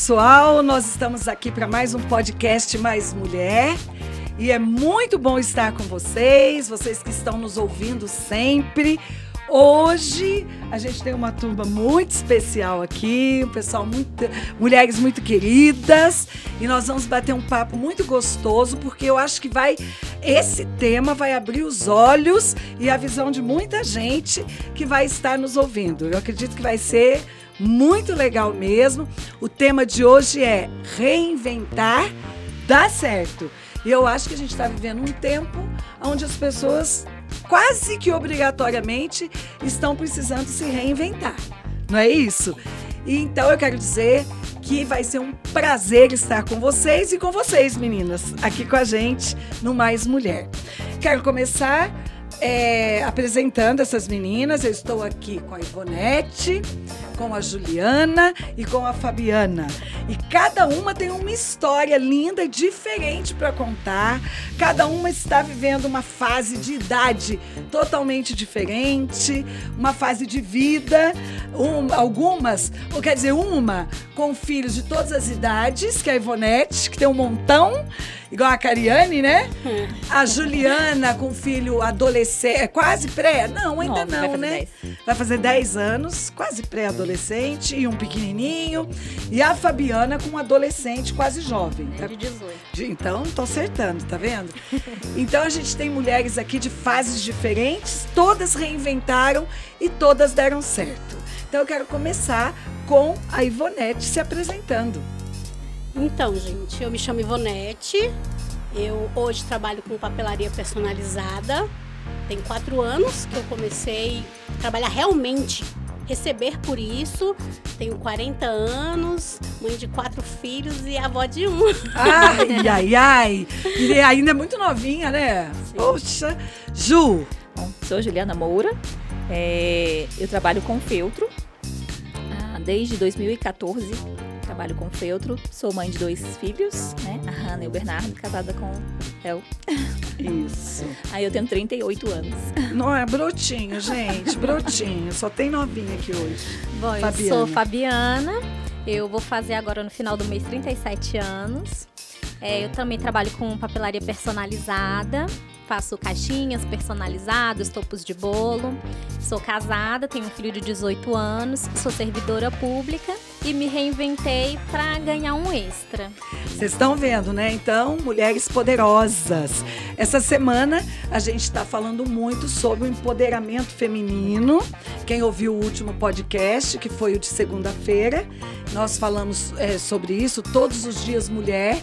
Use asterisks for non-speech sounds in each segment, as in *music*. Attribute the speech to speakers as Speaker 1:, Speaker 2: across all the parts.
Speaker 1: pessoal, nós estamos aqui para mais um podcast Mais Mulher. E é muito bom estar com vocês, vocês que estão nos ouvindo sempre. Hoje a gente tem uma turma muito especial aqui, um pessoal muito, mulheres muito queridas, e nós vamos bater um papo muito gostoso, porque eu acho que vai esse tema vai abrir os olhos e a visão de muita gente que vai estar nos ouvindo. Eu acredito que vai ser muito legal mesmo. O tema de hoje é reinventar dá certo. E eu acho que a gente está vivendo um tempo onde as pessoas quase que obrigatoriamente estão precisando se reinventar. Não é isso? Então eu quero dizer que vai ser um prazer estar com vocês e com vocês, meninas, aqui com a gente no Mais Mulher. Quero começar é, apresentando essas meninas. Eu estou aqui com a Ivonete, com a Juliana e com a Fabiana. E cada uma tem uma história linda e diferente para contar. Cada uma está vivendo uma fase de idade totalmente diferente, uma fase de vida. Um, algumas, ou quer dizer, uma com filhos de todas as idades, que é a Ivonete, que tem um montão igual a Cariane, né? Hum. A Juliana com filho adolescente, é quase pré? Não, ainda não, vai né? 10. Vai fazer 10 anos, quase pré-adolescente e um pequenininho. E a Fabiana com um adolescente quase jovem.
Speaker 2: É de 18.
Speaker 1: Então, tô acertando, tá vendo? Então a gente tem mulheres aqui de fases diferentes, todas reinventaram e todas deram certo. Então eu quero começar com a Ivonete se apresentando.
Speaker 2: Então, gente, eu me chamo Ivonete. Eu hoje trabalho com papelaria personalizada. Tem quatro anos que eu comecei a trabalhar realmente, receber por isso. Tenho 40 anos, mãe de quatro filhos e avó de um.
Speaker 1: Ai, *laughs* ai, ai. E ainda é muito novinha, né? Sim. Poxa. Ju.
Speaker 3: Bom, sou Juliana Moura. É, eu trabalho com feltro ah, desde 2014 trabalho com feltro, sou mãe de dois filhos, né? A Hannah e o Bernardo, casada com o El.
Speaker 1: Isso. *laughs*
Speaker 3: Aí eu tenho 38 anos.
Speaker 1: Não, é brotinho, gente, brotinho. Só tem novinha aqui hoje.
Speaker 4: Bom, Fabiana. eu sou Fabiana. Eu vou fazer agora no final do mês 37 anos. É, eu também trabalho com papelaria personalizada faço caixinhas personalizadas, topos de bolo. Sou casada, tenho um filho de 18 anos, sou servidora pública e me reinventei para ganhar um extra.
Speaker 1: Vocês estão vendo, né? Então, mulheres poderosas. Essa semana a gente está falando muito sobre o empoderamento feminino. Quem ouviu o último podcast, que foi o de segunda-feira, nós falamos é, sobre isso, todos os dias mulher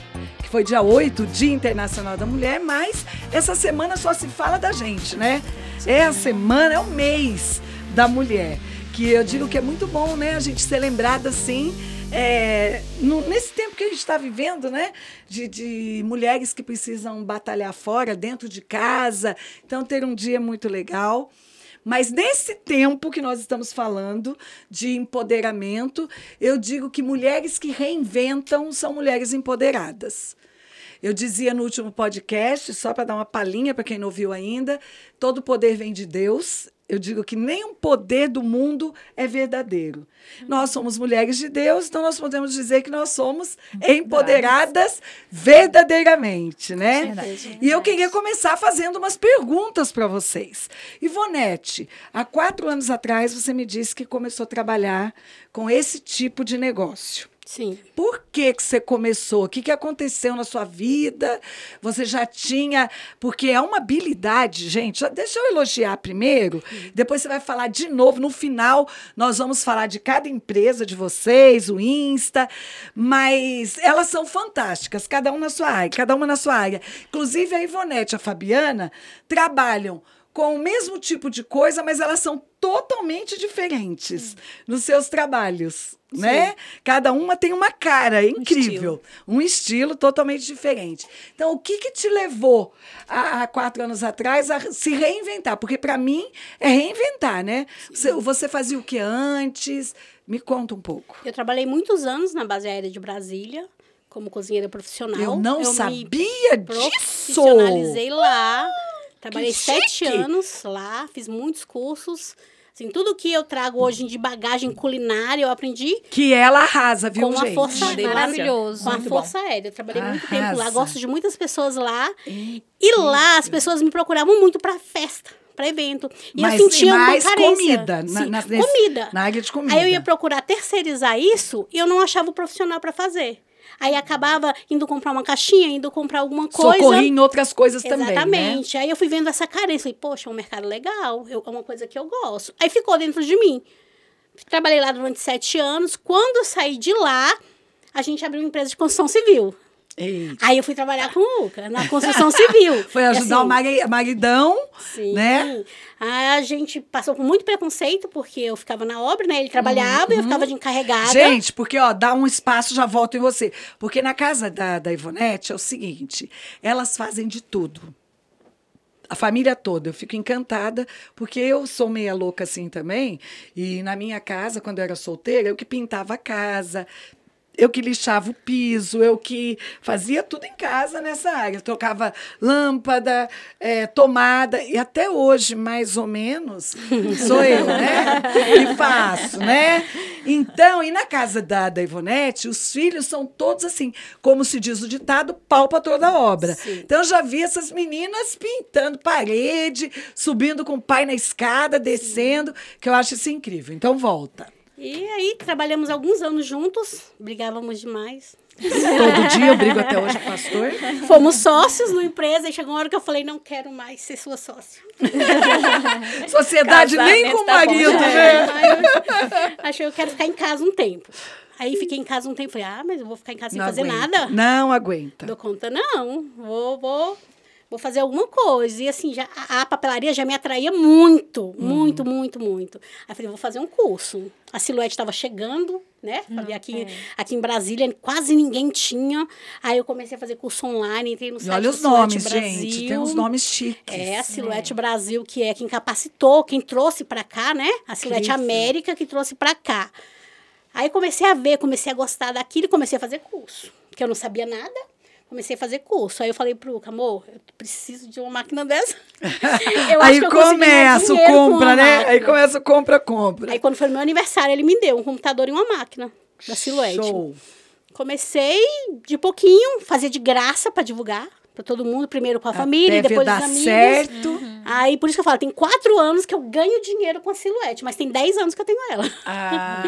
Speaker 1: que foi dia 8, Dia Internacional da Mulher, mas essa semana só se fala da gente, né? É a semana, é o mês da mulher. Que eu digo que é muito bom, né? A gente ser lembrada assim. É, no, nesse tempo que a gente está vivendo, né? De, de, mulheres que precisam batalhar fora, dentro de casa. Então, ter um dia muito legal. Mas nesse tempo que nós estamos falando de empoderamento, eu digo que mulheres que reinventam são mulheres empoderadas. Eu dizia no último podcast, só para dar uma palhinha para quem não ouviu ainda, todo poder vem de Deus. Eu digo que nenhum poder do mundo é verdadeiro. Nós somos mulheres de Deus, então nós podemos dizer que nós somos empoderadas verdadeiramente, né? Verdade. E eu queria começar fazendo umas perguntas para vocês. Ivonete, há quatro anos atrás você me disse que começou a trabalhar com esse tipo de negócio.
Speaker 2: Sim.
Speaker 1: Por que, que você começou? O que, que aconteceu na sua vida? Você já tinha. Porque é uma habilidade, gente. Deixa eu elogiar primeiro, depois você vai falar de novo. No final, nós vamos falar de cada empresa de vocês, o Insta, mas elas são fantásticas, cada um na sua área, cada uma na sua área. Inclusive, a Ivonete e a Fabiana trabalham com o mesmo tipo de coisa, mas elas são totalmente diferentes nos seus trabalhos, Sim. né? Cada uma tem uma cara incrível, um estilo. um estilo, totalmente diferente. Então, o que que te levou há, quatro anos atrás a se reinventar? Porque para mim é reinventar, né? Você, você, fazia o que antes? Me conta um pouco.
Speaker 2: Eu trabalhei muitos anos na base aérea de Brasília como cozinheira profissional.
Speaker 1: Eu não eu sabia
Speaker 2: disso. Profissionalizei lá. Trabalhei sete anos lá, fiz muitos cursos. Assim, tudo que eu trago hoje de bagagem culinária, eu aprendi
Speaker 1: Que ela arrasa, viu,
Speaker 2: com a
Speaker 1: gente?
Speaker 2: força
Speaker 3: Uma delícia.
Speaker 4: Maravilhoso.
Speaker 2: com a
Speaker 3: Muito
Speaker 2: Força Aérea. Eu trabalhei muito tempo lá,
Speaker 1: Arrasa.
Speaker 2: gosto de muitas pessoas lá. E lá as pessoas me procuravam muito para festa, para evento. E
Speaker 1: Mas
Speaker 2: eu sentia
Speaker 1: mais
Speaker 2: uma carência.
Speaker 1: comida. na- na- nesse-
Speaker 2: comida.
Speaker 1: Na área de comida.
Speaker 2: Aí eu ia procurar terceirizar isso e eu não achava o profissional para fazer. Aí acabava indo comprar uma caixinha, indo comprar alguma coisa.
Speaker 1: Socorri em outras coisas também, né?
Speaker 2: Exatamente. Aí eu fui vendo essa carência. Falei, poxa, é um mercado legal, eu- é uma coisa que eu gosto. Aí ficou dentro de mim. Trabalhei lá durante sete anos. Quando eu saí de lá, a gente abriu uma empresa de construção civil.
Speaker 1: Eita.
Speaker 2: Aí eu fui trabalhar com o Luca, na construção civil. *laughs*
Speaker 1: Foi ajudar
Speaker 2: assim,
Speaker 1: o mari- maridão,
Speaker 2: Sim.
Speaker 1: né?
Speaker 2: Aí a gente passou por muito preconceito, porque eu ficava na obra, né? Ele trabalhava e eu ficava de encarregada.
Speaker 1: Gente, porque, ó, dá um espaço, já volto em você. Porque na casa da, da Ivonete é o seguinte: elas fazem de tudo. A família toda. Eu fico encantada, porque eu sou meia louca assim também. E na minha casa, quando eu era solteira, eu que pintava a casa. Eu que lixava o piso, eu que fazia tudo em casa nessa área. Trocava lâmpada, eh, tomada, e até hoje, mais ou menos, sou eu, né? *laughs* Que faço, né? Então, e na casa da, da Ivonete, os filhos são todos assim, como se diz o ditado, pau pra toda obra.
Speaker 2: Sim.
Speaker 1: Então, eu já vi essas meninas pintando parede, subindo com o pai na escada, descendo, que eu acho isso incrível. Então, volta.
Speaker 2: E aí trabalhamos alguns anos juntos, brigávamos demais.
Speaker 1: Todo dia eu brigo até hoje, pastor.
Speaker 2: Fomos sócios na empresa e chegou uma hora que eu falei, não quero mais ser sua sócia. *laughs*
Speaker 1: Sociedade nem
Speaker 3: Casamento
Speaker 1: com o
Speaker 3: tá bom,
Speaker 1: marido,
Speaker 3: já
Speaker 1: né?
Speaker 2: Aí eu achei que eu quero ficar em casa um tempo. Aí fiquei em casa um tempo, falei, ah, mas eu vou ficar em casa sem
Speaker 1: Não
Speaker 2: fazer
Speaker 1: aguenta.
Speaker 2: nada.
Speaker 1: Não aguenta.
Speaker 2: Dou conta, não. Vou, vou, vou fazer alguma coisa. E assim, já, a, a papelaria já me atraía muito, muito, muito, muito. Aí falei, vou fazer um curso. A Silhouette estava chegando, né? Falei, aqui, aqui em Brasília quase ninguém tinha. Aí eu comecei a fazer curso online, entrei no
Speaker 1: E
Speaker 2: site
Speaker 1: olha
Speaker 2: do
Speaker 1: os nomes,
Speaker 2: Silhouette
Speaker 1: gente.
Speaker 2: Brasil.
Speaker 1: Tem uns nomes chiques.
Speaker 2: É, a Silhouette Brasil, que é quem capacitou, quem trouxe para cá, né? A Silhouette
Speaker 1: Incrível.
Speaker 2: América, que trouxe para cá. Aí comecei a ver, comecei a gostar daquilo e comecei a fazer curso. Porque eu não sabia nada, comecei a fazer curso. Aí eu falei pro Luca, amor, eu preciso de uma máquina dessa. *laughs*
Speaker 1: Aí começa o
Speaker 2: com
Speaker 1: compra,
Speaker 2: uma
Speaker 1: né? Aí
Speaker 2: máquina.
Speaker 1: começa o compra, compra.
Speaker 2: Aí quando foi meu aniversário, ele me deu um computador e uma máquina da Silhouette.
Speaker 1: Show.
Speaker 2: Comecei de pouquinho, fazia de graça para divulgar para todo mundo, primeiro com a família,
Speaker 1: Até
Speaker 2: e depois os amigos.
Speaker 1: certo.
Speaker 2: Aí, por isso que eu falo, tem quatro anos que eu ganho dinheiro com a Silhouette, mas tem dez anos que eu tenho ela.
Speaker 1: Ah.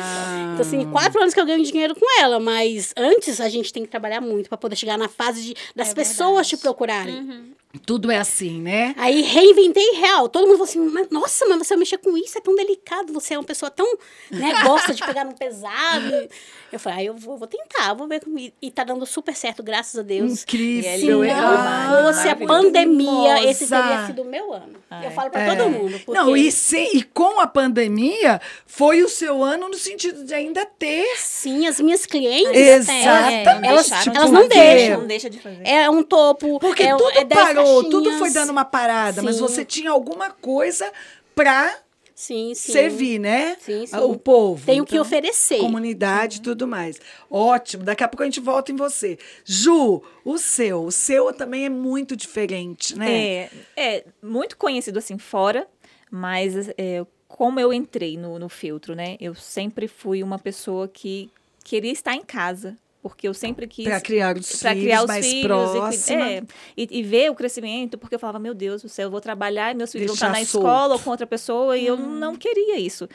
Speaker 1: *laughs*
Speaker 2: Então, assim, quatro anos que eu ganho dinheiro com ela, mas antes a gente tem que trabalhar muito para poder chegar na fase de, das
Speaker 4: É
Speaker 2: pessoas
Speaker 4: verdade.
Speaker 2: te procurarem.
Speaker 1: Tudo é assim, né?
Speaker 2: Aí reinventei real. Todo mundo falou assim: "Mas, nossa, mas você mexer com isso é tão delicado. Você é uma pessoa tão. Né, *laughs* gosta de pegar no pesado. Eu falei: ah, eu vou, vou tentar, vou ver comigo. E tá dando super certo, graças a Deus.
Speaker 1: Incrível.
Speaker 2: Se não
Speaker 3: é demais,
Speaker 2: fosse a pandemia, esse teria sido o meu ano. Eu
Speaker 3: Ai.
Speaker 2: falo pra
Speaker 1: É.
Speaker 2: todo mundo. Porque...
Speaker 1: Não, e, sem, e com a pandemia, foi o seu ano no sentido de ainda ter.
Speaker 2: Sim, as minhas clientes.
Speaker 1: Exatamente.
Speaker 2: Elas,
Speaker 1: Tipo,
Speaker 2: elas não deixam.
Speaker 3: Não deixa de fazer.
Speaker 2: É um topo.
Speaker 1: Porque
Speaker 2: é,
Speaker 1: tudo
Speaker 2: é dez
Speaker 1: parou, tudo
Speaker 2: caixinhas.
Speaker 1: foi dando uma parada, mas
Speaker 2: Sim.
Speaker 1: você tinha alguma coisa pra
Speaker 2: Sim, sim.
Speaker 1: servir, né?
Speaker 2: Sim, sim.
Speaker 1: O povo.
Speaker 2: Tenho que
Speaker 1: Então,
Speaker 2: oferecer.
Speaker 1: Comunidade e tudo mais. Ótimo, daqui a pouco a gente volta em você. Ju, o seu, o seu também é muito diferente, né?
Speaker 3: É, é muito conhecido assim fora, mas é, como eu entrei no, no filtro, né? Eu sempre fui uma pessoa que queria estar em casa. Porque eu sempre quis.
Speaker 1: Pra criar os
Speaker 3: pra
Speaker 1: filhos
Speaker 3: criar os
Speaker 1: mais
Speaker 3: filhos
Speaker 1: próxima.
Speaker 3: e, é, e, e ver o crescimento, porque eu falava, meu Deus do céu, eu vou trabalhar e meus filhos
Speaker 1: Deixar
Speaker 3: vão estar na
Speaker 1: solto.
Speaker 3: escola ou com outra pessoa, e eu não queria isso.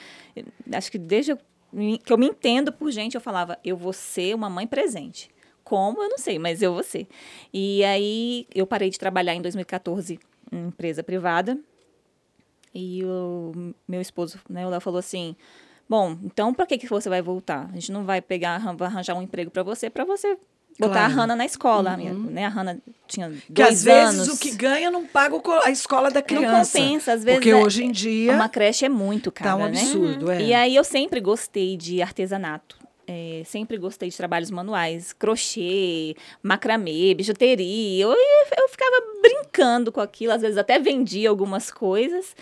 Speaker 3: Acho que desde que eu me entendo por gente, eu falava, eu vou ser uma mãe presente. Como, eu não sei, mas eu vou ser. E aí, eu parei de trabalhar em 2014 em empresa privada, e o meu esposo, né, o Léo falou assim, bom, então para que que você vai voltar? A gente não vai pegar, vai arranjar um emprego para você, para você botar
Speaker 1: Claro.
Speaker 3: a Hannah na escola, a minha- né? A Hannah tinha
Speaker 1: Que
Speaker 3: dois
Speaker 1: às vezes
Speaker 3: anos.
Speaker 1: o que ganha não paga a escola da
Speaker 3: não
Speaker 1: criança.
Speaker 3: compensa, às vezes
Speaker 1: Porque
Speaker 3: é-
Speaker 1: hoje em dia
Speaker 3: uma creche é muito cara,
Speaker 1: tá um
Speaker 3: né?
Speaker 1: absurdo, é.
Speaker 3: E aí eu sempre gostei de artesanato. É, sempre gostei de trabalhos manuais, crochê, macramê, bijuteria. Eu, eu ficava brincando com aquilo, às vezes até vendia algumas coisas,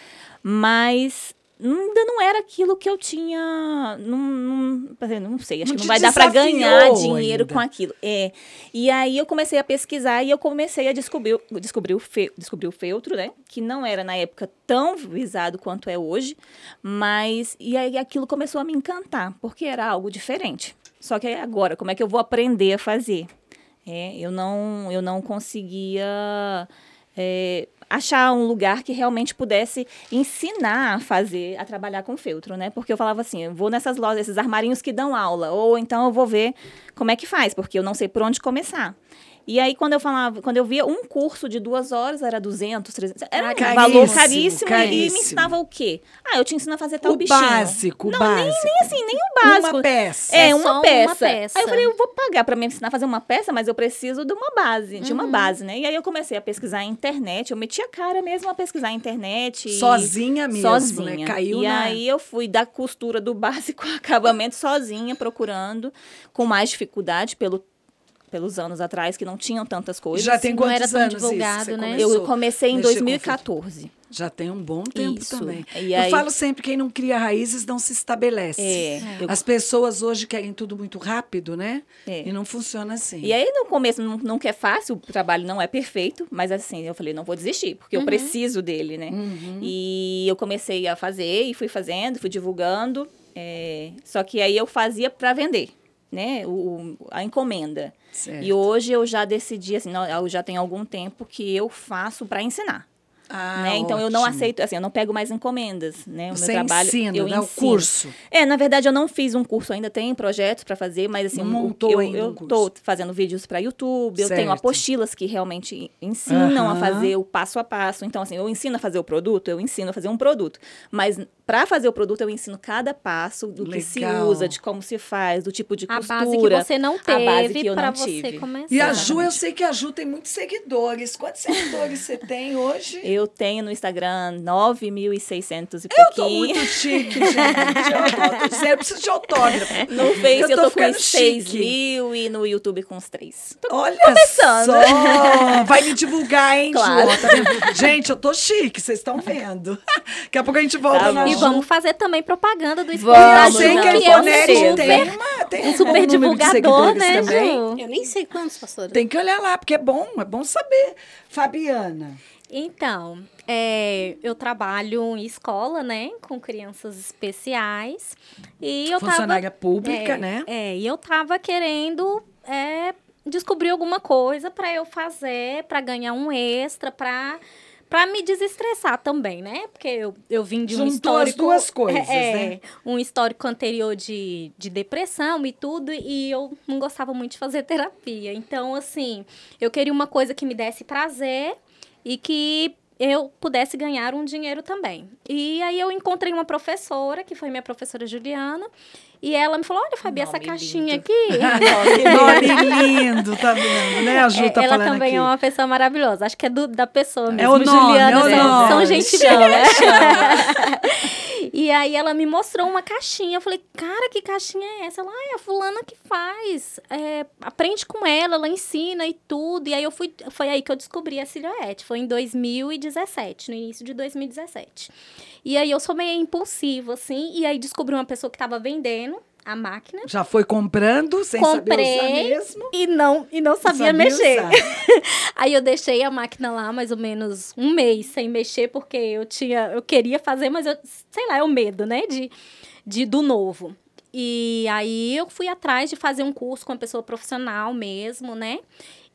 Speaker 3: mas ainda não era aquilo que eu tinha. Não, não, não sei, acho
Speaker 1: Não
Speaker 3: que não vai dar para ganhar dinheiro
Speaker 1: ainda.
Speaker 3: com aquilo. É. E aí eu comecei a pesquisar e eu comecei a descobrir, descobrir, o, fe, descobrir o feltro, né? Que não era na época tão visado quanto é hoje, mas. E aí aquilo começou a me encantar, porque era algo diferente. Só que agora, como é que eu vou aprender a fazer? É, eu não, eu não conseguia é, achar um lugar que realmente pudesse ensinar a fazer, a trabalhar com feltro, né? Porque eu falava assim, eu vou nessas lojas, esses armarinhos que dão aula, ou então eu vou ver como é que faz, porque eu não sei por onde começar. E aí, quando eu falava, quando eu via um curso de duas horas, era 200, 300, era
Speaker 1: Ah,
Speaker 3: um
Speaker 1: caríssimo,
Speaker 3: valor caríssimo, e
Speaker 1: caríssimo.
Speaker 3: me ensinava o quê? Ah, eu te ensino a fazer tal
Speaker 1: o
Speaker 3: bichinho.
Speaker 1: básico, o
Speaker 3: não,
Speaker 1: básico.
Speaker 3: nem, nem assim, nem o básico.
Speaker 1: Uma peça.
Speaker 3: É,
Speaker 4: É
Speaker 3: uma,
Speaker 4: só uma
Speaker 3: peça.
Speaker 4: peça.
Speaker 3: Aí eu falei, eu vou pagar para me ensinar a fazer uma peça, mas eu preciso de uma base, de
Speaker 1: Uhum.
Speaker 3: uma base, né? E aí eu comecei a pesquisar a internet, eu meti a cara mesmo a pesquisar a internet. e-
Speaker 1: Sozinha mesmo,
Speaker 3: sozinha.
Speaker 1: né? Caiu
Speaker 3: e
Speaker 1: na...
Speaker 3: aí eu fui da costura do *laughs* básico ao acabamento sozinha, procurando, com mais dificuldade pelo, pelos anos atrás, que não tinham tantas coisas.
Speaker 1: Já tem
Speaker 4: não
Speaker 1: quantos
Speaker 4: era tão
Speaker 1: anos isso
Speaker 4: divulgado,
Speaker 1: você
Speaker 4: né?
Speaker 3: Eu comecei em
Speaker 1: mexer com
Speaker 3: 2014.
Speaker 1: Já tem um bom tempo
Speaker 3: Isso.
Speaker 1: também.
Speaker 3: E
Speaker 1: Eu
Speaker 3: aí-
Speaker 1: falo sempre, quem não cria raízes não se estabelece.
Speaker 3: É, eu-
Speaker 1: As pessoas hoje querem tudo muito rápido, né?
Speaker 3: É.
Speaker 1: E não funciona assim.
Speaker 3: E aí, no começo, não, não que é fácil, o trabalho não é perfeito, mas assim, eu falei, não vou desistir, porque eu preciso dele, né?
Speaker 1: Uhum.
Speaker 3: E eu comecei a fazer, e fui fazendo, fui divulgando, é, só que aí eu fazia para vender, né? O, a encomenda.
Speaker 1: Certo.
Speaker 3: E hoje eu já decidi, assim, eu já tenho algum tempo que eu faço para ensinar.
Speaker 1: Ah,
Speaker 3: né? Então eu não
Speaker 1: ótimo.
Speaker 3: aceito, assim, eu não pego mais encomendas, né? O
Speaker 1: Você
Speaker 3: meu trabalho
Speaker 1: ensina,
Speaker 3: eu
Speaker 1: o
Speaker 3: ensino.
Speaker 1: curso.
Speaker 3: É, na verdade eu não fiz um curso ainda, tem projetos para fazer, mas assim, o-
Speaker 1: montou
Speaker 3: eu, eu
Speaker 1: um curso.
Speaker 3: tô fazendo vídeos para YouTube, eu tenho
Speaker 1: Certo.
Speaker 3: apostilas que realmente ensinam
Speaker 1: Aham.
Speaker 3: a fazer o passo a passo. Então assim, eu ensino a fazer o produto, eu ensino a fazer um produto, mas para fazer o produto eu ensino cada passo do que se
Speaker 1: Legal.
Speaker 3: usa, de como se faz, do tipo de
Speaker 4: A
Speaker 3: costura.
Speaker 4: base que você não
Speaker 3: a base
Speaker 4: teve
Speaker 3: que eu
Speaker 4: para
Speaker 3: não
Speaker 4: você
Speaker 3: tive.
Speaker 4: começar.
Speaker 1: E a Ju, eu sei que a Ju tem muitos seguidores. Quantos seguidores você tem hoje?
Speaker 3: Eu tenho no Instagram 9.600 e
Speaker 1: Eu tô
Speaker 3: pouquinho.
Speaker 1: muito chique, gente. Eu, tô, *laughs* eu preciso de autógrafo.
Speaker 3: No Face eu
Speaker 1: Eu
Speaker 3: tô,
Speaker 1: tô
Speaker 3: com
Speaker 1: ficando
Speaker 3: uns 6
Speaker 1: chique.
Speaker 3: mil e no YouTube com uns 3.
Speaker 1: Olha
Speaker 3: começando.
Speaker 1: só! Vai me divulgar, hein,
Speaker 3: Claro.
Speaker 1: Ju? Gente, eu tô chique, vocês estão vendo. Daqui a pouco a gente volta
Speaker 3: Tá
Speaker 1: na.
Speaker 4: E
Speaker 1: Ju.
Speaker 4: vamos fazer também propaganda do
Speaker 3: Vamos,
Speaker 1: Eu
Speaker 4: Esporte
Speaker 1: sei que a
Speaker 4: é um
Speaker 1: tem,
Speaker 4: super,
Speaker 1: uma, tem
Speaker 4: um
Speaker 1: um
Speaker 4: super
Speaker 1: de
Speaker 4: divulgador, né,
Speaker 1: também.
Speaker 4: Ju?
Speaker 2: Eu nem sei quantos, pastora.
Speaker 1: Tem que olhar lá, porque é bom, é bom saber. Fabiana,
Speaker 4: Então, é, eu trabalho em escola, né, com crianças especiais. E eu
Speaker 1: funcionária
Speaker 4: tava,
Speaker 1: pública,
Speaker 4: é,
Speaker 1: né?
Speaker 4: É, e eu tava querendo é, descobrir alguma coisa para eu fazer, para ganhar um extra, para para me desestressar também, né? Porque eu, eu vim de um
Speaker 1: Juntou as
Speaker 4: histórico
Speaker 1: duas coisas,
Speaker 4: é,
Speaker 1: né?
Speaker 4: um histórico anterior de, de depressão e tudo, e eu não gostava muito de fazer *laughs* terapia. Então, assim, eu queria uma coisa que me desse prazer e que eu pudesse ganhar um dinheiro também. E aí eu encontrei uma professora, que foi minha professora Juliana, e ela me falou: Olha, Fabi, essa caixinha
Speaker 3: lindo.
Speaker 4: aqui. *laughs*
Speaker 1: Nome *laughs* lindo, tá vendo, né? A Ju
Speaker 4: É,
Speaker 1: tá
Speaker 4: ela também
Speaker 1: aqui.
Speaker 4: é uma pessoa maravilhosa. Acho que é do- da pessoa mesmo.
Speaker 1: o nome,
Speaker 4: Juliana,
Speaker 1: é o nome.
Speaker 4: são gente
Speaker 1: Chama,
Speaker 4: boa. *laughs* e aí ela me mostrou uma caixinha. Eu falei, cara, que caixinha é essa? Ela, ah, é a fulana que faz. É, aprende com ela, ela ensina e tudo. E aí eu fui. Foi aí que eu descobri a silhuete. Foi em 2017, no início de 2017. E aí eu sou meio impulsiva, assim. E aí descobri uma pessoa que tava vendendo a máquina.
Speaker 1: Já foi comprando sem saber
Speaker 4: Comprei.
Speaker 1: usar mesmo?
Speaker 4: E não, e não sabia,
Speaker 1: Sabia
Speaker 4: mexer. *laughs* Aí eu deixei a máquina lá mais ou menos um mês sem mexer, porque eu tinha, eu queria fazer, mas eu, sei lá, é o medo, né, de, de do novo. E aí eu fui atrás de fazer um curso com uma pessoa profissional mesmo, né?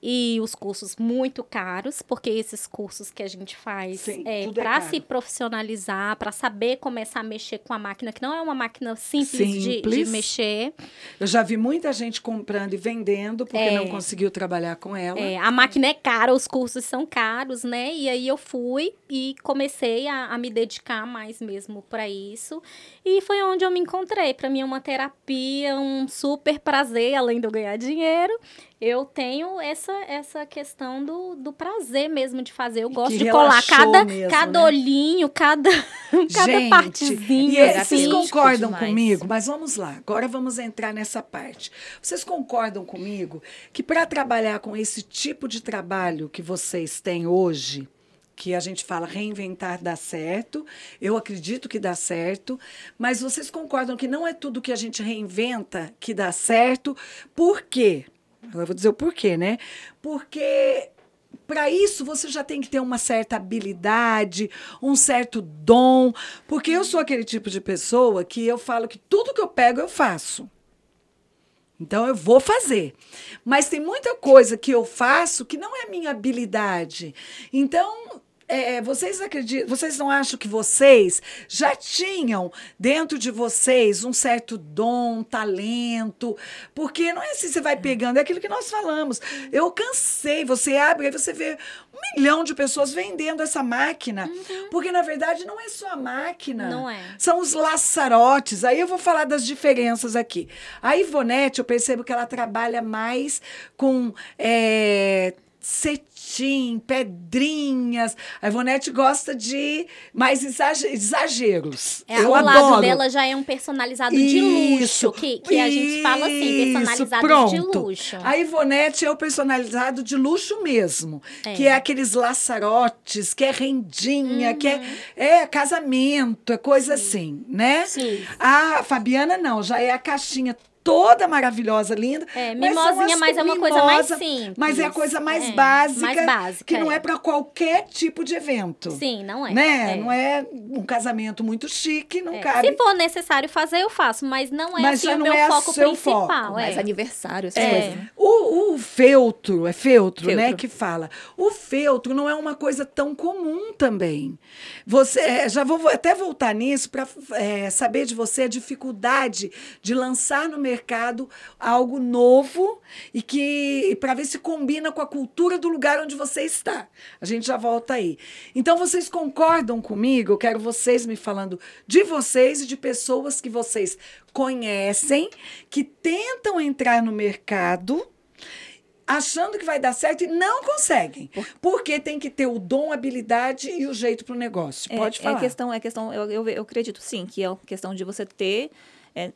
Speaker 4: E os cursos muito caros, porque esses cursos que a gente faz
Speaker 1: Sim,
Speaker 4: é
Speaker 1: é
Speaker 4: para
Speaker 1: caro.
Speaker 4: se profissionalizar, para saber começar a mexer com a máquina, que não é uma máquina simples, de- De,
Speaker 1: Simples.
Speaker 4: mexer.
Speaker 1: Eu já vi muita gente comprando e vendendo porque
Speaker 4: É.
Speaker 1: não conseguiu trabalhar com ela.
Speaker 4: É, a máquina é cara, os cursos são caros, né? E aí eu fui e comecei a, a me dedicar mais mesmo para isso. E foi onde eu me encontrei. Para mim é uma terapia, um super prazer, além de eu ganhar dinheiro. Eu tenho essa, essa questão do, do prazer mesmo de fazer. Eu gosto de colar cada,
Speaker 1: mesmo,
Speaker 4: cada
Speaker 1: né?
Speaker 4: olhão, cada, *laughs* cada
Speaker 1: Gente,
Speaker 4: partezinha.
Speaker 1: E é-
Speaker 3: assim.
Speaker 1: vocês
Speaker 3: Terapêutico
Speaker 1: concordam
Speaker 3: demais.
Speaker 1: comigo? Mas vamos lá, agora vamos entrar nessa parte. Vocês concordam comigo que para trabalhar com esse tipo de trabalho que vocês têm hoje, que a gente fala reinventar dá certo. Eu acredito que dá certo, mas vocês concordam que não é tudo que a gente reinventa que dá certo? Por quê? Eu vou dizer o porquê, né? Porque para isso você já tem que ter uma certa habilidade, um certo dom, porque eu sou aquele tipo de pessoa que eu falo que tudo que eu pego eu faço. Então eu vou fazer. Mas tem muita coisa que eu faço que não é minha habilidade. Então é, vocês acreditam, vocês não acham que vocês já tinham dentro de vocês um certo dom, talento? Porque não é assim, você vai pegando, é aquilo que nós falamos. Eu cansei, você abre, aí você vê um milhão de pessoas vendendo essa máquina. Uhum. Porque, na verdade, não é só a máquina.
Speaker 4: Não é.
Speaker 1: São os laçarotes. Aí eu vou falar das diferenças aqui. A Ivonete, eu percebo que ela trabalha mais com. É, cetim, pedrinhas. A Ivonete gosta de mais exageros.
Speaker 4: É, Eu o adoro. lado dela já é um personalizado isso, de luxo, que, que a gente fala assim, personalizado pronto. de luxo.
Speaker 1: A Ivonete é o personalizado de luxo mesmo, é. que é aqueles laçarotes, que é rendinha, uhum. que é, é casamento, é coisa Sim. assim, né?
Speaker 2: Sim.
Speaker 1: A Fabiana não, já é a caixinha toda maravilhosa, linda.
Speaker 4: É, mimosinha, mas, mas é uma coisa mais simples.
Speaker 1: Mas é a coisa mais, é, básica, mais básica. Que é. não é para qualquer tipo de evento.
Speaker 4: Sim, não é.
Speaker 1: Né? É. Não é um casamento muito chique, não é. cabe.
Speaker 4: Se for necessário fazer, eu faço, mas não é mas assim, o meu é foco principal. Foco.
Speaker 3: Mais aniversário, essas coisas. Né?
Speaker 1: O, o feltro, é feltro, né, feltro, né, que fala. O feltro não é uma coisa tão comum também. Você, é, já vou até voltar nisso para saber de você a dificuldade de lançar no mercado mercado algo novo e que para ver se combina com a cultura do lugar onde você está. A gente já volta aí. Então vocês concordam comigo? Eu quero vocês me falando de vocês e de pessoas que vocês conhecem que tentam entrar no mercado achando que vai dar certo e não conseguem. Porque tem que ter o dom, a habilidade e o jeito para o negócio. Pode
Speaker 3: é,
Speaker 1: falar.
Speaker 3: É questão, é questão eu, eu, eu acredito sim, que é questão de você ter é,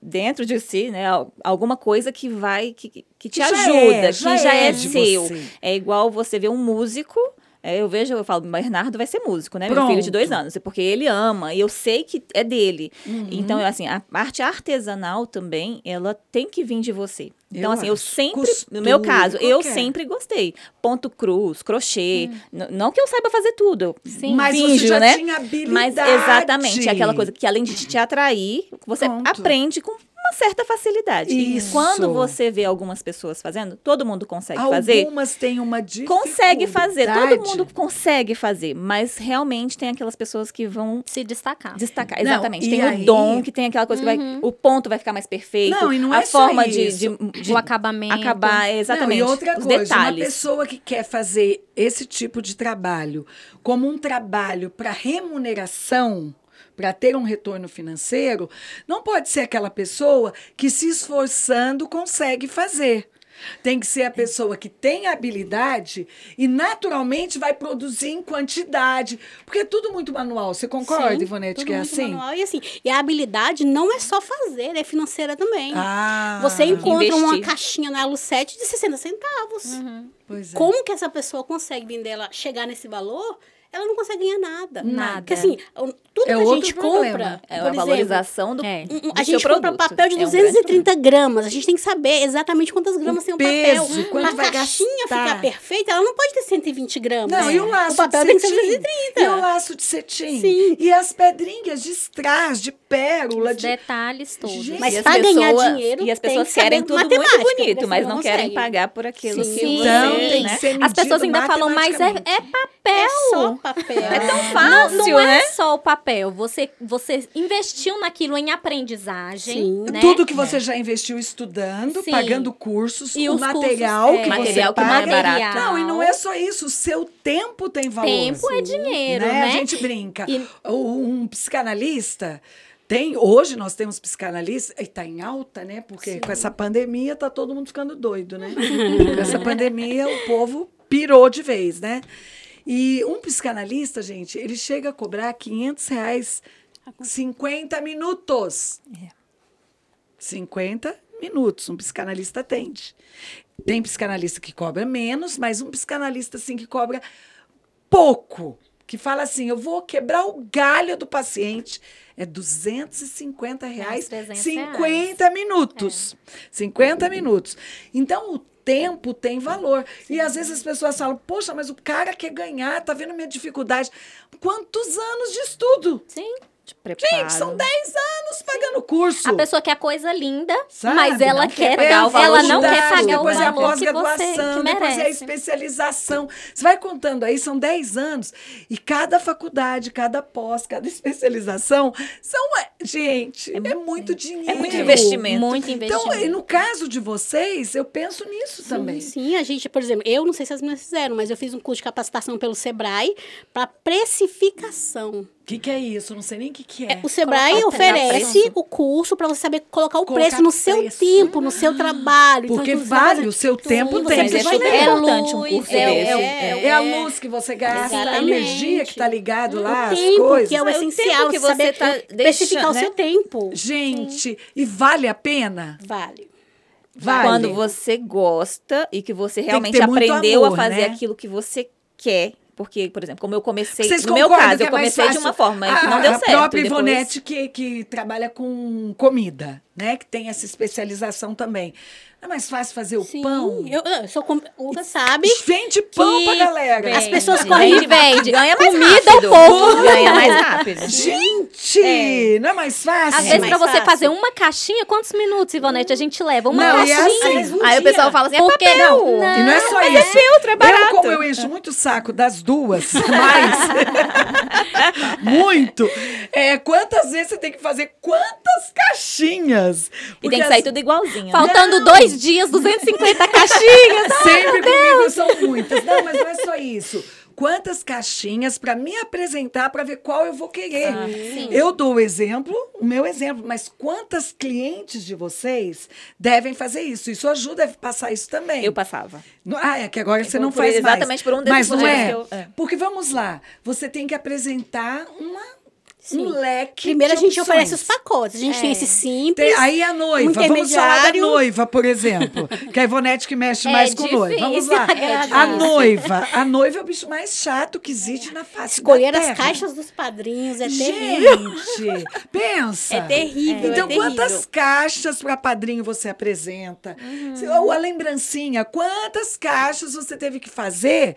Speaker 3: dentro de si, né, alguma coisa que vai que, que te que ajuda, é, já que já é, é seu. Você. É igual você ver um músico eu vejo, eu falo, Bernardo vai ser músico, né? Pronto. Meu filho de dois anos. Porque ele ama e eu sei que é dele. Uhum. Então, assim, a parte artesanal também, ela tem que vir de você. Então, eu assim, eu sempre, costura, no meu caso, eu sempre gostei. Ponto cruz, crochê. Hum. Não que eu saiba fazer tudo.
Speaker 1: Sim. Mas finjo, você já
Speaker 3: né?
Speaker 1: tinha habilidade.
Speaker 3: Mas exatamente, aquela coisa que além de te atrair, você Pronto. aprende com uma certa facilidade. Isso. E quando você vê algumas pessoas fazendo, todo mundo consegue
Speaker 1: algumas
Speaker 3: fazer.
Speaker 1: Algumas têm uma dificuldade.
Speaker 3: Consegue fazer, todo mundo consegue fazer, mas realmente tem aquelas pessoas que vão
Speaker 4: se destacar.
Speaker 3: Destacar, exatamente. Não, tem aí... o dom, que tem aquela coisa uhum. que vai, uhum. o ponto vai ficar mais perfeito. Não, e não a é forma de, de, de,
Speaker 4: o acabamento.
Speaker 3: Acabar, exatamente. Não,
Speaker 1: e outra
Speaker 3: os
Speaker 1: coisa,
Speaker 3: detalhes.
Speaker 1: uma pessoa que quer fazer esse tipo de trabalho como um trabalho para remuneração, para ter um retorno financeiro, não pode ser aquela pessoa que se esforçando consegue fazer. Tem que ser a pessoa que tem habilidade e naturalmente vai produzir em quantidade. Porque é tudo muito manual. Você concorda, Sim, Ivonete, que é assim?
Speaker 2: Manual. E assim, e a habilidade não é só fazer, é financeira também.
Speaker 1: Ah,
Speaker 2: Você encontra investir. uma caixinha na Lu7 de 60 centavos.
Speaker 1: Uhum. É.
Speaker 2: Como que essa pessoa consegue vender ela chegar nesse valor? Ela não consegue ganhar nada.
Speaker 4: Nada.
Speaker 2: Porque assim, tudo é que a gente compra.
Speaker 3: É a valorização do,
Speaker 2: é.
Speaker 3: do
Speaker 2: A gente compra papel de 230 é um gramas. A gente tem que saber exatamente quantas gramas o tem o
Speaker 1: peso,
Speaker 2: papel.
Speaker 1: Quanto
Speaker 2: Pra
Speaker 1: vai
Speaker 2: caixinha
Speaker 1: gastar.
Speaker 2: ficar perfeita, ela não pode ter 120 gramas.
Speaker 1: Não, e o laço
Speaker 2: o papel
Speaker 1: de
Speaker 2: tem
Speaker 1: cetim.
Speaker 2: que ser 230.
Speaker 1: E o laço de cetim.
Speaker 2: Sim.
Speaker 1: E as pedrinhas de strass, de pérola.
Speaker 4: Os
Speaker 1: de...
Speaker 4: detalhes todos.
Speaker 1: Gente,
Speaker 2: Mas para ganhar dinheiro,
Speaker 3: E as pessoas
Speaker 2: que
Speaker 3: querem tudo muito bonito, mas não, não querem pagar por aquilo
Speaker 4: Sim.
Speaker 1: Então,
Speaker 3: né?
Speaker 1: tem que ser
Speaker 4: As pessoas ainda falam, mas é, é papel.
Speaker 2: É papel.
Speaker 3: É tão
Speaker 4: Não,
Speaker 3: fácil,
Speaker 4: não
Speaker 3: né?
Speaker 4: é só o papel. Você, você investiu naquilo em aprendizagem.
Speaker 2: Sim.
Speaker 4: Né?
Speaker 1: Tudo que você já investiu estudando,
Speaker 4: Sim.
Speaker 1: pagando cursos,
Speaker 4: E
Speaker 1: o
Speaker 4: os
Speaker 1: material
Speaker 4: cursos, é.
Speaker 1: que
Speaker 3: Material
Speaker 1: você
Speaker 3: que não é
Speaker 1: paga.
Speaker 3: barato.
Speaker 1: Não, e não é só isso, o seu tempo tem valor.
Speaker 4: Tempo é dinheiro,
Speaker 1: né?
Speaker 4: né?
Speaker 1: A gente brinca.
Speaker 4: E-
Speaker 1: Um psicanalista tem, hoje nós temos psicanalistas, e está em alta, né? Porque com essa pandemia tá todo mundo ficando doido, né? *laughs* com essa pandemia o povo pirou de vez, né? E um psicanalista, gente, ele chega a cobrar 500 reais 50 minutos. 50 minutos, um psicanalista atende. Tem psicanalista que cobra menos, mas um psicanalista assim que cobra pouco, que fala assim, eu vou quebrar o galho do paciente, é 250 reais,
Speaker 4: 300
Speaker 1: 50 minutos. 50 minutos. Então, o tempo tem valor. E às vezes as pessoas falam, poxa, mas o cara quer ganhar, tá vendo minha dificuldade. Quantos anos de estudo?
Speaker 4: Sim.
Speaker 3: Preparo.
Speaker 1: Gente, são 10 anos pagando curso.
Speaker 4: A pessoa quer coisa linda,
Speaker 1: Sabe?
Speaker 4: mas ela
Speaker 3: Não
Speaker 4: quer,
Speaker 3: quer pagar o valor
Speaker 4: ela não quer pagar o
Speaker 1: depois é a
Speaker 4: valor que você que
Speaker 1: pós-graduação, depois é a
Speaker 4: merece.
Speaker 1: especialização. Você vai contando aí, são 10 anos. E cada faculdade, cada pós, cada especialização são. Gente, é, muito dinheiro.
Speaker 3: é muito investimento.
Speaker 4: Muito
Speaker 1: Então,
Speaker 4: investimento.
Speaker 1: e no caso de vocês, eu penso nisso também.
Speaker 2: Sim, a gente, por exemplo, eu não sei se as meninas fizeram, mas eu fiz um curso de capacitação pelo Sebrae para precificação.
Speaker 1: O que, que é isso? Eu não sei nem o que, que é.
Speaker 2: É, o Sebrae
Speaker 4: o
Speaker 2: oferece
Speaker 4: preço.
Speaker 2: o curso para você saber colocar o
Speaker 1: Colocar
Speaker 2: preço no seu
Speaker 1: preço.
Speaker 2: tempo, no seu trabalho. Então,
Speaker 1: Porque
Speaker 2: vai
Speaker 1: vale, o seu tempo tem
Speaker 3: Mas
Speaker 1: que
Speaker 3: é super
Speaker 2: ler.
Speaker 3: importante um
Speaker 4: luz,
Speaker 3: curso
Speaker 4: é-
Speaker 3: desse.
Speaker 4: é-
Speaker 1: É a luz que você gasta, a
Speaker 2: Exatamente.
Speaker 1: energia que está ligado lá,
Speaker 2: o
Speaker 1: as
Speaker 2: tempo,
Speaker 1: coisas.
Speaker 2: que é o
Speaker 3: É o tempo
Speaker 2: essencial,
Speaker 3: que
Speaker 2: você saber
Speaker 3: tá
Speaker 2: especificar
Speaker 3: deixando,
Speaker 2: o seu
Speaker 3: né?
Speaker 2: tempo.
Speaker 1: Gente, e vale a pena?
Speaker 2: Vale.
Speaker 1: Vale.
Speaker 3: Quando você gosta e que você
Speaker 1: que
Speaker 3: realmente
Speaker 1: muito
Speaker 3: aprendeu
Speaker 1: amor,
Speaker 3: a fazer
Speaker 1: né?
Speaker 3: aquilo que você quer. Porque, por exemplo, como eu comecei,
Speaker 1: Vocês
Speaker 3: no meu caso,
Speaker 1: que
Speaker 3: eu
Speaker 1: é
Speaker 3: comecei de uma forma que
Speaker 1: a,
Speaker 3: não deu
Speaker 1: a
Speaker 3: certo.
Speaker 1: própria
Speaker 3: depois-
Speaker 1: Ivonete que, que trabalha com comida, né? Que tem essa especialização também. Não é mais fácil fazer o
Speaker 2: Sim,
Speaker 1: pão?
Speaker 2: eu, eu sou com- sabe
Speaker 1: Vende pão
Speaker 2: que
Speaker 1: pra galera.
Speaker 2: as pessoas
Speaker 3: Vende,
Speaker 2: correm
Speaker 3: vende, vende. Ganha mais
Speaker 4: Comida
Speaker 3: rápido.
Speaker 4: ao povo.
Speaker 3: Ganha mais rápido.
Speaker 1: Gente, não é mais fácil?
Speaker 4: Às
Speaker 2: É
Speaker 4: vezes, pra você
Speaker 2: fácil.
Speaker 4: fazer uma caixinha, quantos minutos, Ivonete, a gente leva? Uma
Speaker 1: Não, é
Speaker 4: caixinha.
Speaker 1: assim.
Speaker 3: Aí o pessoal fala assim, é
Speaker 4: Porque-
Speaker 3: papel.
Speaker 4: Não,
Speaker 1: E não é só
Speaker 3: Mas
Speaker 1: isso.
Speaker 3: é filtro, é
Speaker 1: Eu,
Speaker 3: barato.
Speaker 1: como eu encho muito o saco das duas, *laughs* mas *laughs* muito. É, quantas vezes você tem que fazer quantas caixinhas?
Speaker 3: E tem que sair
Speaker 1: as-
Speaker 3: tudo igualzinho. né?
Speaker 4: Faltando
Speaker 1: Não.
Speaker 4: dois dias, 250 caixinhas. *laughs*
Speaker 1: Sempre comigo são muitas. Não, mas não é só isso. Quantas caixinhas para me apresentar para ver qual eu vou querer?
Speaker 4: sim.
Speaker 1: Eu dou o exemplo, o meu exemplo, mas quantas clientes de vocês devem fazer isso? Isso ajuda a passar isso também.
Speaker 3: Eu passava.
Speaker 1: Não- Ah, é que agora você
Speaker 3: por-
Speaker 1: não
Speaker 3: por-
Speaker 1: faz mais.
Speaker 3: exatamente por um desses
Speaker 1: Mas não é?
Speaker 3: que eu- é.
Speaker 1: Porque vamos lá, você tem que apresentar uma,
Speaker 2: Sim.
Speaker 1: um leque
Speaker 2: Primeiro a gente
Speaker 1: opções.
Speaker 2: oferece os pacotes. A gente tem
Speaker 4: É.
Speaker 2: esse simples.
Speaker 1: Tem- aí a noiva,
Speaker 2: um
Speaker 1: vamos falar da noiva, por exemplo. *laughs* Que é a Ivonete que mexe
Speaker 4: É
Speaker 1: mais com noiva. Vamos *laughs* lá.
Speaker 2: É
Speaker 1: a noiva. A noiva é o bicho mais chato que existe na face
Speaker 2: Escolher as caixas dos padrinhos é terrível.
Speaker 1: Gente, pensa.
Speaker 2: É terrível,
Speaker 1: Então,
Speaker 2: é terrível.
Speaker 1: quantas caixas para padrinho você apresenta? Se- Ou a lembrancinha, quantas caixas você teve que fazer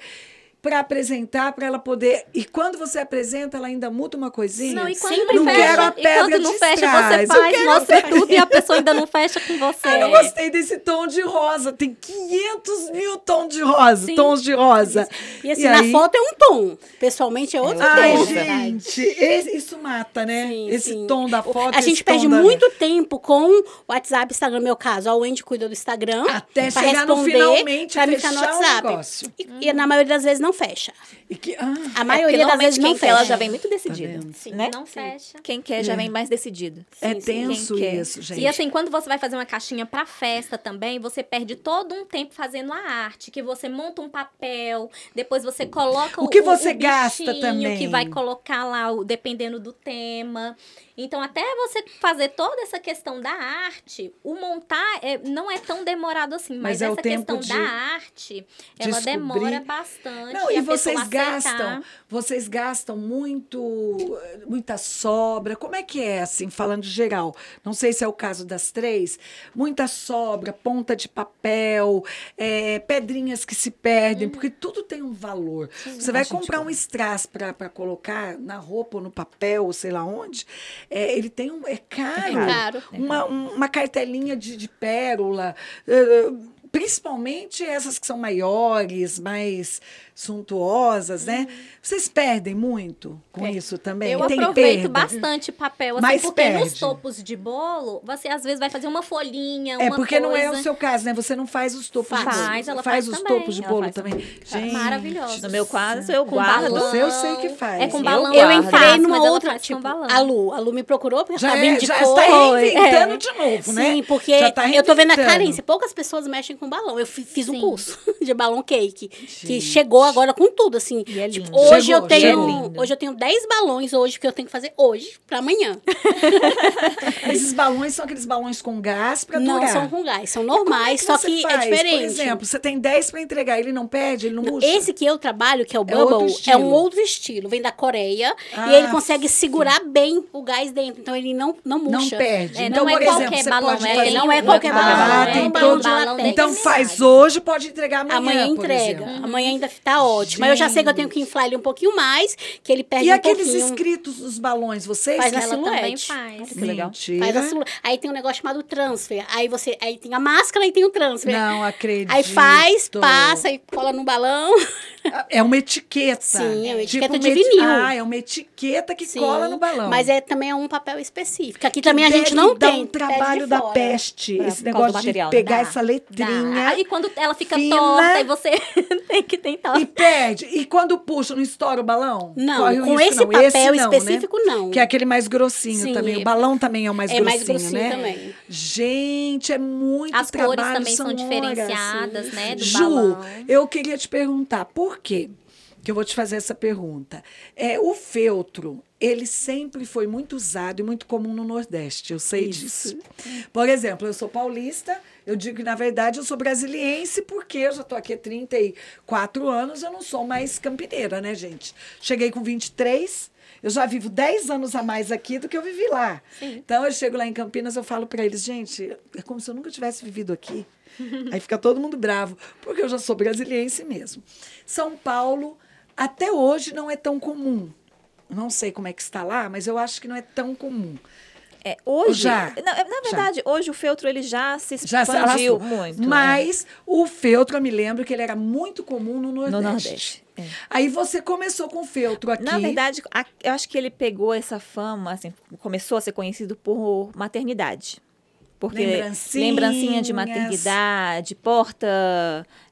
Speaker 1: para apresentar, para ela poder. E quando você apresenta, ela ainda muda uma coisinha?
Speaker 4: Não, e quando
Speaker 2: Sempre
Speaker 4: não fecha,
Speaker 1: quero a
Speaker 4: e
Speaker 1: pedra
Speaker 4: quando não fecha, você faz, mostra tudo e a pessoa ainda não fecha com *laughs* você.
Speaker 1: Ah, eu gostei desse tom de rosa. Tem 500 mil tons de rosa,
Speaker 4: Sim.
Speaker 1: tons de rosa.
Speaker 2: E assim,
Speaker 1: E
Speaker 2: na
Speaker 1: aí-
Speaker 2: foto é um tom. Pessoalmente é outro
Speaker 1: Ai,
Speaker 2: tom.
Speaker 1: gente, esse- isso mata, né?
Speaker 2: Sim,
Speaker 1: esse
Speaker 2: sim.
Speaker 1: tom da foto.
Speaker 2: A gente perde
Speaker 1: da-
Speaker 2: muito tempo com o WhatsApp, Instagram, no meu caso. A Wendy cuida do Instagram.
Speaker 1: Até
Speaker 2: pra
Speaker 1: chegar no
Speaker 2: responder,
Speaker 1: finalmente
Speaker 2: pra no
Speaker 1: fechar o
Speaker 2: WhatsApp.
Speaker 1: negócio.
Speaker 2: E, e na maioria das vezes não fecha.
Speaker 1: E que, ah,
Speaker 2: A
Speaker 3: É
Speaker 2: maioria
Speaker 3: porque
Speaker 2: das vezes não
Speaker 3: quem quer,
Speaker 2: fecha.
Speaker 3: ela já vem muito decidida.
Speaker 4: Sim,
Speaker 3: né?
Speaker 4: não fecha.
Speaker 3: Quem quer já vem mais decidido.
Speaker 1: é
Speaker 2: sim.
Speaker 1: tenso
Speaker 3: Quem quer.
Speaker 1: isso, gente.
Speaker 4: E assim, quando você vai fazer uma caixinha pra festa também, você perde todo um tempo fazendo a arte, que você monta um papel, depois você coloca
Speaker 1: O que você gasta
Speaker 4: bichinho
Speaker 1: também.
Speaker 4: que vai colocar lá, o- dependendo do tema. Então, até você fazer toda essa questão da arte, o montar é, não é tão demorado assim, mas,
Speaker 1: Mas é o
Speaker 4: essa
Speaker 1: tempo
Speaker 4: questão
Speaker 1: de
Speaker 4: da arte, ela
Speaker 1: descobrir.
Speaker 4: demora bastante.
Speaker 1: Não,
Speaker 4: e
Speaker 1: e
Speaker 4: pessoa
Speaker 1: vocês gastam, vocês gastam muito, muita sobra. Como é que é, assim, falando de geral? Não sei se é o caso das três. Muita sobra, ponta de papel, é, pedrinhas que se perdem,
Speaker 4: Uhum.
Speaker 1: porque tudo tem um valor. Você vai comprar um strass para colocar na roupa ou no papel, ou sei lá onde, é, ele tem um. É caro.
Speaker 2: É caro.
Speaker 1: Uma, um- uma cartelinha de, de pérola. eh, Principalmente essas que são maiores, mais suntuosas, né? Vocês perdem muito com isso também?
Speaker 4: Eu
Speaker 1: Tem
Speaker 4: aproveito
Speaker 1: perda?
Speaker 4: bastante papel, assim,
Speaker 1: Mas
Speaker 4: porque nos
Speaker 1: perde.
Speaker 4: topos de bolo, você às vezes vai fazer uma folhinha,
Speaker 1: É
Speaker 4: uma
Speaker 1: porque não é o
Speaker 4: coisa.
Speaker 1: seu caso, né? Você não faz os topos de
Speaker 2: Faz.
Speaker 1: bolo.
Speaker 4: Faz, ela
Speaker 1: faz
Speaker 4: faz
Speaker 1: os
Speaker 4: também.
Speaker 1: topos de bolo
Speaker 3: faz
Speaker 1: também. Gente,
Speaker 4: Maravilhoso.
Speaker 3: No meu caso, eu
Speaker 4: Com
Speaker 3: guardo.
Speaker 4: balão.
Speaker 1: Eu sei que faz.
Speaker 4: É com
Speaker 1: Eu
Speaker 4: balão.
Speaker 2: Eu
Speaker 3: guardo.
Speaker 2: entrei numa outra, tipo,
Speaker 4: balão.
Speaker 2: a Lu. A Lu me procurou porque
Speaker 1: Já,
Speaker 2: ela me
Speaker 1: é,
Speaker 2: indicou.
Speaker 1: já está reinventando
Speaker 2: É.
Speaker 1: de novo, né?
Speaker 2: Sim, porque
Speaker 1: Já tá
Speaker 2: eu tô vendo a carência. Poucas pessoas mexem com balão. Eu fi- fiz um curso *laughs* de balão cake, que chegou agora com tudo, assim.
Speaker 3: E é
Speaker 2: Tipo, hoje
Speaker 1: Chegou,
Speaker 2: eu tenho,
Speaker 3: chegou. Lindo.
Speaker 2: hoje eu tenho 10 balões hoje que eu tenho que fazer hoje pra amanhã. *laughs*
Speaker 1: Esses balões são aqueles balões com gás para
Speaker 2: Não são com gás, são
Speaker 1: é
Speaker 2: normais, só
Speaker 1: você
Speaker 2: que
Speaker 1: faz?
Speaker 2: é diferente.
Speaker 1: Por exemplo, você tem 10 para entregar, ele não pede, ele não murcha?
Speaker 2: Esse que eu trabalho, que é o
Speaker 1: É
Speaker 2: Bubble, é, um outro estilo. Vem da Coreia
Speaker 1: Ah,
Speaker 2: e ele consegue segurar bem o gás dentro. Então ele não, não
Speaker 1: Não
Speaker 2: murcha.
Speaker 1: perde.
Speaker 4: É,
Speaker 1: então,
Speaker 4: não é
Speaker 1: por exemplo,
Speaker 4: balão,
Speaker 1: pode
Speaker 4: é,
Speaker 2: não é qualquer balão,
Speaker 1: Ah,
Speaker 2: é
Speaker 1: tem
Speaker 2: um balão
Speaker 1: todo...
Speaker 2: de latex.
Speaker 1: Então faz hoje, pode entregar amanhã,
Speaker 2: Amanhã
Speaker 1: por
Speaker 2: entrega.
Speaker 1: exemplo.
Speaker 2: Amanhã ainda tá ótimo. Mas eu já sei que eu tenho que inflar ele um pouquinho mais, que ele perde
Speaker 1: E
Speaker 2: um
Speaker 1: aqueles
Speaker 2: pouquinho.
Speaker 1: escritos dos balões, vocês
Speaker 2: Faz
Speaker 1: que
Speaker 2: na
Speaker 4: Ela também
Speaker 2: silhuete.
Speaker 4: faz.
Speaker 3: Que legal.
Speaker 2: Faz a silu- Aí tem um negócio chamado transfer. Aí você aí tem a máscara e tem o transfer.
Speaker 1: Não acredito.
Speaker 2: Aí faz, passa e cola no balão. *laughs*
Speaker 1: É uma etiqueta.
Speaker 2: Sim, é uma
Speaker 1: Tipo
Speaker 2: etiqueta de
Speaker 1: eti-
Speaker 2: vinil.
Speaker 1: Ah, é uma etiqueta que
Speaker 2: Sim,
Speaker 1: cola no balão.
Speaker 2: Mas é também é um papel específico. Aqui também a gente não tem.
Speaker 1: um trabalho
Speaker 2: de
Speaker 1: da
Speaker 2: fora.
Speaker 1: peste. Esse negócio de
Speaker 3: material, né?
Speaker 1: pegar
Speaker 4: Dá,
Speaker 1: essa
Speaker 4: Dá.
Speaker 1: letrinha.
Speaker 4: Aí quando ela fica
Speaker 1: fina.
Speaker 4: torta, aí você *laughs* tem que tentar.
Speaker 1: E perde. E quando puxa, não estoura o balão?
Speaker 2: Não,
Speaker 1: Corre
Speaker 2: com esse
Speaker 1: não.
Speaker 2: papel
Speaker 1: Esse não, né?
Speaker 2: específico, não.
Speaker 1: Que é aquele mais grossinho
Speaker 2: Sim,
Speaker 1: também. O balão também é o mais
Speaker 2: é
Speaker 1: grossinho,
Speaker 2: mais grossinho
Speaker 1: né?
Speaker 2: também.
Speaker 1: Gente, é muito
Speaker 4: As
Speaker 1: trabalho.
Speaker 4: cores também são diferenciadas, né, do
Speaker 1: Ju,
Speaker 4: balão.
Speaker 1: eu queria te perguntar, por quê? Que eu vou te fazer essa pergunta. É, o feltro, ele sempre foi muito usado e muito comum no Nordeste, eu sei disso. Por exemplo, eu sou paulista, eu digo que, na verdade, eu sou brasiliense, porque eu já estou aqui há 34 anos, eu não sou mais campineira, né, gente? Cheguei com 23, eu já vivo 10 anos a mais aqui do que eu vivi lá. Então, eu chego lá em Campinas, eu falo para eles, gente, é como se eu nunca tivesse vivido aqui. Aí fica todo mundo bravo, porque eu já sou brasiliense mesmo. São Paulo, até hoje, não é tão comum. Não sei como é que está lá, mas eu acho que não é tão comum.
Speaker 3: É, hoje,
Speaker 1: Já.
Speaker 3: na, na verdade, hoje o feltro ele já se
Speaker 1: Já se
Speaker 3: expandiu muito. né?
Speaker 1: Mas o feltro, eu me lembro que ele era muito comum no Nordeste.
Speaker 3: No Nordeste, é.
Speaker 1: Aí você começou com o feltro aqui.
Speaker 3: Na verdade, eu acho que ele pegou essa fama, assim, começou a ser conhecido por maternidade. Porque lembrancinha de maternidade, porta,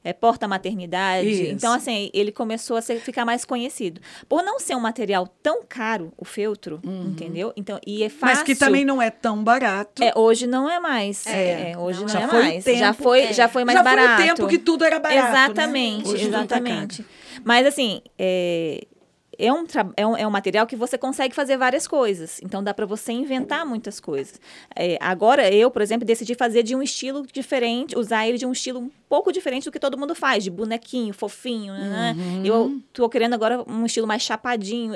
Speaker 3: é, porta maternidade.
Speaker 1: Isso.
Speaker 3: Então, assim, ele começou a ser- ficar mais conhecido. Por não ser um material tão caro, o feltro, entendeu? Então, e é fácil.
Speaker 1: Uhum. mas que também não é tão barato.
Speaker 3: É, hoje não é mais.
Speaker 1: É.
Speaker 3: É, hoje
Speaker 1: Não,
Speaker 3: não,
Speaker 1: já
Speaker 3: é
Speaker 1: foi
Speaker 3: mais.
Speaker 1: tempo-
Speaker 3: já foi,
Speaker 4: é.
Speaker 3: já foi mais
Speaker 1: Já
Speaker 3: barato.
Speaker 1: foi o tempo que tudo era barato. né?
Speaker 3: Exatamente,
Speaker 1: Hoje tudo tá
Speaker 3: exatamente. Mas assim, é, é, um, é, um, é um material que você consegue fazer várias coisas. Então dá para você inventar muitas coisas. É, agora, eu, por exemplo, decidi fazer de um estilo diferente, usar ele de um estilo um pouco diferente do que todo mundo faz, de bonequinho, fofinho. Né?
Speaker 1: Uhum.
Speaker 3: Eu tô querendo agora um estilo mais chapadinho.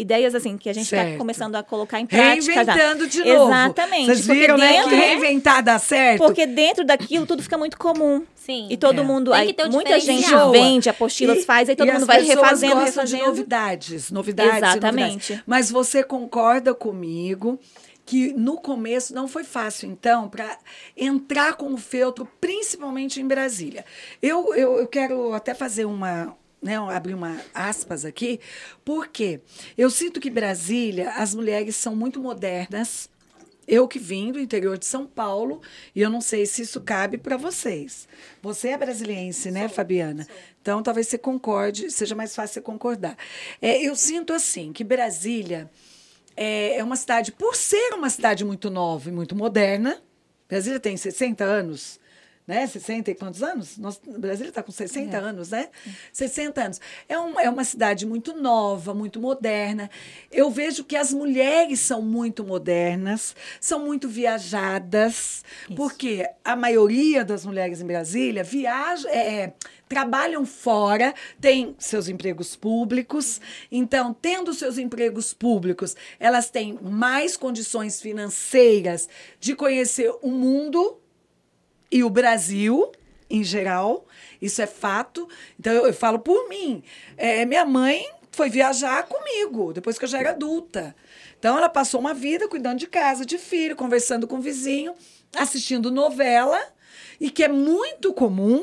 Speaker 3: Ideias assim que a gente está começando a colocar em prática. já.
Speaker 1: Reinventando de novo.
Speaker 3: Exatamente.
Speaker 1: Vocês
Speaker 3: porque
Speaker 1: viram, né? Que
Speaker 3: dentro-
Speaker 1: reinventar dá certo.
Speaker 3: Porque dentro daquilo tudo fica muito comum.
Speaker 4: Sim.
Speaker 3: E todo
Speaker 1: É.
Speaker 3: mundo.
Speaker 4: Tem
Speaker 3: Aí,
Speaker 4: que ter o
Speaker 3: muita gente vende, apostilas
Speaker 1: E-
Speaker 3: faz, aí todo
Speaker 1: e
Speaker 3: mundo
Speaker 1: as
Speaker 3: vai refazendo,
Speaker 1: gostam de
Speaker 3: refazendo.
Speaker 1: novidades, novidades, e
Speaker 3: Exatamente.
Speaker 1: novidades. Mas você concorda comigo que no começo não foi fácil, então, para entrar com o feltro, principalmente em Brasília. Eu, eu, eu quero até fazer uma. Né, abrir uma aspas aqui, porque eu sinto que Brasília, as mulheres são muito modernas, eu que vim do interior de São Paulo, e eu não sei se isso cabe para vocês. Você é brasiliense, né, Fabiana? Então, talvez você concorde, seja mais fácil você concordar. É, eu sinto assim que Brasília é, é uma cidade, por ser uma cidade muito nova e muito moderna, Brasília tem 60 anos, né? 60 e quantos anos? Nós, Brasília está com 60 anos, né? 60 anos. É, um, é uma cidade muito nova, muito moderna. Eu vejo que as mulheres são muito modernas, são muito viajadas, porque a maioria das mulheres em Brasília viaja, é, é, trabalham fora, têm seus empregos públicos. Então, tendo seus empregos públicos, elas têm mais condições financeiras de conhecer o mundo e o Brasil em geral. Isso é fato. Então, eu, eu falo por mim. É, minha mãe foi viajar comigo, depois que eu já era adulta. Então, ela passou uma vida cuidando de casa, de filho, conversando com o vizinho, assistindo novela, e que é muito comum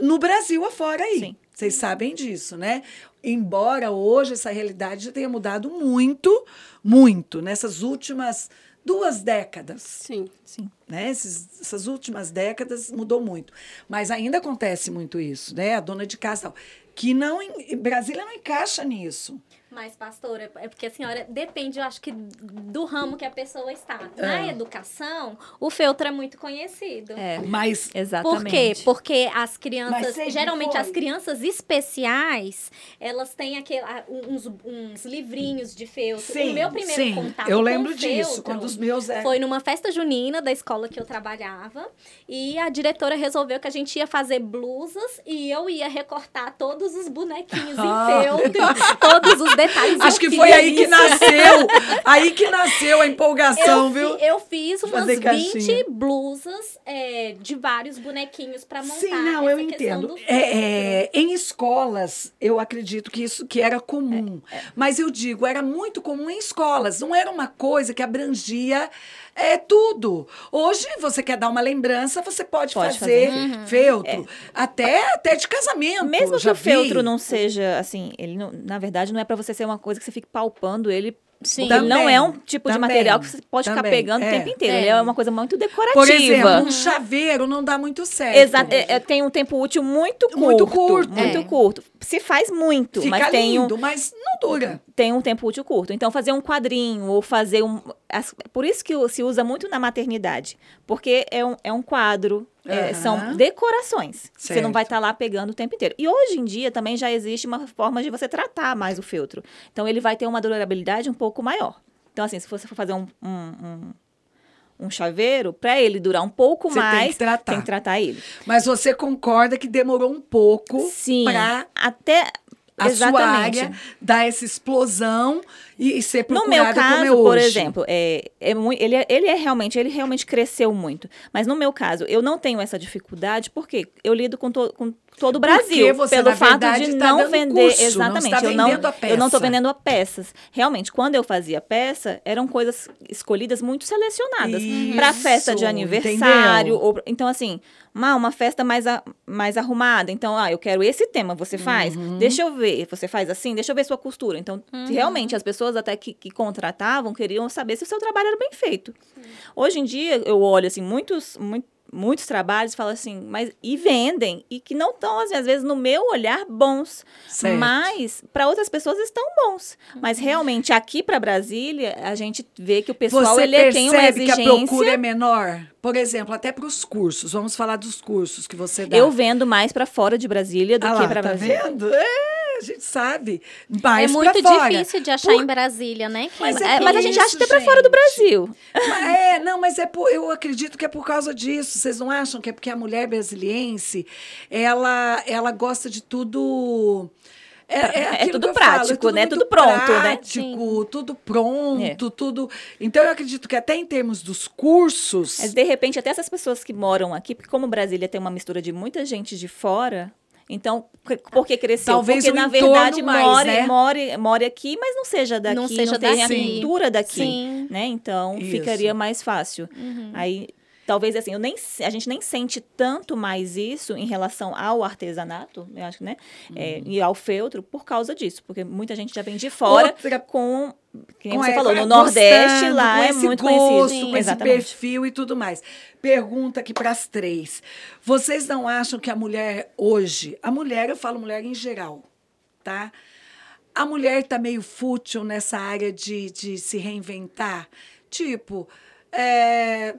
Speaker 1: no Brasil afora aí.
Speaker 3: Sim.
Speaker 1: Vocês sabem disso, né? Embora hoje essa realidade tenha mudado muito, muito, nessas últimas duas décadas
Speaker 2: Sim.
Speaker 3: Sim.
Speaker 1: né? Esses- essas últimas décadas mudou muito. Mas ainda acontece muito isso, né? A dona de casa, tal, que não, em- Brasília não encaixa nisso.
Speaker 4: Mas, pastora, é porque a senhora depende, eu acho que, do ramo que a pessoa está. Na
Speaker 1: Ah.
Speaker 4: educação, o feltro é muito conhecido.
Speaker 3: É,
Speaker 1: Mas
Speaker 3: exatamente.
Speaker 4: Por quê? Porque as crianças, geralmente
Speaker 1: foi.
Speaker 4: as crianças especiais, elas têm aquele, ah, uns, uns livrinhos de feltro.
Speaker 1: sim,
Speaker 4: o meu primeiro
Speaker 1: sim,
Speaker 4: contato
Speaker 1: eu
Speaker 4: com
Speaker 1: lembro disso, quando os meus é.
Speaker 4: foi numa festa junina da escola que eu trabalhava e a diretora resolveu que a gente ia fazer blusas e eu ia recortar todos os bonequinhos
Speaker 1: Ah.
Speaker 4: em feltro, todos os detalhes.
Speaker 1: Acho que foi aí que
Speaker 4: isso.
Speaker 1: nasceu, *laughs* aí que nasceu a empolgação,
Speaker 4: Eu,
Speaker 1: viu?
Speaker 4: fi- eu fiz umas
Speaker 1: Fazer
Speaker 4: 20
Speaker 1: caixinha.
Speaker 4: blusas é, de vários bonequinhos pra montar.
Speaker 1: Sim, não, eu entendo.
Speaker 4: do
Speaker 1: É, é, em escolas, eu acredito que isso que era comum. Mas eu digo, era muito comum em escolas. Não era uma coisa que abrangia é, tudo. Hoje, você quer dar uma lembrança, você pode,
Speaker 3: Pode
Speaker 1: fazer,
Speaker 3: fazer. Uhum.
Speaker 1: feltro. Até, até de casamento.
Speaker 3: Mesmo que
Speaker 1: já
Speaker 3: o feltro não seja assim, ele não- na verdade não é pra você ser uma coisa que você fique palpando ele.
Speaker 2: Sim.
Speaker 3: Ele não
Speaker 1: Também,
Speaker 3: é um tipo de
Speaker 1: também,
Speaker 3: material que você pode ficar
Speaker 1: também,
Speaker 3: pegando
Speaker 1: é.
Speaker 3: o tempo inteiro.
Speaker 4: É.
Speaker 3: Ele é uma coisa muito decorativa.
Speaker 1: Por exemplo, um chaveiro não dá muito certo.
Speaker 3: Exato, é- é- tem um tempo útil muito curto.
Speaker 1: Muito curto.
Speaker 3: Muito
Speaker 2: É.
Speaker 3: curto. Se faz muito,
Speaker 1: Fica
Speaker 3: mas tem um,
Speaker 1: lindo, mas não dura.
Speaker 3: tem um tempo útil curto. Então, fazer um quadrinho ou fazer um. as- por isso que se usa muito na maternidade. Porque é um, é um quadro, é,
Speaker 1: Aham.
Speaker 3: são decorações. Você não
Speaker 1: Certo.
Speaker 3: vai estar lá pegando o tempo inteiro. E hoje em dia também já existe uma forma de você tratar mais o feltro. Então, ele vai ter uma durabilidade um pouco maior. Então, assim, se você for fazer um. um, um um chaveiro, para ele durar um pouco
Speaker 1: Você tem
Speaker 3: mais,
Speaker 1: que tratar.
Speaker 3: tem que tratar ele.
Speaker 1: Mas você concorda que demorou um pouco
Speaker 3: Sim.
Speaker 1: para
Speaker 3: Até.
Speaker 1: a
Speaker 3: exatamente.
Speaker 1: sua área dar essa explosão e, e ser
Speaker 3: No
Speaker 1: procurada
Speaker 3: meu
Speaker 1: como
Speaker 3: caso,
Speaker 1: é
Speaker 3: por exemplo, é, é ele, é, ele é realmente, ele realmente cresceu muito. Mas no meu caso, eu não tenho essa dificuldade porque eu lido com, to- com todo o Brasil.
Speaker 1: Você,
Speaker 3: pelo fato
Speaker 1: verdade,
Speaker 3: de
Speaker 1: tá
Speaker 3: não vender.
Speaker 1: curso, não
Speaker 3: exatamente.
Speaker 1: está
Speaker 3: eu não,
Speaker 1: a
Speaker 3: eu não estou
Speaker 1: peça.
Speaker 3: vendendo a peças. Realmente, quando eu fazia peça, eram coisas escolhidas muito selecionadas. Para festa de aniversário. Ou, então, assim, uma, uma festa mais, a- mais arrumada. Então, ah, eu quero esse tema, você faz?
Speaker 1: Uhum.
Speaker 3: Deixa eu ver. Você faz assim? Deixa eu ver sua costura. Então, realmente, as pessoas até que, que contratavam queriam saber se o seu trabalho era bem feito. Hoje em dia, eu olho, assim, muitos, muito, muitos trabalhos falo assim, mas e vendem e que não estão às vezes no meu olhar bons,
Speaker 1: Certo.
Speaker 3: mas para outras pessoas estão bons. Mas realmente aqui para Brasília a gente vê que o pessoal
Speaker 1: Você
Speaker 3: ele é, tem uma
Speaker 1: percebe que a
Speaker 3: exigência.
Speaker 1: procura é menor? Por exemplo, até para os cursos. Vamos falar dos cursos que você dá.
Speaker 3: Eu vendo mais para fora de Brasília do
Speaker 1: ah
Speaker 3: que para
Speaker 1: tá
Speaker 3: Brasília.
Speaker 1: vendo? É, a gente sabe.
Speaker 4: É
Speaker 1: Mais
Speaker 4: muito difícil de achar
Speaker 1: Por-
Speaker 4: em Brasília, né?
Speaker 1: Mas é
Speaker 3: É, mas a gente
Speaker 1: isso,
Speaker 3: acha até para fora do. Brasil.
Speaker 1: Mas É, não, mas é por, eu acredito que é por causa disso. Vocês não acham que é porque a mulher brasiliense, ela, ela gosta de tudo. É,
Speaker 3: É *laughs*
Speaker 1: aquilo
Speaker 3: tudo
Speaker 1: eu falo,
Speaker 3: prático,
Speaker 1: tudo
Speaker 3: né? Tudo pronto, né?
Speaker 1: prático, Tudo pronto,
Speaker 3: É.
Speaker 1: tudo. Então eu acredito que até em termos dos cursos.
Speaker 3: Mas de repente até essas pessoas que moram aqui, porque como Brasília tem uma mistura de muita gente de fora, então que- por que cresceu?
Speaker 1: Talvez
Speaker 3: porque na verdade
Speaker 1: mais,
Speaker 3: more,
Speaker 1: né?
Speaker 3: more, more aqui, mas não seja daqui,
Speaker 4: Não
Speaker 3: não,
Speaker 4: seja
Speaker 3: tem a cultura daqui,
Speaker 4: Sim.
Speaker 3: né? Então
Speaker 1: Isso.
Speaker 3: ficaria mais fácil.
Speaker 4: Uhum.
Speaker 3: Aí talvez assim, eu nem a gente nem sente tanto mais isso em relação ao artesanato, eu acho, né? É,
Speaker 1: Uhum.
Speaker 3: e ao feltro por causa disso, porque muita gente já vem de fora
Speaker 1: Outra
Speaker 3: com que nem
Speaker 1: com
Speaker 3: você
Speaker 1: a-
Speaker 3: falou, no Nordeste
Speaker 1: gostando,
Speaker 3: lá
Speaker 1: com
Speaker 3: é
Speaker 1: esse
Speaker 3: muito
Speaker 1: gosto,
Speaker 3: conhecido.
Speaker 1: com esse
Speaker 3: Exatamente.
Speaker 1: perfil e tudo mais. Pergunta aqui para as três. Vocês não acham que a mulher hoje, a mulher, eu falo mulher em geral, tá? A mulher está meio fútil nessa área de, de se reinventar? Tipo, é,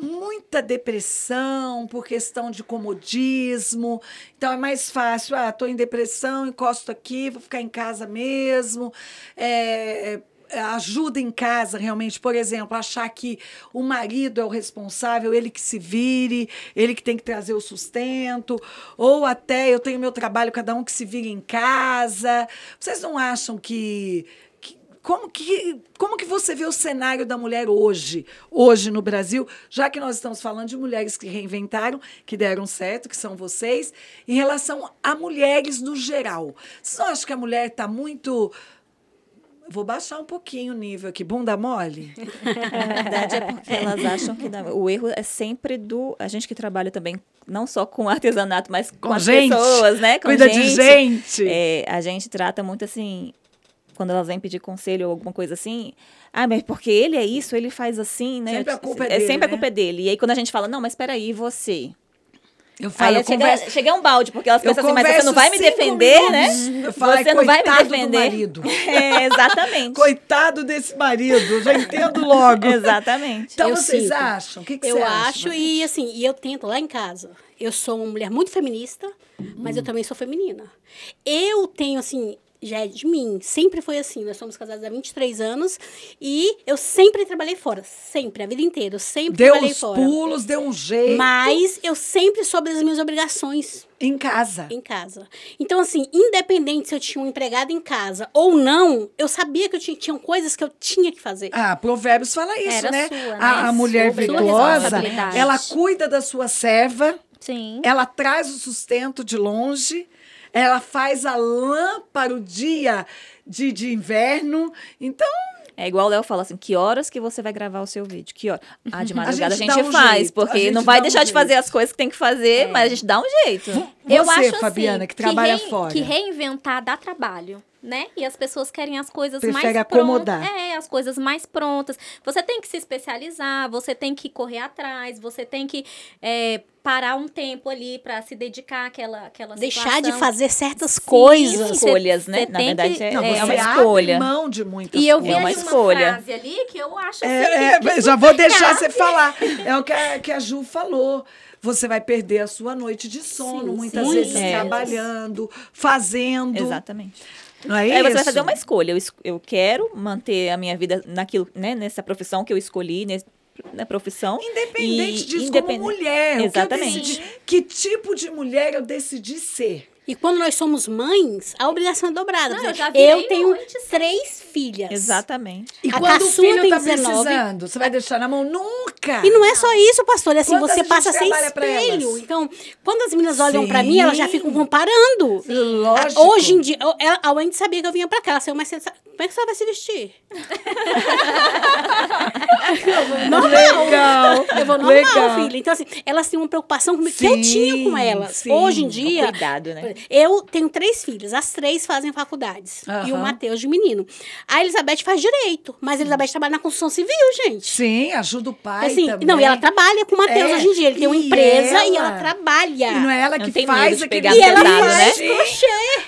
Speaker 1: muita depressão por questão de comodismo. Então é mais fácil, ah, tô em depressão, encosto aqui, vou ficar em casa mesmo. É, é, ajuda em casa, realmente. Por exemplo, achar que o marido é o responsável, ele que se vire, ele que tem que trazer o sustento, ou até eu tenho meu trabalho, cada um que se vire em casa. Vocês não acham que. que- como que, como que você vê o cenário da mulher hoje, hoje no Brasil, já que nós estamos falando de mulheres que reinventaram, que deram certo, que são vocês, em relação a mulheres no geral? Vocês não acham que a mulher está muito Vou baixar um pouquinho o nível aqui. Bunda mole? *laughs*
Speaker 3: Na verdade, é porque elas acham que na- o erro é sempre do. A gente que trabalha também, não só com *laughs* artesanato, mas com,
Speaker 1: Com
Speaker 3: as
Speaker 1: gente.
Speaker 3: pessoas, né? Com
Speaker 1: Cuida
Speaker 3: gente.
Speaker 1: de gente.
Speaker 3: É, a gente trata muito assim. Quando elas vêm pedir conselho ou alguma coisa assim, ah, mas porque ele é isso, ele faz assim, né?
Speaker 1: Sempre a culpa é dele,
Speaker 3: sempre a
Speaker 1: né?
Speaker 3: culpa é dele. E aí, quando a gente fala, não, mas peraí, você?
Speaker 1: Eu falo,
Speaker 3: Aí
Speaker 1: eu
Speaker 3: chega,
Speaker 1: converso-
Speaker 3: chega um balde, porque elas
Speaker 1: Eu
Speaker 3: pensam assim, mas você não vai me defender,
Speaker 1: minutos,
Speaker 3: né?
Speaker 1: eu falo,
Speaker 3: você
Speaker 1: "Ai,
Speaker 3: não vai me
Speaker 1: coitado do
Speaker 3: defender.
Speaker 1: marido." *laughs*
Speaker 3: É, exatamente.
Speaker 1: Coitado desse marido, eu já entendo logo. *laughs*
Speaker 3: Exatamente.
Speaker 1: Então
Speaker 2: Eu
Speaker 1: vocês
Speaker 2: sinto.
Speaker 1: acham? O que, que
Speaker 2: Eu
Speaker 1: você acha?
Speaker 2: acho, e assim, e eu tento lá em casa. Eu sou uma mulher muito feminista, mas eu
Speaker 1: Hum.
Speaker 2: também sou feminina. Eu tenho, assim, já é de mim, sempre foi assim. Nós somos casados há 23 anos e eu sempre trabalhei fora. Sempre, a vida inteira. Eu sempre
Speaker 1: Deu
Speaker 2: trabalhei
Speaker 1: uns
Speaker 2: fora.
Speaker 1: pulos, deu um jeito
Speaker 2: Mas eu sempre soube das minhas obrigações
Speaker 1: em casa.
Speaker 2: em casa. Então, assim, independente se eu tinha um empregado em casa ou não, eu sabia que eu tinha, tinham coisas que eu tinha que fazer.
Speaker 1: Ah, Provérbios fala isso,
Speaker 4: Era
Speaker 1: né?
Speaker 4: sua, né?
Speaker 1: A, a mulher
Speaker 4: Sobre sua
Speaker 1: virtuosa, ela cuida da sua serva,
Speaker 4: Sim.
Speaker 1: ela traz o sustento de longe, ela faz a lã para o dia de, de inverno. Então,
Speaker 3: É igual o Léo fala assim, que horas que você vai gravar o seu vídeo? Que hora? Ah, de madrugada a
Speaker 1: gente
Speaker 3: gente,
Speaker 1: dá um
Speaker 3: faz,
Speaker 1: jeito, a
Speaker 3: porque
Speaker 1: gente
Speaker 3: não vai
Speaker 1: um
Speaker 3: deixar de
Speaker 1: jeito.
Speaker 3: fazer as coisas que tem que fazer, mas a gente dá um jeito.
Speaker 4: Eu
Speaker 1: você,
Speaker 4: acho assim,
Speaker 1: Fabiana, que trabalha
Speaker 4: rei-
Speaker 1: fora.
Speaker 4: Que reinventar dá trabalho, né? E as pessoas querem as coisas
Speaker 1: Prefere
Speaker 4: mais
Speaker 1: acomodar.
Speaker 4: prontas. É, as coisas mais prontas. Você tem que se especializar, você tem que correr atrás, você tem que é, parar um tempo ali para se dedicar àquela, àquela
Speaker 2: Deixar de
Speaker 4: situação.
Speaker 2: fazer certas
Speaker 4: Sim,
Speaker 2: coisas.
Speaker 3: Escolhas, né?
Speaker 4: você
Speaker 3: Na verdade,
Speaker 4: que-
Speaker 3: é,
Speaker 1: não,
Speaker 3: é
Speaker 1: você
Speaker 3: uma
Speaker 1: abre
Speaker 3: escolha.
Speaker 1: mão de muitas
Speaker 4: E eu vi
Speaker 3: É uma escolha.
Speaker 4: frase ali que eu acho assim
Speaker 1: É,
Speaker 4: que
Speaker 1: é, já vou deixar você falar. É o que a, que a Ju falou. Você vai perder a sua noite de sono,
Speaker 2: Sim,
Speaker 1: muitas
Speaker 2: sim.
Speaker 1: vezes
Speaker 3: É.
Speaker 1: trabalhando, fazendo.
Speaker 3: Exatamente.
Speaker 1: Não é
Speaker 3: Aí
Speaker 1: isso?
Speaker 3: você vai fazer uma escolha. Eu, eu quero manter a minha vida naquilo, né, nessa profissão que eu escolhi, nesse, na profissão.
Speaker 1: Independente
Speaker 3: E-
Speaker 1: disso,
Speaker 3: independente-
Speaker 1: como mulher. o que eu
Speaker 3: Exatamente.
Speaker 1: decidi- Que, tipo de mulher eu decidi ser?
Speaker 2: E quando nós somos mães, a obrigação é dobrada.
Speaker 4: Não, eu
Speaker 2: eu tenho
Speaker 4: mãe de
Speaker 2: três filhas.
Speaker 3: Exatamente.
Speaker 1: E
Speaker 2: A
Speaker 1: quando o
Speaker 2: caçula
Speaker 1: filho
Speaker 2: tem
Speaker 1: tá
Speaker 2: 19.
Speaker 1: precisando, você vai deixar na mão? Nunca!
Speaker 2: E não é só isso, pastor. É assim,
Speaker 1: Quantas
Speaker 2: você passa a ser
Speaker 1: trabalha pra
Speaker 2: espelho. Então, quando as meninas olham
Speaker 1: Sim.
Speaker 2: pra mim, elas já ficam comparando.
Speaker 1: Lógico.
Speaker 2: A- Hoje em dia, ela- a Wendy sabia que eu vinha pra cá. Ela saiu mais cedo. Como é que você vai se vestir? *laughs*
Speaker 1: Legal.
Speaker 2: Eu vou normal,
Speaker 1: Legal.
Speaker 2: filha. Então, assim, elas têm uma preocupação comigo que eu tinha com
Speaker 1: Sim,
Speaker 2: elas.
Speaker 1: sim.
Speaker 2: Hoje em dia.
Speaker 3: Cuidado, né?
Speaker 2: Eu tenho três filhas, as três fazem faculdades. E o. Matheus de menino. A Elizabeth faz direito, mas a Elizabeth trabalha na construção civil, gente.
Speaker 1: Sim, ajuda o pai
Speaker 2: assim,
Speaker 1: também.
Speaker 2: não, e ela trabalha com o Matheus
Speaker 1: É,
Speaker 2: hoje em dia. Ele tem uma empresa e
Speaker 1: ela-
Speaker 2: ela trabalha.
Speaker 1: E não é ela
Speaker 3: Não
Speaker 1: que
Speaker 3: tem
Speaker 1: faz
Speaker 3: medo de
Speaker 1: aquele...
Speaker 2: E ela faz
Speaker 3: né?
Speaker 2: crochê.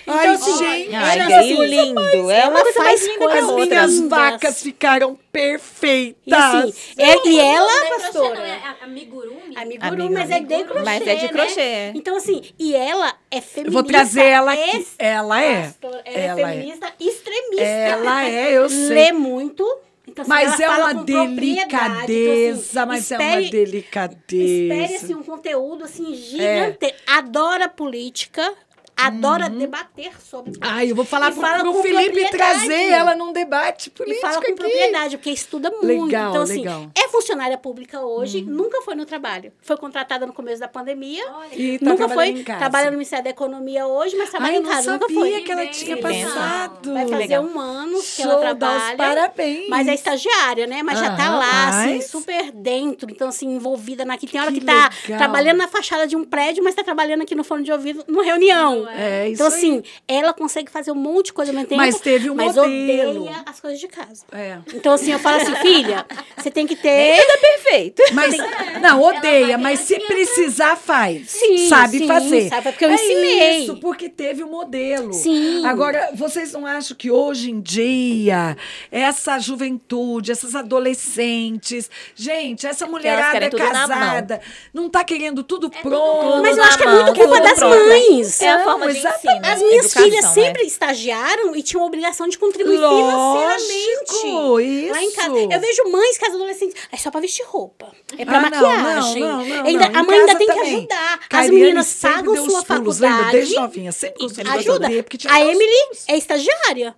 Speaker 1: Ai,
Speaker 2: Então, assim,
Speaker 1: gente.
Speaker 3: Ai, que
Speaker 2: assim,
Speaker 3: lindo. É uma
Speaker 2: ela
Speaker 3: coisa mais
Speaker 2: faz
Speaker 3: linda
Speaker 1: As minhas vacas ficaram perfeitas.
Speaker 2: E assim, é- e ela,
Speaker 4: Não é crochê,
Speaker 2: pastora.
Speaker 4: não, é amigurumi.
Speaker 2: Amiguru,
Speaker 3: Amiga,
Speaker 2: mas é de crochê.
Speaker 3: Mas é de
Speaker 2: né?
Speaker 3: crochê.
Speaker 2: Então, assim, e ela é feminista.
Speaker 1: Eu vou trazer ela aqui.
Speaker 2: ex-
Speaker 1: Ela é.
Speaker 2: pastora, Ela,
Speaker 1: Ela
Speaker 2: é
Speaker 1: é.
Speaker 2: feminista extremista.
Speaker 1: Ela é, eu *laughs* sei.
Speaker 2: Lê muito. Então, assim,
Speaker 1: Mas é uma delicadeza,
Speaker 2: Então, assim,
Speaker 1: mas é uma
Speaker 2: espere-
Speaker 1: delicadeza.
Speaker 2: Espere assim, um conteúdo assim,
Speaker 1: É.
Speaker 2: gigante. Adora política, adora debater sobre política.
Speaker 1: Ai, eu vou falar
Speaker 2: E
Speaker 1: pro,
Speaker 2: fala
Speaker 1: pro
Speaker 2: com
Speaker 1: Felipe trazer ela num debate
Speaker 2: E
Speaker 1: político
Speaker 2: fala com
Speaker 1: aqui.
Speaker 2: propriedade, porque estuda muito.
Speaker 1: Legal,
Speaker 2: então, assim,
Speaker 1: legal.
Speaker 2: é funcionária pública hoje, nunca foi no trabalho. Foi contratada no começo da pandemia.
Speaker 1: E tá
Speaker 2: nunca
Speaker 1: trabalhando
Speaker 2: foi.
Speaker 1: em casa.
Speaker 2: Trabalha no Ministério da Economia hoje, mas trabalha
Speaker 1: Ai, eu
Speaker 2: em
Speaker 1: não
Speaker 2: casa.
Speaker 1: sabia
Speaker 2: nunca foi.
Speaker 1: que ela tinha
Speaker 4: bem
Speaker 1: passado.
Speaker 2: Vai fazer
Speaker 3: Legal.
Speaker 2: um ano que
Speaker 1: Show,
Speaker 2: ela
Speaker 1: dá os
Speaker 2: trabalha.
Speaker 1: parabéns.
Speaker 2: Mas é estagiária, né? Mas já tá lá, assim,
Speaker 1: mas-
Speaker 2: super dentro. Então, assim, envolvida naquilo. Tem hora
Speaker 1: Que
Speaker 2: que, tá
Speaker 1: legal.
Speaker 2: trabalhando na fachada de um prédio, mas tá trabalhando aqui no fone de ouvido, numa reunião.
Speaker 1: É, isso
Speaker 2: Então,
Speaker 1: aí.
Speaker 2: assim, ela consegue fazer um monte de coisa ao mesmo tempo.
Speaker 1: Mas teve um
Speaker 2: mas
Speaker 1: modelo.
Speaker 2: odeia as coisas de casa.
Speaker 1: É.
Speaker 2: Então, assim, eu falo assim, *laughs* filha, você tem que ter.
Speaker 3: É perfeito.
Speaker 1: Mas, não, odeia, mas se precisar, faz.
Speaker 2: Sim,
Speaker 1: sabe
Speaker 2: sim,
Speaker 1: fazer.
Speaker 2: sabe, porque eu
Speaker 1: é
Speaker 2: ensinei.
Speaker 1: Isso, porque teve o modelo.
Speaker 2: Sim.
Speaker 1: Agora, vocês não acham que hoje em dia, essa juventude, essas adolescentes, gente, essa mulherada é
Speaker 3: tudo
Speaker 1: casada, não tá querendo tudo pronto.
Speaker 2: Mas eu acho que é muito culpa
Speaker 3: tudo
Speaker 2: das
Speaker 3: pronto.
Speaker 2: mães.
Speaker 3: É a
Speaker 1: Não,
Speaker 3: forma de
Speaker 1: exatamente.
Speaker 3: ensino.
Speaker 2: As minhas
Speaker 3: educação,
Speaker 2: filhas
Speaker 3: é.
Speaker 2: sempre estagiaram e tinham a obrigação de contribuir financeiramente.
Speaker 1: Lógico, isso.
Speaker 2: Lá em casa. Eu vejo mães que as adolescentes. É só pra vestir roupa. É pra
Speaker 1: Ah,
Speaker 2: maquiagem.
Speaker 1: não, não, não,
Speaker 2: Ainda- a mãe ainda
Speaker 1: casa
Speaker 2: tem que
Speaker 1: também.
Speaker 2: ajudar. As meninas pagam sua
Speaker 1: os pulos, lembra?
Speaker 2: faculdade.
Speaker 1: Desde novinha, sempre de
Speaker 2: ajuda.
Speaker 1: tinha
Speaker 2: A
Speaker 1: que os
Speaker 2: Emily
Speaker 1: pulos.
Speaker 2: é estagiária.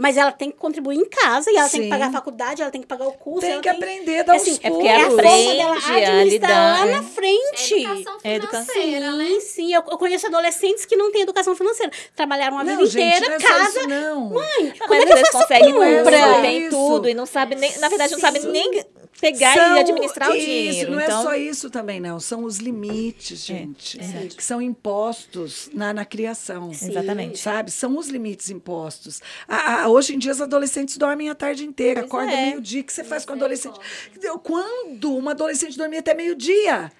Speaker 2: Mas ela tem que contribuir em casa e ela tem
Speaker 1: Sim.
Speaker 2: que pagar a faculdade, ela tem que pagar o curso.
Speaker 1: Tem
Speaker 2: ela
Speaker 1: que aprender a dar
Speaker 2: assim,
Speaker 3: É porque
Speaker 2: É a forma dela administrar lá
Speaker 3: é.
Speaker 2: na frente.
Speaker 4: Educação
Speaker 3: É educação.
Speaker 4: financeira, né?
Speaker 2: Sim, sim. Eu, eu conheço adolescentes que não têm educação financeira. Trabalharam a vida
Speaker 1: Não, gente,
Speaker 2: inteira,
Speaker 1: não é
Speaker 2: casa.
Speaker 1: isso, não.
Speaker 2: Mãe,
Speaker 3: Não,
Speaker 2: como
Speaker 3: mas
Speaker 2: é que eu faço
Speaker 3: consegue
Speaker 2: compra?
Speaker 3: tudo, tem
Speaker 1: Isso.
Speaker 3: tudo e não sabe nem, na verdade, não sabe
Speaker 1: Sim.
Speaker 3: nem pegar
Speaker 1: São-
Speaker 3: e administrar o
Speaker 1: isso,
Speaker 3: dinheiro.
Speaker 1: não
Speaker 3: então,
Speaker 1: é só isso também, não. São os limites, gente, que são impostos na, na criação.
Speaker 3: Exatamente.
Speaker 1: Sabe? São os limites impostos. A- a- hoje em dia, os adolescentes dormem a tarde inteira,
Speaker 2: Pois
Speaker 1: acorda
Speaker 2: é.
Speaker 1: meio-dia. O que você faz com o adolescente? Quando uma adolescente dormia até meio-dia?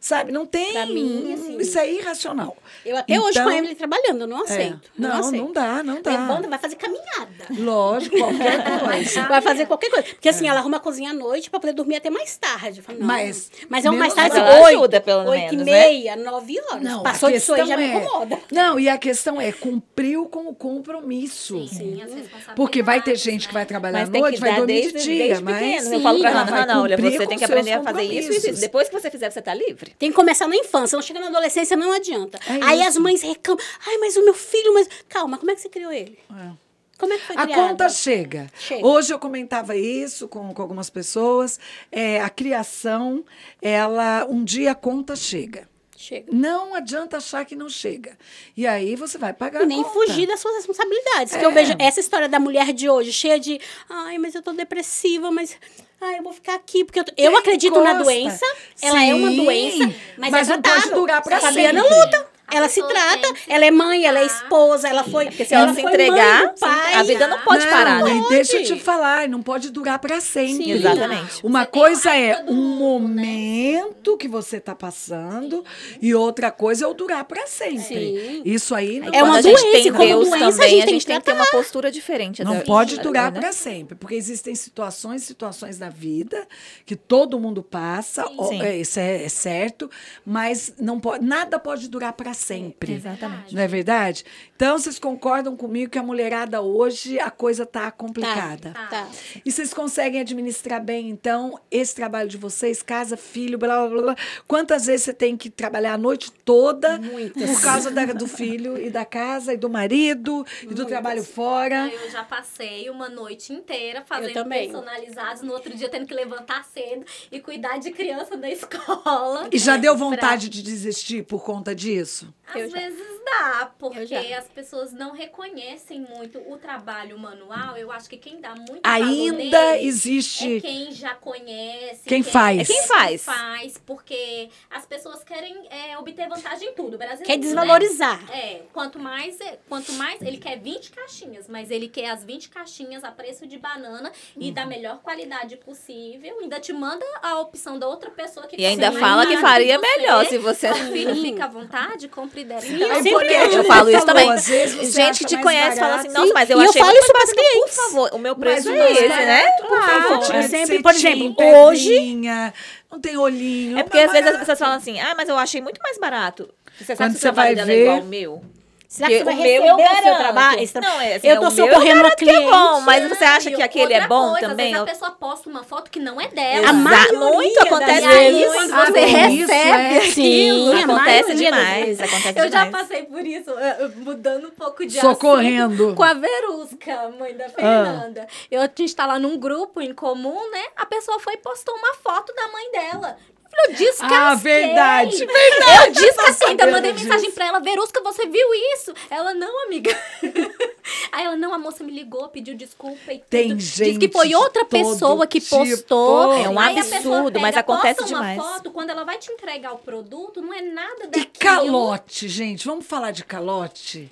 Speaker 1: Sabe? Não tem.
Speaker 2: Pra mim, assim-
Speaker 1: Isso é irracional.
Speaker 2: Eu até hoje
Speaker 1: Então-
Speaker 2: com a Emily trabalhando, eu não
Speaker 1: É.
Speaker 2: aceito.
Speaker 1: Não,
Speaker 2: não,
Speaker 1: não,
Speaker 2: aceito.
Speaker 1: dá, não dá.
Speaker 2: Levanta, vai fazer caminhada.
Speaker 1: Lógico, qualquer coisa.
Speaker 2: Vai fazer qualquer coisa. Porque assim, ela arruma a cozinha à noite pra poder dormir até mais tarde. Falo, não.
Speaker 1: Mas-
Speaker 2: mas é um mais tarde,
Speaker 3: mal. Ela
Speaker 2: oito,
Speaker 3: ajuda, pelo
Speaker 2: oito
Speaker 3: menos,
Speaker 2: e
Speaker 3: né?
Speaker 2: meia, nove horas.
Speaker 1: Não,
Speaker 2: Passou disso aí, já me
Speaker 1: é-
Speaker 2: incomoda.
Speaker 1: Não, e a questão é cumpriu com o compromisso.
Speaker 4: Sim, responsabilidades,
Speaker 1: Porque vai ter gente que
Speaker 4: né?
Speaker 1: vai trabalhar
Speaker 3: Mas
Speaker 1: à noite,
Speaker 3: que
Speaker 1: vai dormir
Speaker 3: desde,
Speaker 1: de dia,
Speaker 3: desde
Speaker 1: mas
Speaker 3: pequeno. Eu
Speaker 2: Sim,
Speaker 3: falo pra
Speaker 1: ela
Speaker 3: Hannah, olha, você tem que aprender a fazer isso e isso. Depois que você fizer, você tá livre.
Speaker 2: Tem que começar na infância, não chega na adolescência, não adianta.
Speaker 1: É
Speaker 2: aí
Speaker 1: isso.
Speaker 2: as mães reclamam. Ai, mas o meu filho, mas. Calma, como é que você criou ele? Como é que foi
Speaker 1: A
Speaker 2: criado?
Speaker 1: conta chega.
Speaker 2: Chega.
Speaker 1: Hoje eu comentava isso com, com algumas pessoas. É, a criação, ela um dia a conta chega.
Speaker 2: Chega.
Speaker 1: Não adianta achar que não chega. E aí você vai pagar
Speaker 2: E nem
Speaker 1: conta.
Speaker 2: fugir das suas responsabilidades. Que
Speaker 1: É.
Speaker 2: eu vejo essa história da mulher de hoje, cheia de. Ai, mas eu tô depressiva, mas. Ai, eu vou ficar aqui. Porque eu, tô- eu acredito na doença. Ela é uma
Speaker 1: Sim,
Speaker 2: doença, mas,
Speaker 1: mas
Speaker 2: é
Speaker 1: não pode
Speaker 2: tratável.
Speaker 1: durar pra
Speaker 2: A Fabiana
Speaker 1: sempre.
Speaker 2: luta.
Speaker 4: A
Speaker 2: Ela se trata,
Speaker 4: que
Speaker 2: ela é mãe, ela é esposa, ela foi.
Speaker 3: Porque se ela se
Speaker 2: foi
Speaker 3: entregar,
Speaker 2: mãe pai.
Speaker 3: a vida não pode
Speaker 1: não,
Speaker 3: parar, né?
Speaker 1: E deixa eu te
Speaker 2: Pode.
Speaker 1: falar, não pode durar para sempre.
Speaker 2: Sim.
Speaker 3: Exatamente.
Speaker 1: Uma
Speaker 4: Você
Speaker 1: coisa é um
Speaker 4: mundo, né?
Speaker 1: momento que você está passando e outra coisa é o durar para sempre.
Speaker 2: Sim.
Speaker 1: Isso aí não
Speaker 2: É uma
Speaker 3: a
Speaker 1: pode,
Speaker 2: doença,
Speaker 3: tem
Speaker 2: como
Speaker 3: Deus
Speaker 2: doença, a
Speaker 3: também,
Speaker 2: gente
Speaker 3: a
Speaker 2: tem
Speaker 3: gente
Speaker 2: que
Speaker 3: tem que ter uma postura diferente.
Speaker 1: não
Speaker 3: da-
Speaker 1: pode
Speaker 3: da-
Speaker 1: durar
Speaker 3: né?
Speaker 1: para sempre, porque existem situações, situações da vida que todo mundo passa, ó,
Speaker 3: Sim.
Speaker 1: é, isso é, é certo, mas não pode, nada pode durar para sempre.
Speaker 3: Exatamente.
Speaker 1: Não é verdade? Então, vocês concordam comigo que a mulherada hoje a coisa tá complicada.
Speaker 2: Tá, tá.
Speaker 1: E vocês conseguem administrar bem, então, esse trabalho de vocês, casa, filho, blá, blá, blá, blá. Quantas vezes você tem que trabalhar a noite toda
Speaker 2: Muitas.
Speaker 1: por causa da- do filho e da casa e do marido e do trabalho fora?
Speaker 4: Eu já passei uma noite inteira fazendo
Speaker 2: também.
Speaker 4: personalizados, no outro dia tendo que levantar cedo e cuidar de criança da *laughs* escola.
Speaker 1: E já deu
Speaker 4: Pra-
Speaker 1: vontade de desistir por conta disso?
Speaker 2: Eu
Speaker 4: Às
Speaker 2: já.
Speaker 4: vezes dá, porque
Speaker 2: já.
Speaker 4: As pessoas não reconhecem muito o trabalho manual. Eu acho que quem dá muito valor
Speaker 1: Ainda
Speaker 4: nele
Speaker 1: existe.
Speaker 4: é quem já conhece.
Speaker 1: Quem faz.
Speaker 3: É quem faz.
Speaker 4: faz, porque as pessoas querem é, obter vantagem em tudo. O brasileiro,
Speaker 2: Quer
Speaker 4: né?
Speaker 2: desvalorizar.
Speaker 4: É, quanto mais, é- quanto mais ele quer 20 caixinhas, mas ele quer as 20 caixinhas a preço de banana e
Speaker 1: Uhum.
Speaker 4: da melhor qualidade possível. Ainda te manda a opção da outra pessoa que
Speaker 3: E ainda
Speaker 4: consegue
Speaker 3: fala que faria melhor se você.
Speaker 4: Filho fica à *laughs* vontade, compre dela. Então,
Speaker 2: eu
Speaker 3: eu falo isso também.
Speaker 1: Às vezes você
Speaker 3: Gente que te conhece fala assim,
Speaker 1: barato.
Speaker 3: nossa, mas eu
Speaker 2: E eu
Speaker 3: achei
Speaker 2: falo
Speaker 3: muito
Speaker 2: isso
Speaker 3: mais barato. Por
Speaker 2: clientes.
Speaker 3: favor, o meu
Speaker 1: Mas
Speaker 3: preço
Speaker 1: o
Speaker 3: é
Speaker 1: mais
Speaker 3: esse,
Speaker 1: barato,
Speaker 3: né?
Speaker 1: Por favor,
Speaker 2: Claro. Eu
Speaker 1: de
Speaker 2: sempre, por exemplo,
Speaker 1: cetim,
Speaker 2: hoje-
Speaker 1: Não tem olhinho.
Speaker 3: É porque às vezes as
Speaker 1: barato.
Speaker 3: pessoas falam assim, ah, mas eu achei muito mais barato. Você sabe
Speaker 1: Quando
Speaker 3: o trabalho
Speaker 1: vai
Speaker 3: dela
Speaker 1: ver-
Speaker 3: é igual ao meu?
Speaker 2: Será que você vai
Speaker 3: o meu
Speaker 2: o seu trabalho? Esse tra-
Speaker 3: Não, é assim,
Speaker 2: eu
Speaker 3: é
Speaker 2: tô
Speaker 3: o meu
Speaker 2: socorrendo
Speaker 3: garanto que é
Speaker 2: cliente.
Speaker 3: bom, mas você acha que aquele é bom
Speaker 4: coisa,
Speaker 3: também?
Speaker 4: Às vezes a pessoa posta uma foto que não é dela.
Speaker 2: A maioria
Speaker 3: Muito acontece
Speaker 2: das vezes-
Speaker 3: isso.
Speaker 4: Quando
Speaker 1: Ah,
Speaker 4: você recebe
Speaker 1: é.
Speaker 4: aquilo.
Speaker 2: Sim, a
Speaker 3: Acontece demais, acontece
Speaker 4: Eu já
Speaker 3: demais.
Speaker 4: passei por isso, mudando um pouco de
Speaker 1: Socorrendo.
Speaker 4: assunto, com a Verusca, mãe da Fernanda. Eu tinha estado lá num grupo em comum, né? A pessoa foi e postou uma foto da mãe dela. Eu descasquei.
Speaker 1: Ah, verdade,
Speaker 4: Eu descasquei, ainda
Speaker 1: sabendo
Speaker 4: mandei
Speaker 1: disso.
Speaker 4: mensagem pra ela, Verusca, você viu isso? Ela, não, amiga. *laughs* Aí ela, não, a moça me ligou, pediu desculpa e tudo.
Speaker 1: Tem
Speaker 4: Diz
Speaker 1: gente
Speaker 4: que foi outra pessoa que
Speaker 1: tipo.
Speaker 4: postou.
Speaker 1: É
Speaker 3: um absurdo, mas
Speaker 4: pega,
Speaker 3: acontece
Speaker 4: posta
Speaker 3: demais.
Speaker 4: uma foto, quando ela vai te entregar o produto, não é nada
Speaker 1: E
Speaker 4: daquilo.
Speaker 1: calote, gente, vamos falar de calote?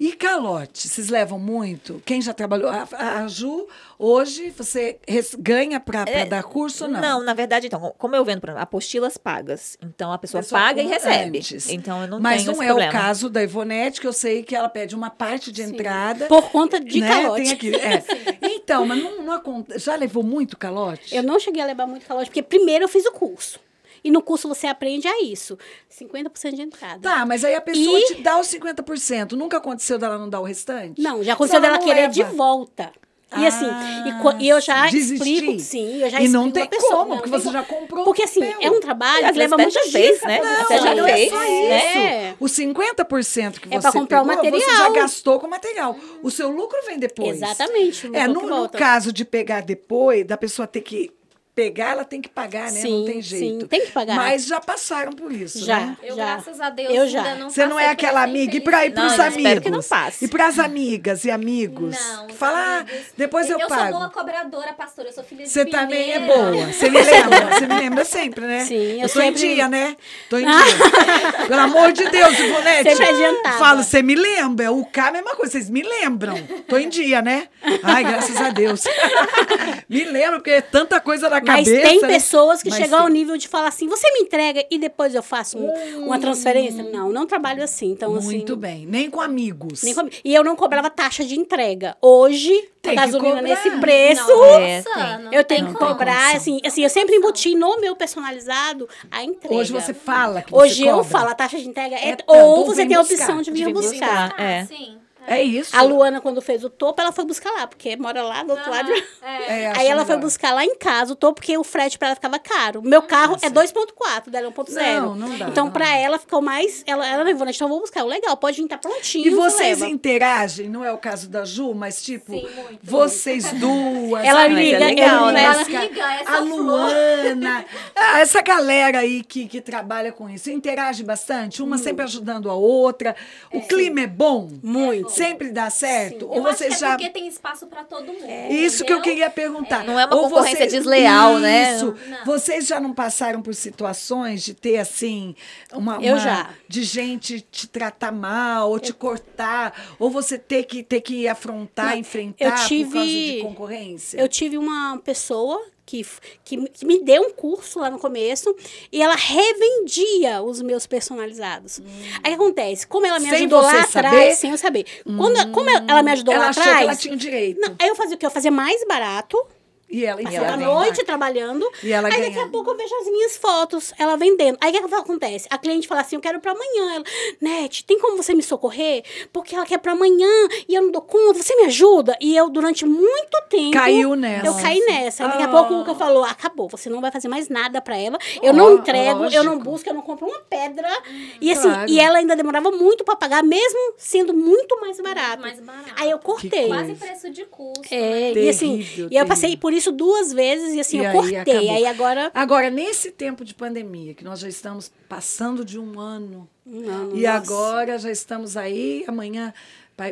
Speaker 1: E calote, vocês levam muito? Quem já trabalhou? A, a- a Ju, hoje, você res- ganha para
Speaker 3: É,
Speaker 1: dar curso ou não?
Speaker 3: Não, na verdade, então, como eu vendo, por exemplo, apostilas pagas. Então a pessoa,
Speaker 1: Pessoa
Speaker 3: paga e recebe.
Speaker 1: antes.
Speaker 3: Então eu não
Speaker 1: Mas
Speaker 3: tenho
Speaker 1: não
Speaker 3: esse
Speaker 1: é
Speaker 3: problema.
Speaker 1: o caso da Ivonete, que eu sei que ela pede uma parte de entrada.
Speaker 2: Por conta de
Speaker 1: né?
Speaker 2: calote.
Speaker 1: Tem aqui, é. *laughs* Então, mas não, não já levou muito calote?
Speaker 2: Eu não cheguei a levar muito calote, porque primeiro eu fiz o curso. E no curso você aprende a isso. 50% de entrada.
Speaker 1: Tá, mas aí a pessoa
Speaker 2: E-
Speaker 1: te dá os 50%. Nunca aconteceu dela não dar o restante?
Speaker 2: Não, já aconteceu dela
Speaker 1: não
Speaker 2: querer
Speaker 1: leva.
Speaker 2: de volta. E assim, e,
Speaker 1: Ah,
Speaker 2: e eu já
Speaker 1: desistir.
Speaker 2: explico, sim, eu já
Speaker 1: E
Speaker 2: explico
Speaker 1: não tem
Speaker 2: pessoa.
Speaker 1: como,
Speaker 2: não
Speaker 1: porque você
Speaker 2: como.
Speaker 1: já comprou.
Speaker 2: Porque assim,
Speaker 1: o
Speaker 2: é um trabalho que leva
Speaker 3: vezes
Speaker 2: muita
Speaker 3: até já fez,
Speaker 2: dica.
Speaker 3: né?
Speaker 2: pra
Speaker 3: Até já
Speaker 2: pessoa.
Speaker 3: fez,
Speaker 2: Não é
Speaker 3: né?
Speaker 2: só isso.
Speaker 1: Os 50% que
Speaker 2: É
Speaker 1: você
Speaker 2: o
Speaker 1: você já gastou com o material. O seu lucro vem depois.
Speaker 2: Exatamente. o
Speaker 1: É, no, no caso de pegar depois, da pessoa ter que pegar, ela tem que pagar, né? não
Speaker 2: Sim,
Speaker 1: tem jeito.
Speaker 2: sim, tem que pagar.
Speaker 1: Mas já passaram por isso,
Speaker 2: Já.
Speaker 1: né?
Speaker 4: Eu,
Speaker 2: Já.
Speaker 4: graças a Deus,
Speaker 2: Eu
Speaker 4: ainda
Speaker 2: já.
Speaker 4: não
Speaker 1: Você não é aquela amiga. E para ir
Speaker 3: Não,
Speaker 1: pros
Speaker 3: eu
Speaker 1: amigos?
Speaker 3: que não passe.
Speaker 1: E pras amigas e amigos?
Speaker 4: Não,
Speaker 1: que
Speaker 4: os
Speaker 1: fala, ah, depois eu,
Speaker 4: eu
Speaker 1: pago.
Speaker 4: sou boa cobradora, pastora. Eu sou filha de
Speaker 1: Você também é boa. Você me *laughs* lembra. Você me lembra sempre, né?
Speaker 2: Sim, eu
Speaker 1: eu tô em
Speaker 2: sempre-
Speaker 1: dia, né? Tô em *laughs* dia. Pelo amor de Deus, Ivonete.
Speaker 2: Sempre adiantada.
Speaker 1: Falo, você me lembra. O K é a mesma coisa. Vocês me lembram. Tô em dia, né? Ai, graças a Deus. *laughs* me lembro, porque é tanta coisa na
Speaker 2: Mas Mas
Speaker 1: cabeça,
Speaker 2: tem
Speaker 1: né?
Speaker 2: pessoas que
Speaker 1: Mas
Speaker 2: chegam ao
Speaker 1: tem.
Speaker 2: nível de falar assim: você me entrega e depois eu faço um- uma transferência? Não, não trabalho assim. Então,
Speaker 1: Muito
Speaker 2: assim.
Speaker 1: bem. Nem com amigos.
Speaker 2: nem com- E eu não cobrava taxa de entrega. Hoje,
Speaker 1: Tem
Speaker 2: a gasolina nesse preço.
Speaker 3: É,
Speaker 4: Nossa,
Speaker 3: tem.
Speaker 4: não
Speaker 2: Eu tenho
Speaker 1: Não
Speaker 2: que
Speaker 1: tem
Speaker 2: cobrar, assim, assim, eu sempre embuti no meu personalizado a entrega.
Speaker 1: Hoje você fala que
Speaker 2: Hoje
Speaker 1: você
Speaker 2: eu falo, a taxa de entrega é,
Speaker 1: É
Speaker 2: ou você tem a
Speaker 1: buscar,
Speaker 2: opção de vir
Speaker 3: de vir
Speaker 2: buscar.
Speaker 3: buscar. É.
Speaker 4: Sim.
Speaker 1: É isso.
Speaker 2: A Luana, quando fez o topo, ela foi buscar lá, porque mora lá do outro lado.
Speaker 1: É, acho
Speaker 2: Aí ela foi buscar lá em casa o topo, porque o frete pra ela ficava caro. Meu carro é 2.4, dela é 1.0.
Speaker 1: Não, não dá,
Speaker 2: Então,
Speaker 1: não
Speaker 2: pra
Speaker 1: dá.
Speaker 2: ela, ficou mais... Ela, ela levou, né? Então, eu vou buscar. O legal, pode vir, tá prontinho,
Speaker 1: E
Speaker 2: você
Speaker 1: vocês
Speaker 2: leva.
Speaker 1: interagem, não é o caso da Ju, mas tipo,
Speaker 4: Sim, muito,
Speaker 1: vocês *laughs* duas.
Speaker 2: Ela
Speaker 1: a
Speaker 2: liga,
Speaker 3: legal,
Speaker 2: eu
Speaker 3: né?
Speaker 2: ela-
Speaker 4: essa
Speaker 1: a. Luana, *laughs* ah, essa galera aí que, que trabalha com isso, interage bastante, uma sempre ajudando a outra. O clima é bom?
Speaker 2: Muito.
Speaker 1: Sempre dá certo? Ou
Speaker 4: Eu acho
Speaker 1: vocês
Speaker 4: que
Speaker 1: já.
Speaker 4: é porque tem espaço pra todo mundo.
Speaker 1: Isso que eu
Speaker 4: entendeu?
Speaker 1: queria perguntar.
Speaker 3: Não é uma
Speaker 1: Ou
Speaker 3: concorrência desleal, né?
Speaker 1: Isso. Vocês já não passaram por situações de ter, assim, uma.
Speaker 2: Eu
Speaker 1: uma-
Speaker 2: já.
Speaker 1: De gente te tratar mal, ou te cortar, ou você ter que, ter que afrontar,
Speaker 2: Não,
Speaker 1: enfrentar
Speaker 2: eu
Speaker 1: por causa
Speaker 2: tive-
Speaker 1: de concorrência?
Speaker 2: Eu tive uma pessoa que, que, me- que me deu um curso lá no começo e ela revendia os meus personalizados. Aí o que acontece? Como ela me
Speaker 1: Hum. Sem
Speaker 2: ajudou lá
Speaker 1: saber?
Speaker 2: atrás, sem eu saber. Quando, como ela me ajudou
Speaker 1: ela
Speaker 2: lá atrás.
Speaker 1: que ela tinha o direito.
Speaker 2: Não, aí eu fazia o quê? Eu fazia mais barato.
Speaker 1: E ela, e ela
Speaker 2: à
Speaker 1: vem
Speaker 2: noite trabalhando.
Speaker 1: E ela
Speaker 2: aí daqui a pouco eu vejo as minhas fotos, ela vendendo. Aí o que, que acontece? A cliente fala assim: eu quero pra amanhã. Ela, Net, tem como você me socorrer? Porque ela quer pra amanhã e eu não dou conta, você me ajuda? E eu, durante muito tempo.
Speaker 1: Caiu nessa.
Speaker 2: Eu caí nessa. Daqui a
Speaker 1: Ah.
Speaker 2: pouco o Luca falou: acabou, você não vai fazer mais nada pra ela. Eu não entrego, eu não
Speaker 1: lógico.
Speaker 2: busco, eu não compro uma pedra. E assim,
Speaker 1: Claro.
Speaker 2: e ela ainda demorava muito pra pagar, mesmo sendo muito mais barato.
Speaker 4: Mais barato.
Speaker 2: Aí eu cortei.
Speaker 4: Quase preço de custo.
Speaker 2: É,
Speaker 1: Terrível,
Speaker 2: e assim, e eu passei
Speaker 1: terrível.
Speaker 2: por isso duas vezes e assim,
Speaker 1: E
Speaker 2: eu
Speaker 1: aí
Speaker 2: cortei.
Speaker 1: acabou.
Speaker 2: Aí agora.
Speaker 1: Agora, nesse tempo de pandemia, que nós já estamos passando de um ano,
Speaker 2: Não,
Speaker 1: e
Speaker 2: nossa.
Speaker 1: agora já estamos aí, amanhã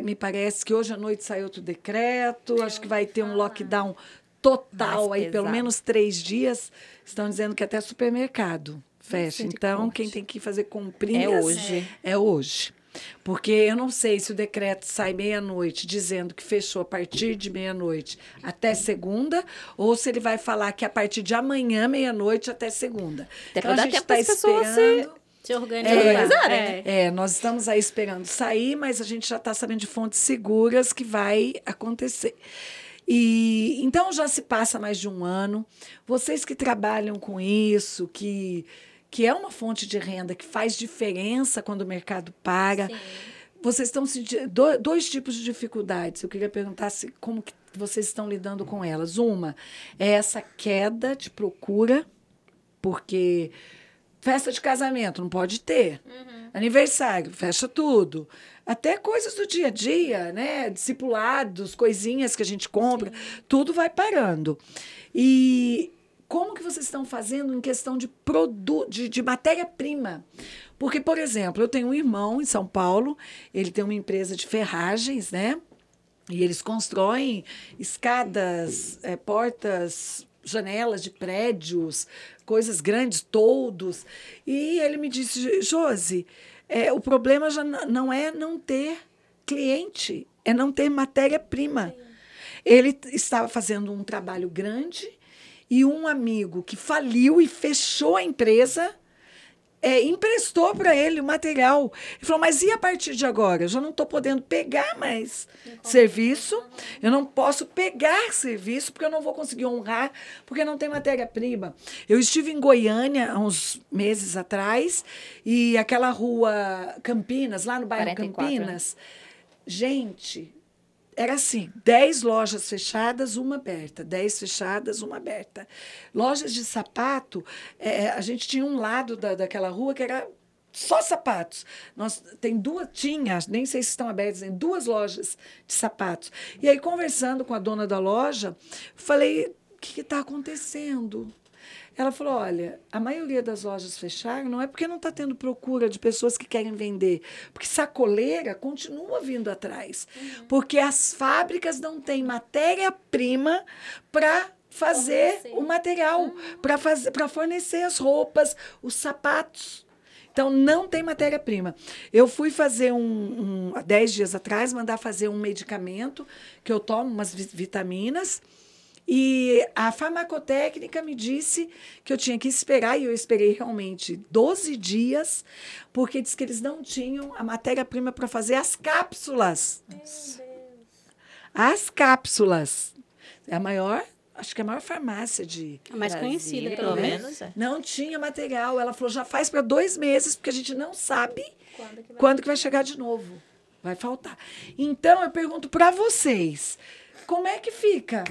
Speaker 1: me parece que hoje à noite sai outro decreto, acho que vai ter um lockdown total aí, pelo menos três dias. Estão dizendo que até supermercado fecha. Então, quem tem que fazer comprinhas
Speaker 3: É hoje.
Speaker 1: É hoje. Porque eu não sei se o decreto sai meia-noite dizendo que fechou a partir de meia-noite até segunda, ou se ele vai falar que a partir de amanhã, meia-noite, até segunda.
Speaker 3: Até
Speaker 1: então, a gente está
Speaker 3: pessoas se-
Speaker 1: esperando.
Speaker 2: Se
Speaker 1: É,
Speaker 3: organizarem,
Speaker 2: né?
Speaker 1: é, nós estamos aí esperando sair, mas a gente já está sabendo de fontes seguras que vai acontecer. E então já se passa mais de um ano. Vocês que trabalham com isso, que, que é uma fonte de renda que faz diferença quando o mercado para. Vocês estão sentindo do- dois tipos de dificuldades. Eu queria perguntar se, como que vocês estão lidando com elas. Uma é essa queda de procura, porque festa de casamento não pode ter. Aniversário, fecha tudo. Até coisas do dia a dia, né? Discipulados, coisinhas que a gente compra, tudo vai parando. E como que vocês estão fazendo em questão de produto, de, de matéria-prima? Porque, por exemplo, eu tenho um irmão em São Paulo, ele tem uma empresa de ferragens, né? E eles constroem escadas, eh, portas, janelas de prédios, coisas grandes, toldos. E ele me disse, Josi, eh, o problema já não é não ter cliente, é não ter matéria-prima. Ele estava fazendo um trabalho grande e um amigo que faliu e fechou a empresa é, emprestou para ele o material. Ele falou, mas e a partir de agora? Eu já não estou podendo pegar mais serviço, eu não posso pegar serviço, porque eu não vou conseguir honrar, porque não tem matéria-prima. Eu estive em Goiânia há uns meses atrás, e aquela rua Campinas, lá no bairro
Speaker 3: 44, né?
Speaker 1: Campinas, gente, era assim, 10 lojas fechadas, uma aberta, 10 fechadas, uma aberta. Lojas de sapato, eh, a gente tinha um lado da, daquela rua que era só sapatos. Nós tem duas, tinha, nem sei se estão abertas, em duas lojas de sapatos. E aí, conversando com a dona da loja, falei, o que está acontecendo? Ela falou: olha, a maioria das lojas fecharam não é porque não está tendo procura de pessoas que querem vender, porque sacoleira continua vindo atrás. Porque as fábricas não têm matéria-prima para fazer
Speaker 4: Fornecer.
Speaker 1: o material, para fazer para fornecer as roupas, os sapatos. Então, não tem matéria-prima. Eu fui fazer um, um, há 10 dias atrás, mandar fazer um medicamento que eu tomo, umas vi- vitaminas, E a farmacotécnica me disse que eu tinha que esperar, e eu esperei realmente 12 dias, porque disse que eles não tinham a matéria-prima para fazer as cápsulas. As cápsulas. É a maior, acho que é a maior farmácia de.
Speaker 2: A mais
Speaker 3: Brasil,
Speaker 2: conhecida,
Speaker 3: pelo
Speaker 2: pelo menos.
Speaker 3: menos. é.
Speaker 1: Não tinha material. Ela falou, já faz para dois meses, porque a gente não sabe
Speaker 4: Quando que vai-
Speaker 1: quando que vai chegar de novo. Vai faltar. Então, eu pergunto para vocês, como é que fica?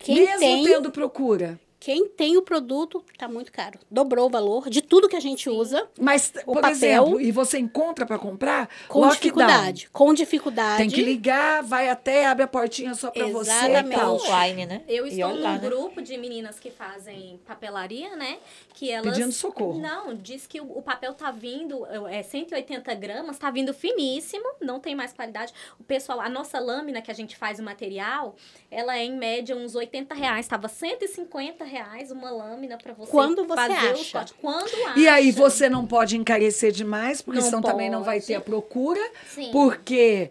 Speaker 2: Quem
Speaker 1: Mesmo
Speaker 2: tem,
Speaker 1: tendo procura.
Speaker 2: Quem tem o produto tá muito caro. Dobrou o valor de tudo que a gente usa
Speaker 1: Mas,
Speaker 2: O
Speaker 1: por
Speaker 2: papel-
Speaker 1: exemplo, e você encontra para comprar?
Speaker 2: com
Speaker 1: lockdown.
Speaker 2: dificuldade. Com dificuldade.
Speaker 1: Tem que ligar, vai até, abre a portinha só para você e
Speaker 2: Exatamente.
Speaker 1: tal.
Speaker 3: Online, né?
Speaker 4: Eu
Speaker 3: E
Speaker 4: estou
Speaker 3: olha
Speaker 4: num
Speaker 3: lá, né?
Speaker 4: grupo de meninas que fazem papelaria, né? Que elas.
Speaker 1: Pedindo socorro.
Speaker 4: Não, diz que o, o papel tá vindo, é 180 gramas, tá vindo finíssimo, não tem mais qualidade. O pessoal, a nossa lâmina que a gente faz o material, ela é em média uns 80 reais. Tava 150 reais uma lâmina para você
Speaker 2: Quando você
Speaker 4: fazer
Speaker 2: acha.
Speaker 4: cortes. Quando acha.
Speaker 1: E aí você não pode encarecer demais, porque
Speaker 4: Não
Speaker 1: senão também não vai
Speaker 4: pode.
Speaker 1: ter a procura,
Speaker 4: Sim.
Speaker 1: porque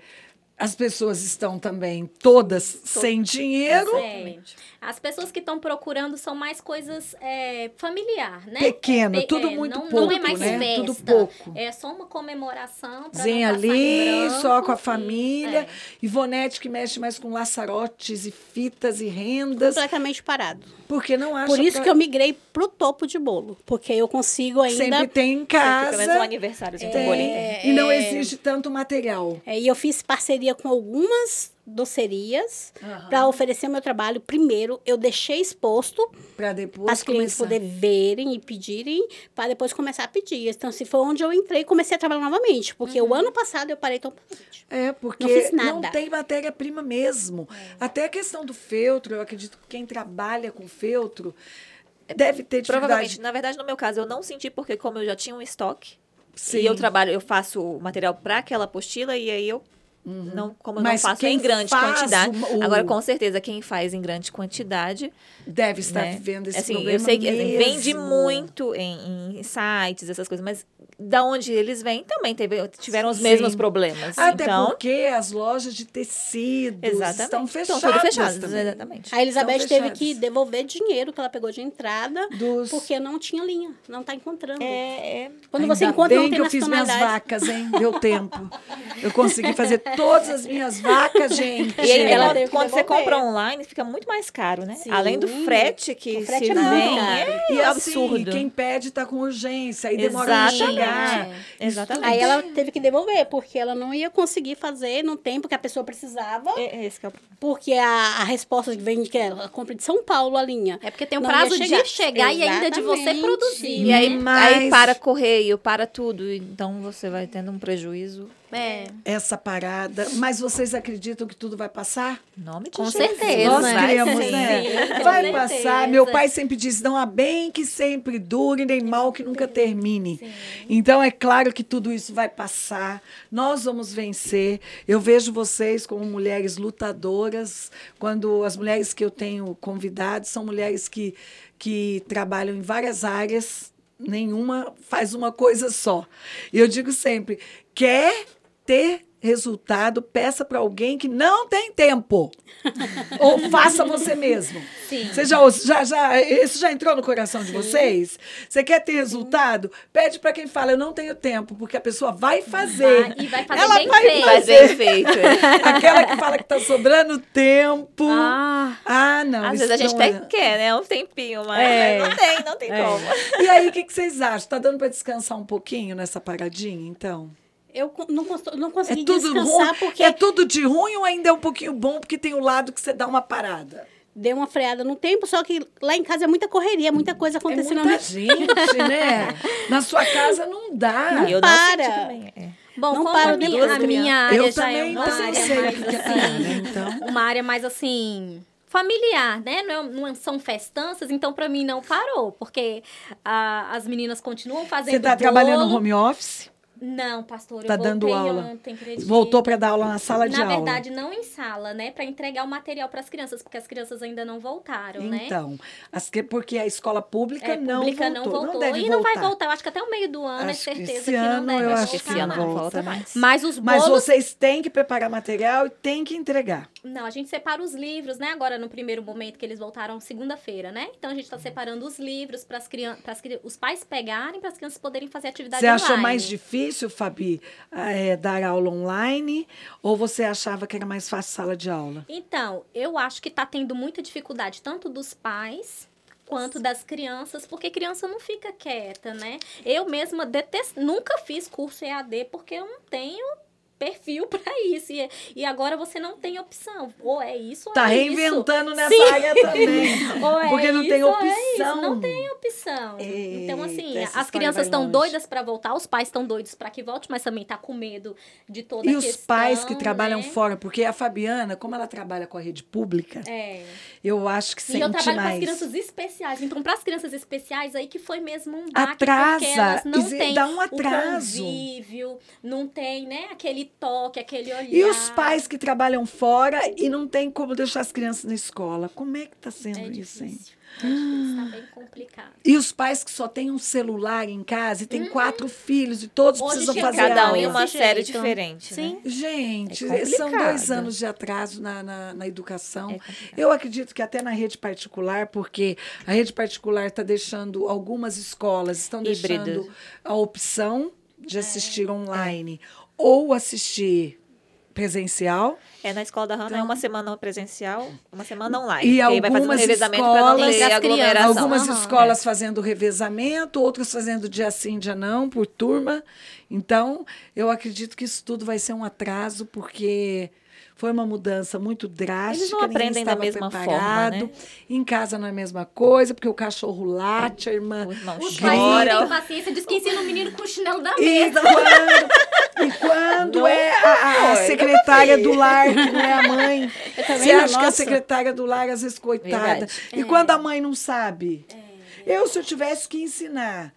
Speaker 1: as pessoas estão também todas sem dinheiro,
Speaker 4: É. As pessoas que estão procurando são mais coisas é, familiar, né?
Speaker 1: pequeno,
Speaker 4: Pe-
Speaker 1: tudo
Speaker 4: é,
Speaker 1: muito
Speaker 4: não,
Speaker 1: pouco,
Speaker 4: não é mais
Speaker 1: né?
Speaker 4: festa.
Speaker 1: Tudo pouco.
Speaker 4: É só uma comemoração
Speaker 1: Zinha ali, só com a família.
Speaker 4: É.
Speaker 1: Ivonete que mexe mais com laçarotes e fitas e rendas,
Speaker 2: completamente parado.
Speaker 1: porque não acha
Speaker 2: Por isso
Speaker 1: pra-
Speaker 2: que eu migrei pro topo de bolo, porque eu consigo ainda
Speaker 1: sempre tem em
Speaker 3: Pelo menos um
Speaker 1: casa. Tem,
Speaker 3: com bolinho.
Speaker 1: e não exige tanto material.
Speaker 2: É, e eu fiz parceria com algumas docerias para oferecer meu trabalho. Primeiro, eu deixei exposto
Speaker 1: Para depois
Speaker 2: as clientes poderem verem e pedirem, para depois começar a pedir. Então, se foi onde eu entrei, comecei a trabalhar novamente, porque o ano passado eu parei totalmente.
Speaker 1: É, porque
Speaker 2: Não fiz
Speaker 1: não
Speaker 2: nada.
Speaker 1: tem matéria-prima mesmo. Até a questão do feltro, eu acredito que quem trabalha com feltro deve ter dificuldade.
Speaker 3: Provavelmente, na verdade, no meu caso, eu não senti, porque como eu já tinha um estoque,
Speaker 1: Sim.
Speaker 3: e eu trabalho, eu faço o material para aquela apostila, e aí eu não, como eu
Speaker 1: Uhum. Mas
Speaker 3: não faço em grande quantidade.
Speaker 1: o- o-
Speaker 3: Agora, com certeza, quem faz em grande quantidade,
Speaker 1: deve estar
Speaker 3: né?
Speaker 1: vivendo esse
Speaker 3: assim,
Speaker 1: problema
Speaker 3: eu sei que assim,
Speaker 1: mesmo.
Speaker 3: vende muito em, em sites, essas coisas, mas da onde eles vêm também teve, tiveram os
Speaker 1: Sim.
Speaker 3: mesmos problemas.
Speaker 1: Até
Speaker 3: então,
Speaker 1: porque as lojas de tecidos
Speaker 3: exatamente.
Speaker 1: estão fechadas.
Speaker 3: Estão fechadas,
Speaker 1: também.
Speaker 3: exatamente.
Speaker 2: A Elizabeth teve que devolver dinheiro que ela pegou de entrada,
Speaker 1: Dos...
Speaker 2: porque não tinha linha, não está encontrando.
Speaker 3: É, é,
Speaker 2: Quando
Speaker 1: Ainda
Speaker 2: você encontra,
Speaker 1: bem
Speaker 2: não tem
Speaker 1: que eu fiz minhas vacas, hein? Deu tempo. Eu consegui fazer todas as minhas vacas, gente.
Speaker 3: E aí,
Speaker 2: Ela
Speaker 3: quando, você compra online, fica muito mais caro, né?
Speaker 2: Sim.
Speaker 3: Além do frete que
Speaker 2: O frete
Speaker 3: se
Speaker 2: é
Speaker 3: vem, é
Speaker 1: E assim,
Speaker 3: absurdo.
Speaker 1: quem pede tá com urgência, aí demora a
Speaker 3: Exatamente.
Speaker 1: chegar.
Speaker 3: Exatamente.
Speaker 2: Aí ela teve que devolver, porque ela não ia conseguir fazer no tempo que a pessoa precisava,
Speaker 3: É, é esse que é o
Speaker 2: porque a, a resposta que vem de que ela compra de São Paulo a linha.
Speaker 4: É porque tem um
Speaker 2: Não
Speaker 4: prazo de
Speaker 2: chegar.
Speaker 4: chegar e ainda de você
Speaker 2: Exatamente.
Speaker 4: produzir.
Speaker 3: E aí,
Speaker 1: Mas-
Speaker 3: aí para correio, para tudo. Então você vai tendo um prejuízo.
Speaker 4: É.
Speaker 1: Essa parada. Mas vocês acreditam que tudo vai passar?
Speaker 3: Nome de
Speaker 4: Com
Speaker 3: Jesus.
Speaker 4: certeza,
Speaker 1: Nós
Speaker 4: né?
Speaker 1: cremos,
Speaker 4: Sim,
Speaker 1: né? Vai passar. Meu pai sempre diz: não há bem que sempre dure, nem mal que nunca termine. Então é claro que tudo isso vai passar. Nós vamos vencer. Eu vejo vocês como mulheres lutadoras. Quando as mulheres que eu tenho convidado são mulheres que, que trabalham em várias áreas. Nenhuma faz uma coisa só. E eu digo sempre: quer ter resultado, peça para alguém que não tem tempo. *laughs* Ou faça você mesmo.
Speaker 4: Sim.
Speaker 1: Você já, já, já, isso já entrou no coração de vocês? Você quer ter resultado? Pede para quem fala, eu não tenho tempo, porque a pessoa vai fazer.
Speaker 4: Vai- e vai fazer
Speaker 1: Ela
Speaker 4: bem
Speaker 1: vai
Speaker 4: feito.
Speaker 3: Faz
Speaker 1: fazer.
Speaker 3: bem feito. é. *laughs*
Speaker 1: Aquela que fala que tá sobrando tempo. Ah,
Speaker 4: Ah,
Speaker 1: não.
Speaker 3: Às vezes a gente
Speaker 1: não é.
Speaker 3: até quer, né? Um tempinho, mas
Speaker 1: É.
Speaker 3: não tem, não tem
Speaker 1: É.
Speaker 3: como.
Speaker 1: E aí, o que, que vocês acham? Tá dando para descansar um pouquinho nessa paradinha, então?
Speaker 2: Eu não, não
Speaker 1: É
Speaker 2: consegui
Speaker 1: tudo
Speaker 2: descansar
Speaker 1: ruim?
Speaker 2: porque
Speaker 1: É tudo de ruim ou ainda é um pouquinho bom porque tem o lado que você dá uma parada?
Speaker 2: deu uma freada no tempo, só que lá em casa é muita correria, muita coisa
Speaker 1: É
Speaker 2: acontecendo. ao
Speaker 1: muita gente, né? *laughs* Na sua casa não dá.
Speaker 3: E eu
Speaker 2: para.
Speaker 3: não é.
Speaker 4: Bom,
Speaker 2: Não
Speaker 4: como
Speaker 2: para
Speaker 4: a
Speaker 2: de
Speaker 4: minha, a minha área
Speaker 1: Eu
Speaker 4: já é
Speaker 1: também
Speaker 4: uma
Speaker 1: não
Speaker 4: área
Speaker 1: sei o
Speaker 4: mais
Speaker 1: é
Speaker 4: assim?
Speaker 1: Então,
Speaker 4: uma área mais assim familiar, né? Não, é- não são festanças, então pra mim não parou, porque ah, as meninas continuam fazendo
Speaker 1: você está
Speaker 4: bolo.
Speaker 1: trabalhando no home office?
Speaker 4: Não, pastor,
Speaker 1: Tá
Speaker 4: eu
Speaker 1: dando
Speaker 4: voltei
Speaker 1: aula.
Speaker 4: ontem, acredita?
Speaker 1: Voltou para dar aula na sala de
Speaker 4: Na
Speaker 1: aula.
Speaker 4: verdade, não em sala, né? Pra entregar o material pras crianças, porque as crianças ainda não voltaram, né?
Speaker 1: Então, as que, porque a escola pública,
Speaker 4: É,
Speaker 1: não,
Speaker 4: pública
Speaker 1: voltou,
Speaker 4: não voltou.
Speaker 1: deve
Speaker 4: e não vai voltar. Eu acho que até o meio do ano
Speaker 1: Acho
Speaker 4: é
Speaker 1: que
Speaker 4: certeza
Speaker 1: esse
Speaker 4: que, não
Speaker 1: ano
Speaker 4: deve
Speaker 1: eu
Speaker 4: voltar
Speaker 1: acho que
Speaker 3: Esse ano
Speaker 1: não
Speaker 3: não
Speaker 1: volta
Speaker 3: volta
Speaker 1: mais.
Speaker 4: Mas os
Speaker 1: Mas
Speaker 4: bolos...
Speaker 1: vocês têm que preparar material e têm que entregar.
Speaker 4: Não, a gente separa os livros, né? Agora, no primeiro momento que eles voltaram segunda-feira, né? Então, a gente tá separando os livros para crianças, os pais pegarem, para as crianças poderem fazer atividade
Speaker 1: Você achou
Speaker 4: online.
Speaker 1: mais difícil, Fabi, é, dar aula online? Ou você achava que era mais fácil sala de aula?
Speaker 4: Então, eu acho que tá tendo muita dificuldade, tanto dos pais quanto das crianças, porque criança não fica quieta, né? Eu mesma detesto, nunca fiz curso EAD porque eu não tenho perfil *laughs* para isso. E, e agora você não tem opção. Ou é isso ou
Speaker 1: Tá
Speaker 4: é isso.
Speaker 1: reinventando nessa
Speaker 4: Sim.
Speaker 1: área também. *laughs*
Speaker 4: Ou é
Speaker 1: Porque não tem
Speaker 4: isso, ou é
Speaker 1: opção.
Speaker 4: Não tem opção. então, assim, as crianças estão doidas para voltar, os pais estão doidos para que volte, mas também tá com medo de toda
Speaker 1: E
Speaker 4: a
Speaker 1: os
Speaker 4: questão,
Speaker 1: pais que trabalham
Speaker 4: né?
Speaker 1: fora, porque a Fabiana, como ela trabalha com a rede pública,
Speaker 4: É.
Speaker 1: eu acho que
Speaker 4: E
Speaker 1: sente
Speaker 4: eu trabalho com as
Speaker 1: mais.
Speaker 4: crianças especiais. Então, para as crianças especiais, aí que foi mesmo um baque, porque
Speaker 1: Atrasa,
Speaker 4: elas não têm
Speaker 1: dá um
Speaker 4: o
Speaker 1: atraso.
Speaker 4: convívio, não tem, né, aquele toque, aquele olhar.
Speaker 1: E os pais que trabalham fora e não tem como deixar as crianças na escola. Como é que tá sendo
Speaker 4: É
Speaker 1: isso, hein?
Speaker 4: difícil. É difícil, tá bem complicado.
Speaker 1: E os pais que só têm um celular em casa e têm quatro filhos e todos
Speaker 4: Uhum. Hoje
Speaker 1: precisam fazer
Speaker 3: Cada um
Speaker 1: aula.
Speaker 3: em uma série
Speaker 4: jeito.
Speaker 3: diferente,
Speaker 4: Sim.
Speaker 3: né?
Speaker 1: Gente,
Speaker 3: É
Speaker 1: são dois anos de atraso na, na, na educação.
Speaker 3: É.
Speaker 1: Eu acredito que até na rede particular, porque a rede particular está deixando, algumas escolas estão
Speaker 3: Híbrido.
Speaker 1: deixando a opção de
Speaker 3: É.
Speaker 1: assistir online ou assistir presencial.
Speaker 3: É, na escola da Hannah é uma semana presencial, uma semana online.
Speaker 1: E algumas
Speaker 3: revezamento para não
Speaker 1: escolas-
Speaker 3: aglomeração.
Speaker 1: Algumas
Speaker 4: Aham.
Speaker 1: escolas fazendo revezamento, outras fazendo dia sim, dia não, por turma. Então, eu acredito que isso tudo vai ser um atraso, porque foi uma mudança muito drástica.
Speaker 3: Eles não aprendem da mesma forma,
Speaker 1: preparado.
Speaker 3: né?
Speaker 1: Em casa não é a mesma coisa, porque o cachorro late, a irmã.
Speaker 3: O irmão
Speaker 4: Os pais não têm paciência, diz que ensina o menino com o chinelo da
Speaker 1: E
Speaker 4: mesa.
Speaker 1: quando, e quando é a, a secretária do lar, que não é a *laughs* mãe? Você acha que a
Speaker 2: nossa.
Speaker 1: secretária do lar, às vezes, coitada.
Speaker 3: Verdade.
Speaker 1: E quando a mãe não sabe? Eu, se eu tivesse que ensinar.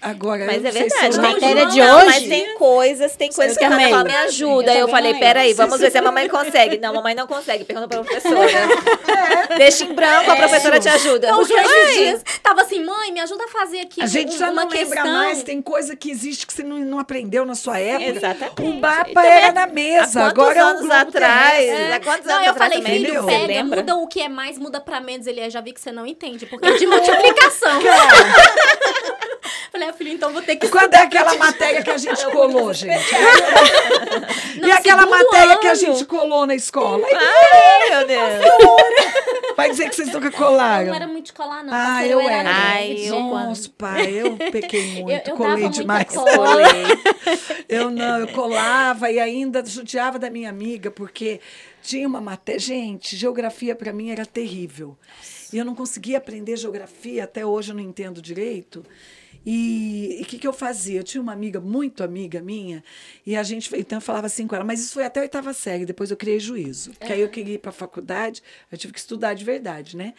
Speaker 1: Agora,
Speaker 3: Mas
Speaker 1: não
Speaker 3: é verdade.
Speaker 2: Na matéria de
Speaker 3: não,
Speaker 2: hoje-
Speaker 3: Mas tem coisas, tem coisas que a
Speaker 2: também.
Speaker 3: fala, me ajuda.
Speaker 2: Eu
Speaker 3: Aí eu falei,
Speaker 2: não.
Speaker 3: peraí, vamos ver se a mamãe consegue. Não, a mamãe não consegue. Pergunta pra professora. *laughs* Deixa em branco, a professora te ajuda. Porque,
Speaker 4: esses
Speaker 3: mãe,
Speaker 4: dias, tava assim, mãe, me ajuda a fazer aqui
Speaker 1: A gente
Speaker 4: um-
Speaker 1: já não lembra mais, tem coisa que existe que você não, não aprendeu na sua época.
Speaker 3: Exatamente.
Speaker 1: O mapa era na mesa,
Speaker 3: há
Speaker 1: agora é
Speaker 3: anos
Speaker 1: globo
Speaker 3: atrás?
Speaker 1: terrestre.
Speaker 3: Há quantos
Speaker 4: Não,
Speaker 3: anos
Speaker 4: eu
Speaker 3: atrás
Speaker 4: falei,
Speaker 3: também?
Speaker 4: filho, pega,
Speaker 3: lembra?
Speaker 4: muda o que é mais, muda pra menos. Ele é, já vi que você não entende, porque é de multiplicação. *laughs* falei, ah, filho, então vou ter que
Speaker 1: Quando é aquela matéria que a gente colou, gente?
Speaker 4: Não,
Speaker 1: e aquela matéria que a
Speaker 4: ano.
Speaker 1: gente colou na escola?
Speaker 3: Ai, meu Deus.
Speaker 1: Vai dizer que vocês nunca
Speaker 4: Eu
Speaker 1: colaram.
Speaker 4: não era muito de colar, não.
Speaker 1: Ah,
Speaker 4: parceiro,
Speaker 1: eu
Speaker 4: era.
Speaker 3: Ai, eu
Speaker 1: Nossa, pai, eu pequei *laughs* muito,
Speaker 4: Eu- eu
Speaker 1: colei
Speaker 4: dava muita
Speaker 1: demais.
Speaker 4: cola.
Speaker 3: Colei. *laughs*
Speaker 1: Eu não, eu colava e ainda judiava da minha amiga, porque tinha uma matéria. Gente, geografia para mim era terrível. E eu não conseguia aprender geografia, até hoje eu não entendo direito. E o que, que eu fazia? Eu tinha uma amiga, muito amiga minha, e a gente, então eu falava assim com ela, mas isso foi até a oitava série, depois eu criei juízo. Porque aí eu queria ir para a faculdade, eu tive que estudar de verdade, né?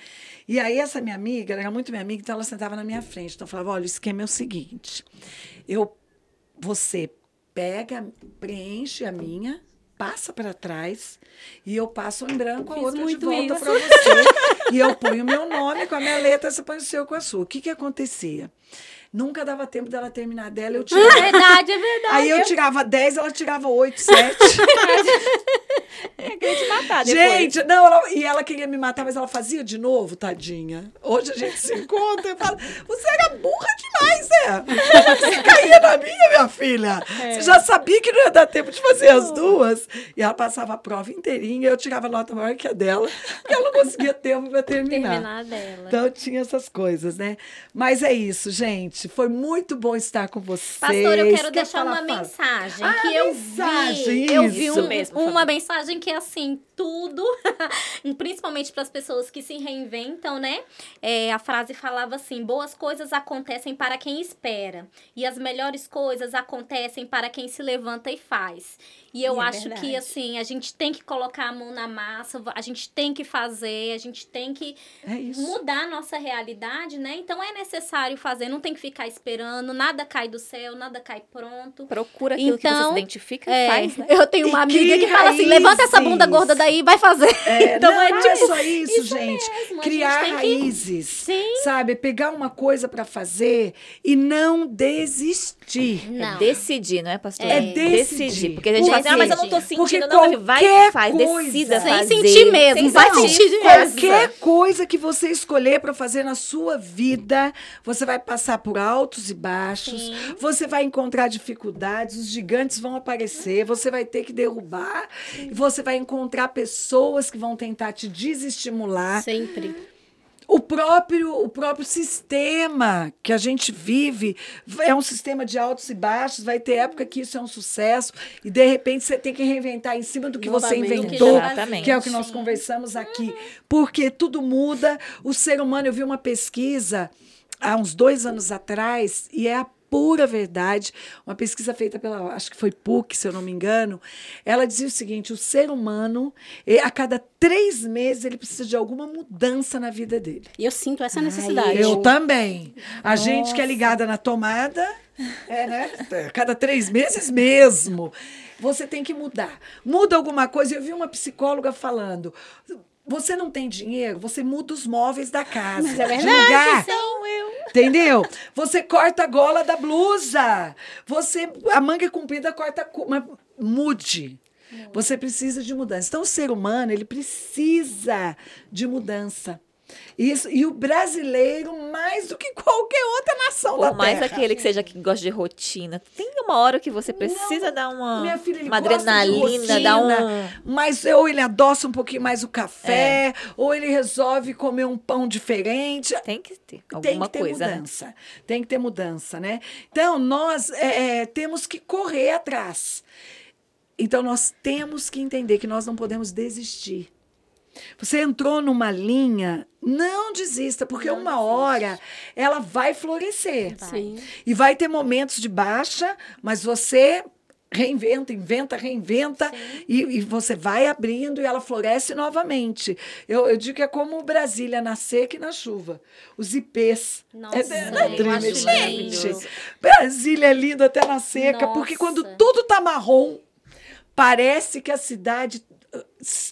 Speaker 1: E aí essa minha amiga, ela era muito minha amiga, então ela sentava na minha frente. Então eu falava, olha, o esquema é o seguinte, eu você pega, preenche a minha, passa para trás e eu passo em branco a outra de volta para você. e eu ponho o meu nome com a minha letra, você põe o seu com a sua. O que que acontecia? Nunca dava tempo dela terminar dela, eu *laughs*
Speaker 4: É
Speaker 1: tirava.
Speaker 4: verdade, é verdade.
Speaker 1: Aí eu tirava 10, ela tirava 8, 7. *laughs*
Speaker 3: É, queria te matar depois.
Speaker 1: Gente, não, ela- e ela queria me matar, mas ela fazia de novo, tadinha. Hoje a gente se encontra e fala: você era burra demais, né? Você caía na minha, minha filha. Você já sabia que não ia dar tempo de fazer as duas. E ela passava a prova inteirinha, eu tirava nota maior que a dela, porque ela não conseguia tempo para terminar.
Speaker 4: Terminar dela.
Speaker 1: Então tinha essas coisas, né? Mas é isso, gente. Foi muito bom estar com vocês.
Speaker 4: Pastor, eu quero
Speaker 1: Quer
Speaker 4: deixar
Speaker 1: falar?
Speaker 4: uma
Speaker 1: Fala.
Speaker 4: mensagem
Speaker 1: Ah,
Speaker 4: que eu
Speaker 1: mensagem,
Speaker 4: vi. Eu vi
Speaker 1: isso
Speaker 4: um-
Speaker 3: mesmo,
Speaker 4: uma mensagem que é assim, tudo, *laughs* principalmente para as pessoas que se reinventam, né? É, a frase falava assim: boas coisas acontecem para quem espera, e as melhores coisas acontecem para quem se levanta e faz. E eu
Speaker 3: E é
Speaker 4: acho que
Speaker 3: verdade.
Speaker 4: assim, a gente tem que colocar a mão na massa, a gente tem que fazer, a gente tem que
Speaker 1: É
Speaker 4: mudar a nossa realidade, né? Então é necessário fazer, não tem que ficar esperando, nada cai do céu, nada cai pronto.
Speaker 3: Procura aquilo que você
Speaker 4: Então,
Speaker 3: se identifica
Speaker 4: É,
Speaker 3: e faz, né?
Speaker 4: eu tenho uma
Speaker 1: E
Speaker 4: amiga que
Speaker 1: cria
Speaker 4: fala assim: levanta essa bunda gorda daí e vai fazer.
Speaker 1: É, *laughs*
Speaker 4: Então
Speaker 1: não
Speaker 4: é
Speaker 1: é,
Speaker 4: tipo
Speaker 1: só isso,
Speaker 4: isso
Speaker 1: gente.
Speaker 4: mesmo, a
Speaker 1: Criar
Speaker 4: gente que-
Speaker 1: raízes.
Speaker 4: Sim.
Speaker 1: Sabe? Pegar uma coisa pra fazer e não desistir.
Speaker 3: É
Speaker 4: Não.
Speaker 3: decidir, não é, pastor?
Speaker 1: É decidir.
Speaker 3: Porque a gente fala ah, mas eu não tô
Speaker 1: Porque
Speaker 3: sentindo. Não, mas vai, faz,
Speaker 1: coisa-
Speaker 3: decida
Speaker 1: Sem
Speaker 3: fazer.
Speaker 4: sentir mesmo,
Speaker 3: Sem
Speaker 4: vai
Speaker 3: sentir.
Speaker 4: sentir de
Speaker 1: Qualquer coisa que você escolher para fazer na sua vida, você vai passar por altos e baixos,
Speaker 4: Sim.
Speaker 1: você vai encontrar dificuldades, os gigantes vão aparecer, você vai ter que derrubar, e você vai encontrar pessoas que vão tentar te desestimular.
Speaker 2: Sempre.
Speaker 1: O próprio, o próprio sistema que a gente vive é um sistema de altos e baixos. Vai ter época que isso é um sucesso e de repente você tem que reinventar em cima do que você
Speaker 2: Novamente. Que
Speaker 1: inventou,
Speaker 3: Exatamente.
Speaker 1: que é o que nós conversamos aqui. Porque tudo muda. O ser humano, eu vi uma pesquisa há uns dois anos atrás e é a pura verdade, uma pesquisa feita pela, acho que foi PUC, se eu não me engano, ela dizia o seguinte, o ser humano, a cada três meses, ele precisa de alguma mudança na vida dele.
Speaker 2: E eu sinto essa necessidade.
Speaker 1: Eu também. A gente que é ligada na tomada, é, né? Cada três meses mesmo. Você tem que mudar. Muda alguma coisa. Eu vi uma psicóloga falando. Você não tem dinheiro, você muda os móveis da casa.
Speaker 2: Mas é
Speaker 1: de
Speaker 2: verdade,
Speaker 1: lugar.
Speaker 3: Não, eu.
Speaker 1: Entendeu? Você corta a gola da blusa. Você a manga é comprida corta mas mude. Você precisa de mudança. Então o ser humano, ele precisa de mudança. Isso, e o brasileiro mais do que qualquer outra nação da
Speaker 3: Por mais
Speaker 1: terra.
Speaker 3: aquele que seja que gosta de rotina. Tem uma hora que você precisa dar uma,
Speaker 1: Minha filha, ele
Speaker 3: uma adrenalina, dar um.
Speaker 1: Mas ou ele adoça um pouquinho mais o café, ou ele resolve comer um pão diferente.
Speaker 3: Tem que ter
Speaker 1: tem
Speaker 3: alguma
Speaker 1: que ter
Speaker 3: coisa, né?
Speaker 1: mudança. Tem que ter mudança, né? Então, nós é, é, temos que correr atrás. Então, nós temos que entender que nós não podemos desistir. Você entrou numa linha, não desista, porque uma hora ela vai florescer.
Speaker 2: Sim.
Speaker 1: E vai ter momentos de baixa, mas você reinventa, inventa, reinventa, e, e você vai abrindo e ela floresce novamente. Eu, eu digo que é como Brasília na seca e na chuva. Os ipês.
Speaker 4: Nossa,
Speaker 1: é, gente.
Speaker 4: lindo.
Speaker 1: Brasília é lindo até na seca, porque
Speaker 4: Nossa.
Speaker 1: quando tudo tá marrom, parece que a cidade.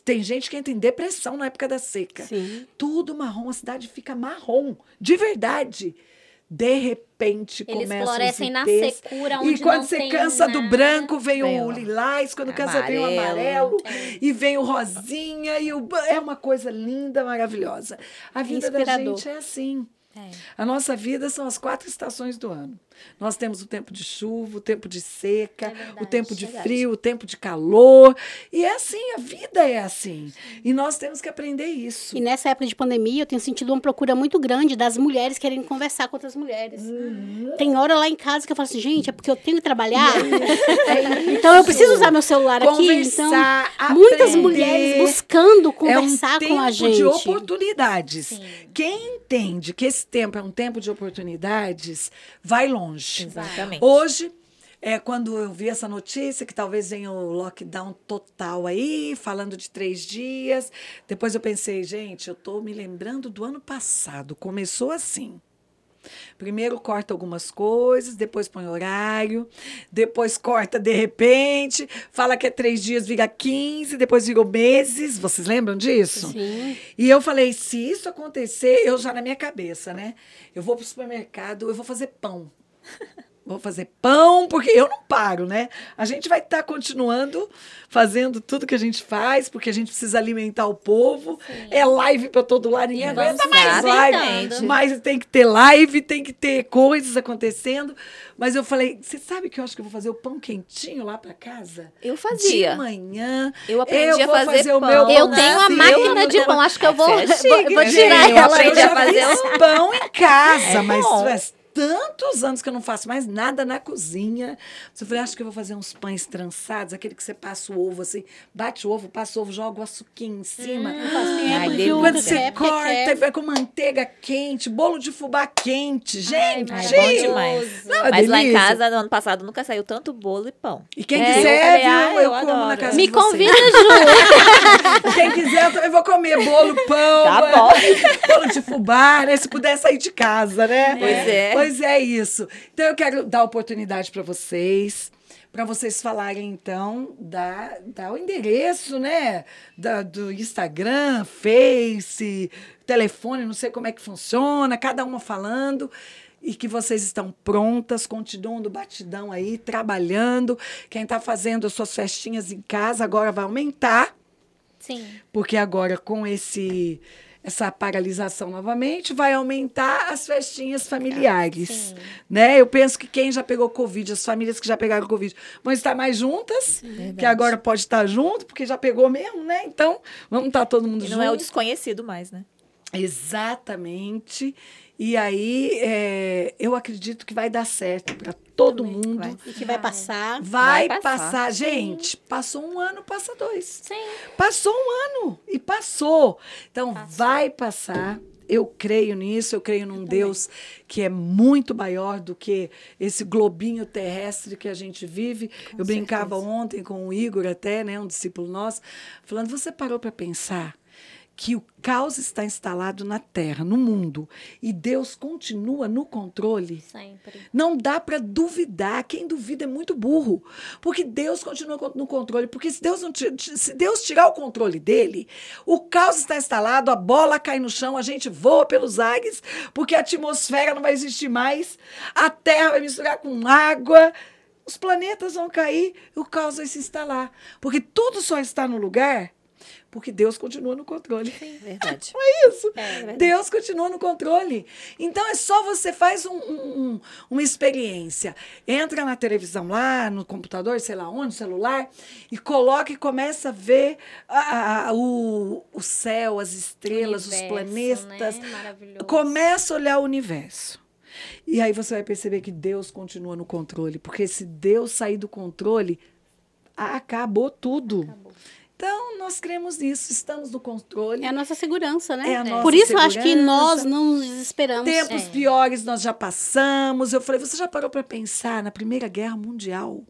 Speaker 1: Tem gente que entra em depressão na época da seca.
Speaker 2: Sim.
Speaker 1: Tudo marrom, a cidade fica marrom, de verdade. De repente
Speaker 4: Eles
Speaker 1: começa
Speaker 4: florescem na secura,
Speaker 1: E
Speaker 4: onde
Speaker 1: quando
Speaker 4: não
Speaker 1: você
Speaker 4: tem
Speaker 1: cansa do
Speaker 4: nada.
Speaker 1: branco, vem,
Speaker 3: Vem
Speaker 1: o lilás, quando cansa vem o amarelo,
Speaker 3: amarelo.
Speaker 1: e vem o rosinha, e o... é uma coisa linda, maravilhosa. A vida da
Speaker 2: Inspirador.
Speaker 1: gente é assim.
Speaker 4: É.
Speaker 1: A nossa vida são as quatro estações do ano. Nós temos o tempo de chuva, o tempo de seca,
Speaker 4: É verdade,
Speaker 1: o tempo de
Speaker 3: verdade.
Speaker 1: frio, o tempo de calor. E é assim, a vida é assim. E nós temos que aprender isso.
Speaker 2: E nessa época de pandemia, eu tenho sentido uma procura muito grande das mulheres querendo conversar com outras mulheres.
Speaker 1: Uhum.
Speaker 2: Tem hora lá em casa que eu falo assim, gente, é porque eu tenho que trabalhar. *laughs* então eu preciso usar meu celular aqui. Então,
Speaker 1: Conversar,
Speaker 2: muitas
Speaker 1: aprender.
Speaker 2: mulheres buscando conversar
Speaker 1: é um
Speaker 2: com a gente.
Speaker 1: de oportunidades.
Speaker 4: Sim.
Speaker 1: Quem entende que esse tempo é um tempo de oportunidades, vai longe.
Speaker 3: Exatamente.
Speaker 1: Hoje, é, quando eu vi essa notícia, que talvez venha o lockdown total aí, falando de três dias, depois eu pensei, gente, eu estou me lembrando do ano passado. Começou assim. Primeiro corta algumas coisas, depois põe horário, depois corta de repente, fala que é três dias, vira 15, depois virou meses. Vocês lembram disso?
Speaker 2: Sim.
Speaker 1: E eu falei, se isso acontecer, eu já na minha cabeça, né? Eu vou pro supermercado, eu vou fazer pão. Vou fazer pão, porque eu não paro, né? A gente vai estar continuando fazendo tudo que a gente faz, porque a gente precisa alimentar o povo. É live para todo lado, ninguém aguenta mais live.
Speaker 4: tentando.
Speaker 1: Mas tem que ter live, tem que ter coisas acontecendo. Mas eu falei, você sabe que eu acho que eu vou fazer o pão quentinho lá para casa?
Speaker 3: Eu fazia.
Speaker 1: De manhã.
Speaker 3: Eu aprendi
Speaker 1: vou
Speaker 3: a fazer
Speaker 1: o
Speaker 3: pão.
Speaker 1: meu
Speaker 4: Eu
Speaker 1: pão
Speaker 4: tenho a máquina
Speaker 1: eu-
Speaker 4: de pão, acho que eu vou,
Speaker 3: é *laughs*
Speaker 4: vou, vou
Speaker 3: né,
Speaker 4: tirar
Speaker 1: eu
Speaker 4: ela.
Speaker 1: eu já
Speaker 3: fazer
Speaker 1: fiz
Speaker 3: um-
Speaker 1: pão em casa,
Speaker 3: É
Speaker 1: mas tantos anos que eu não faço mais nada na cozinha. Eu falei, acho que eu vou fazer uns pães trançados, aquele que você passa o ovo assim, bate o ovo, passa o ovo, joga o açuquinho em cima.
Speaker 2: Tempo,
Speaker 3: Ai, delícia.
Speaker 1: Quando
Speaker 2: Que
Speaker 1: você
Speaker 2: porque
Speaker 1: corta vai com manteiga quente, bolo de fubá quente. Gente!
Speaker 3: Ai,
Speaker 4: Ai,
Speaker 3: bom demais.
Speaker 1: Não,
Speaker 3: Mas lá em
Speaker 1: delícia.
Speaker 3: casa, no ano passado, nunca saiu tanto bolo e pão.
Speaker 1: E quem
Speaker 3: É,
Speaker 1: quiser,
Speaker 3: eu falei,
Speaker 1: viu,
Speaker 3: ah,
Speaker 1: eu,
Speaker 3: eu
Speaker 1: como na
Speaker 3: adoro.
Speaker 1: casa
Speaker 4: Me convida, *laughs* Ju.
Speaker 1: Quem quiser, eu também vou comer bolo, pão,
Speaker 3: Tá
Speaker 1: é,
Speaker 3: bom. *laughs*
Speaker 1: bolo de fubá, né? Se puder sair de casa, né?
Speaker 3: Pois é.
Speaker 1: Pois Pois é isso. Então eu quero dar oportunidade para vocês, para vocês falarem então da, da o endereço, né, da, do Instagram, Face, telefone, não sei como é que funciona, cada uma falando e que vocês estão prontas, continuam do batidão aí, trabalhando. Quem está fazendo as suas festinhas em casa agora vai aumentar,
Speaker 4: Sim.
Speaker 1: porque agora com esse essa paralisação novamente vai aumentar as festinhas familiares,
Speaker 4: Sim.
Speaker 1: né? Eu penso que quem já pegou covid, as famílias que já pegaram covid, vão estar mais juntas, que
Speaker 3: Verdade.
Speaker 1: agora pode estar junto, porque já pegou mesmo, né? Então, vamos estar todo mundo
Speaker 3: E
Speaker 1: junto.
Speaker 3: não é o desconhecido mais, né?
Speaker 1: Exatamente. E aí, é, eu acredito que vai dar certo para todo
Speaker 2: Também.
Speaker 1: mundo.
Speaker 3: Vai.
Speaker 2: E que vai passar.
Speaker 1: Vai,
Speaker 3: Vai
Speaker 1: passar.
Speaker 3: passar.
Speaker 1: Gente, passou um ano, passa dois.
Speaker 4: Sim.
Speaker 1: Passou um ano e passou. Então,
Speaker 4: Passou.
Speaker 1: vai passar. Eu creio nisso, eu creio num Deus que é muito maior do que esse globinho terrestre que a gente vive. eu brincava
Speaker 3: certeza.
Speaker 1: ontem com o Igor, até, né, um discípulo nosso, falando: você parou para pensar que o caos está instalado na terra, no mundo, e Deus continua no controle?
Speaker 4: Sempre.
Speaker 1: Não dá para duvidar. Quem duvida é muito burro. Porque Deus continua con- no controle. Porque se Deus, não se Deus tirar o controle dele, o caos está instalado, a bola cai no chão, a gente voa pelos ares, porque a atmosfera não vai existir mais, a terra vai misturar com água, os planetas vão cair o caos vai se instalar. Porque tudo só está no lugar porque Deus continua no controle.
Speaker 3: Verdade. *laughs*
Speaker 1: É isso.
Speaker 4: É, verdade.
Speaker 1: Deus continua no controle. Então é só você faz um- um- um- uma experiência. Entra na televisão lá, no computador, sei lá onde, no celular, e coloca e começa a ver a- a- o, o céu, as estrelas, os
Speaker 4: Universo,
Speaker 1: planetas.
Speaker 4: Né? Maravilhoso.
Speaker 1: Começa a olhar o universo. E aí você vai perceber que Deus continua no controle. Porque se Deus sair do controle, acabou tudo.
Speaker 4: Acabou.
Speaker 1: Então, nós cremos nisso, estamos no controle.
Speaker 2: É a nossa segurança, né?
Speaker 1: É a nossa
Speaker 2: Por isso eu acho que
Speaker 1: segurança.
Speaker 2: nós não nos desesperamos.
Speaker 1: Tempos
Speaker 4: É.
Speaker 1: piores nós já passamos. Eu falei, você já parou para pensar na Primeira Guerra Mundial?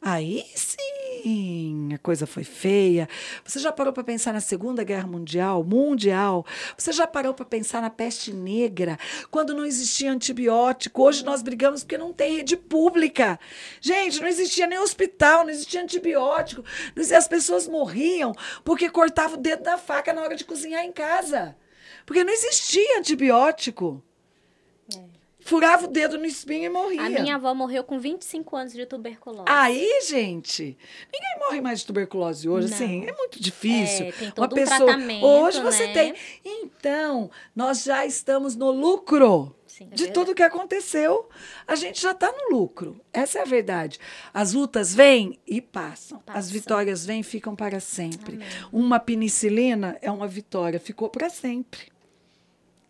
Speaker 1: Aí sim, a coisa foi feia. Você já parou para pensar na Segunda Guerra Mundial? Mundial. Você já parou para pensar na peste negra? Quando não existia antibiótico. Hoje nós brigamos porque não tem rede pública. Gente, não existia nem hospital, não existia antibiótico. Não existia- As pessoas morriam porque cortava o dedo da faca na hora de cozinhar em casa. Porque não existia antibiótico. Furava o dedo no espinho e morria.
Speaker 4: A minha avó morreu com 25 anos de tuberculose.
Speaker 1: Aí, gente, ninguém morre mais de tuberculose hoje,
Speaker 4: Não.
Speaker 1: assim, é muito difícil.
Speaker 4: É, tem
Speaker 1: Uma
Speaker 4: todo um
Speaker 1: pessoa,
Speaker 4: tratamento,
Speaker 1: hoje você
Speaker 4: né?
Speaker 1: tem. Então, nós já estamos no lucro
Speaker 4: Sim, é
Speaker 1: de
Speaker 4: verdade.
Speaker 1: tudo que aconteceu. A gente já está no lucro. Essa é a verdade. As lutas vêm e passam. As vitórias vêm e ficam para sempre.
Speaker 4: Amém.
Speaker 1: Uma penicilina é uma vitória, ficou para sempre.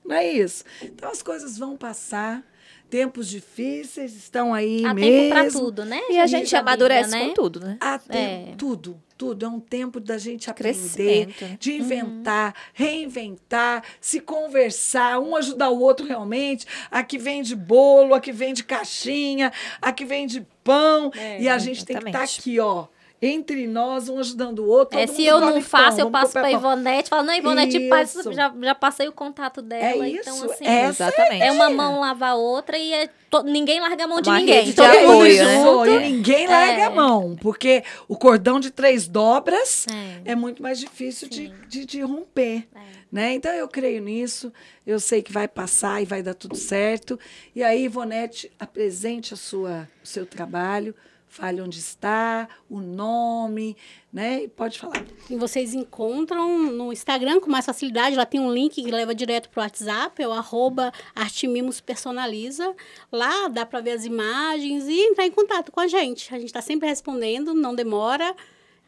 Speaker 1: Não é isso? Então as coisas vão passar. Tempos difíceis estão aí
Speaker 4: Há
Speaker 1: mesmo.
Speaker 4: tempo pra tudo, né?
Speaker 3: E a gente amadurece
Speaker 4: né?
Speaker 3: com tudo, né?
Speaker 1: Há tempo,
Speaker 4: É.
Speaker 1: tudo, tudo. É um tempo da gente aprender, de inventar, reinventar, se conversar, um ajudar o outro realmente. Aqui vende bolo, aqui vende caixinha, aqui vende pão.
Speaker 4: É,
Speaker 1: e a gente tem que estar
Speaker 3: exatamente.
Speaker 1: aqui, ó. Entre nós, um ajudando o outro.
Speaker 4: É, se
Speaker 1: mundo
Speaker 4: eu não faço,
Speaker 1: pão,
Speaker 4: eu passo pra
Speaker 1: pão.
Speaker 4: Ivonete. Falo, não, Ivonete, passa, já, já passei o contato dela.
Speaker 1: É
Speaker 4: então,
Speaker 1: isso,
Speaker 4: assim,
Speaker 1: essa
Speaker 3: Exatamente.
Speaker 4: é uma mão lavar a outra e é to- ninguém larga a mão de
Speaker 3: Uma
Speaker 4: ninguém. Todo
Speaker 1: É
Speaker 4: mundo
Speaker 3: apoio,
Speaker 1: isso,
Speaker 3: né?
Speaker 4: junto.
Speaker 1: e ninguém larga
Speaker 4: É.
Speaker 1: a mão, porque o cordão de três dobras
Speaker 4: É.
Speaker 1: é muito mais difícil de, de, de romper.
Speaker 4: É.
Speaker 1: Né? Então eu creio nisso, eu sei que vai passar e vai dar tudo certo. E aí, Ivonete, apresente a sua, o seu trabalho, fale onde está, o nome, né? E pode falar.
Speaker 2: E vocês encontram no Instagram com mais facilidade. Lá tem um link que leva direto pro WhatsApp, é o arroba Artimimos Personaliza. Lá dá para ver as imagens e entrar em contato com a gente. A gente está sempre respondendo, não demora.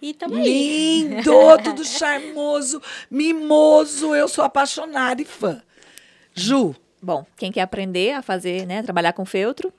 Speaker 2: E tamo aí.
Speaker 1: Lindo, *laughs* tudo charmoso, mimoso. Eu sou apaixonada e fã. Ju,
Speaker 3: Bom, quem quer aprender a fazer, né, trabalhar com feltro,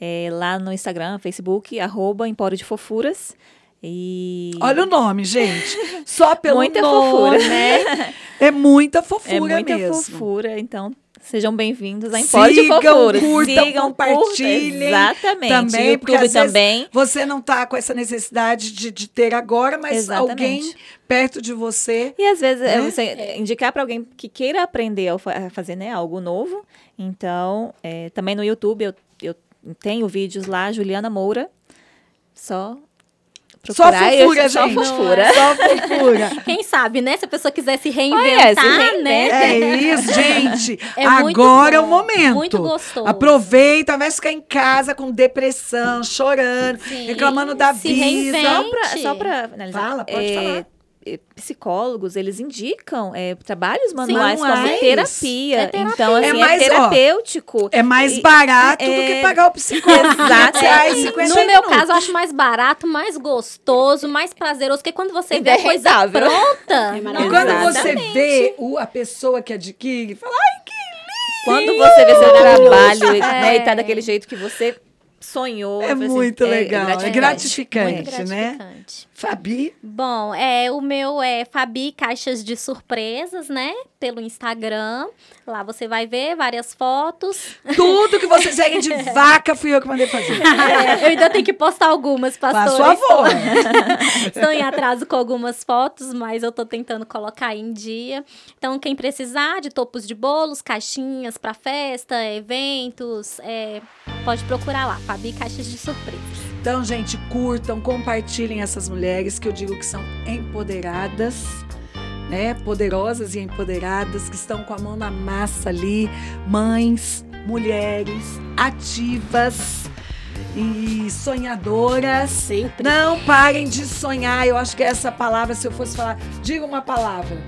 Speaker 3: é lá no Instagram, Facebook, arroba Empório de Fofuras. E
Speaker 1: olha o nome, gente. Só *laughs* pelo
Speaker 3: Muita
Speaker 1: nome.
Speaker 3: fofura. *laughs*
Speaker 1: É muita fofura
Speaker 3: é muita
Speaker 1: mesmo.
Speaker 3: fofura, então Sejam bem-vindos a Empório de
Speaker 1: Sigam,
Speaker 3: Fofura.
Speaker 1: curtam,
Speaker 3: Sigam,
Speaker 1: compartilhem
Speaker 3: curtam. Exatamente.
Speaker 1: também, porque
Speaker 3: YouTube também.
Speaker 1: Você não tá com essa necessidade de, de ter agora, mas
Speaker 3: Exatamente.
Speaker 1: alguém perto de você.
Speaker 3: E às vezes é
Speaker 1: Né?
Speaker 3: você indicar para alguém que queira aprender a fa- a fazer né, algo novo. Então, é, também no YouTube eu tenho vídeos lá, Juliana Moura. Só
Speaker 1: Só
Speaker 3: procurar. e
Speaker 1: fofura,
Speaker 3: eu- só
Speaker 1: gente.
Speaker 3: fofura.
Speaker 1: Só fofura. *laughs*
Speaker 4: Quem sabe, né? Se a pessoa quiser se
Speaker 3: Olha,
Speaker 4: reinventar,
Speaker 3: se reinventa.
Speaker 4: né?
Speaker 1: É isso, gente. *laughs*
Speaker 4: É
Speaker 1: Agora é o
Speaker 4: bom,
Speaker 1: momento.
Speaker 4: muito gostoso.
Speaker 1: Aproveita, de ficar em casa com depressão, chorando,
Speaker 4: Sim,
Speaker 1: reclamando da
Speaker 4: se
Speaker 1: vida.
Speaker 4: reinventa.
Speaker 3: Só pra,
Speaker 4: Gente.
Speaker 3: só pra finalizar.
Speaker 1: Fala, pode
Speaker 3: é,
Speaker 1: falar.
Speaker 3: É, Psicólogos, eles indicam é, trabalhos manuais como
Speaker 1: manuais.
Speaker 3: terapia.
Speaker 4: É terapia.
Speaker 3: Então, assim,
Speaker 1: É
Speaker 3: é,
Speaker 1: mais, ó,
Speaker 3: terapêutico.
Speaker 1: É mais
Speaker 3: E-
Speaker 1: barato do
Speaker 3: é-
Speaker 1: que pagar o psicólogo.
Speaker 3: Exato. É,
Speaker 1: 50
Speaker 4: No meu caso, eu acho mais barato, mais gostoso, mais prazeroso, porque quando você vê a coisa pronta.
Speaker 2: É
Speaker 1: E quando você vê o, a pessoa que adquire, fala, ai, que
Speaker 3: Quando você vê seu trabalho
Speaker 4: É.
Speaker 3: né, e tá daquele jeito que você sonhou.
Speaker 1: É
Speaker 3: você-
Speaker 1: muito legal, é gratificante.
Speaker 4: Muito
Speaker 1: né?
Speaker 4: gratificante.
Speaker 1: Fabi,
Speaker 4: Bom, é, o meu é Fabi Caixas de Surpresas, né? Pelo Instagram. Lá você vai ver várias fotos.
Speaker 1: tudo que vocês seguem de *laughs* vaca fui eu que mandei fazer.
Speaker 4: É, eu ainda tenho que postar algumas,
Speaker 1: Faz
Speaker 4: pastor.
Speaker 1: favor. *laughs*
Speaker 4: Estou em atraso com algumas fotos, mas eu tô tentando colocar em dia. Então, quem precisar de topos de bolos, caixinhas para festa, eventos, é, pode procurar lá, Fabi Caixas de Surpresas.
Speaker 1: Então, gente, curtam, compartilhem essas mulheres que eu digo que são empoderadas, né? Poderosas e empoderadas, que estão com a mão na massa ali, mães, mulheres ativas e sonhadoras.
Speaker 2: Sempre.
Speaker 1: Não parem de sonhar. Eu acho que essa palavra, se eu fosse falar, diga uma palavra.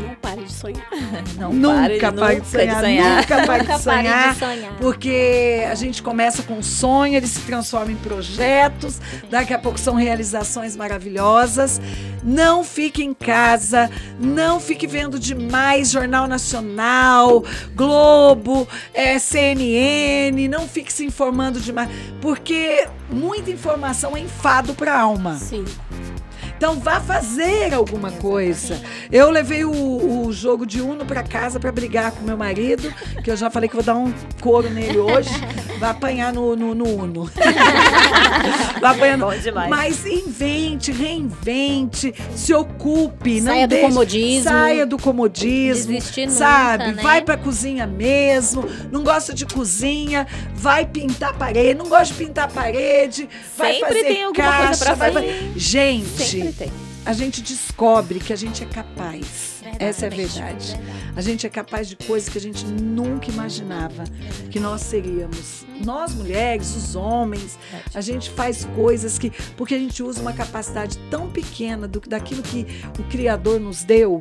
Speaker 2: É, não pare de sonhar. *laughs*
Speaker 3: Não
Speaker 1: nunca
Speaker 3: pare,
Speaker 1: pare
Speaker 3: nunca
Speaker 1: de sonhar,
Speaker 3: sonhar.
Speaker 1: nunca *laughs* pare de sonhar.
Speaker 4: de sonhar.
Speaker 1: Porque a gente começa com um sonho, ele se transforma em projetos, daqui a pouco são realizações maravilhosas. Não fique em casa, não fique vendo demais Jornal Nacional, Globo, eh, CNN, não fique se informando demais, porque muita informação é enfado para a alma.
Speaker 2: Sim.
Speaker 1: Então vá fazer alguma coisa. Eu levei o, o jogo de Uno para casa para brigar com meu marido, que eu já falei que vou dar um couro nele hoje. Vai apanhar no, no, no Uno. *laughs* Vai apanhar no...
Speaker 3: Bom demais.
Speaker 1: Mas invente, reinvente, se ocupe. não
Speaker 2: Saia do
Speaker 1: deixe-
Speaker 2: comodismo.
Speaker 1: Saia do comodismo.
Speaker 4: Desistir nunca,
Speaker 1: sabe?
Speaker 4: né?
Speaker 1: Vai pra cozinha mesmo. Não gosta de cozinha, vai pintar parede. Não gosta de pintar parede. Vai
Speaker 3: Sempre
Speaker 1: fazer
Speaker 3: tem alguma coisa
Speaker 1: caixa,
Speaker 3: pra
Speaker 1: vai
Speaker 3: fazer.
Speaker 1: fa- Gente,
Speaker 3: Tem.
Speaker 1: a gente descobre que a gente é capaz. Essa é a verdade. A gente é capaz de coisas que a gente nunca imaginava que nós seríamos. Nós mulheres, os homens, a gente faz coisas que porque a gente usa uma capacidade tão pequena do daquilo que o criador nos deu,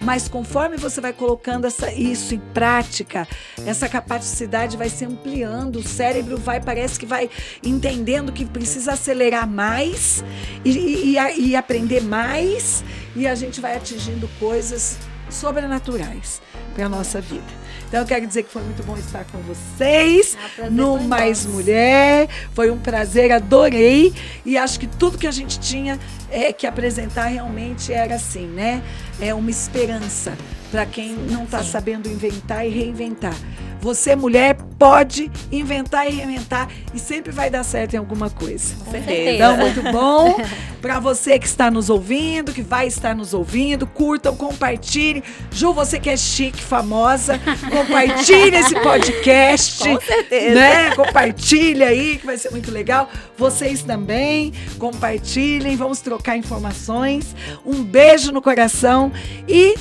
Speaker 1: mas conforme você vai colocando essa, isso em prática, essa capacidade vai se ampliando, o cérebro vai parece que vai entendendo que precisa acelerar mais e, e- e e aprender mais e a gente vai atingindo coisas sobrenaturais para a nossa vida. Então eu quero dizer que foi muito bom estar com vocês
Speaker 4: Ah,
Speaker 1: no Mais
Speaker 4: nosso.
Speaker 1: Mulher. Foi um prazer, adorei. E acho que tudo que a gente tinha é, que apresentar realmente era assim, né? É uma esperança para quem não está sabendo inventar e reinventar. Você, mulher, pode inventar e reinventar e sempre vai dar certo em alguma coisa.
Speaker 3: Com
Speaker 4: certeza.
Speaker 1: Então, muito bom. *laughs* Para você que está nos ouvindo, que vai estar nos ouvindo, curtam, compartilhem. Ju, você que é chique, famosa, *laughs* compartilhe esse podcast.
Speaker 3: Com certeza.
Speaker 1: Né? Compartilha aí, que vai ser muito legal. Vocês também, compartilhem, vamos trocar informações. Um beijo no coração e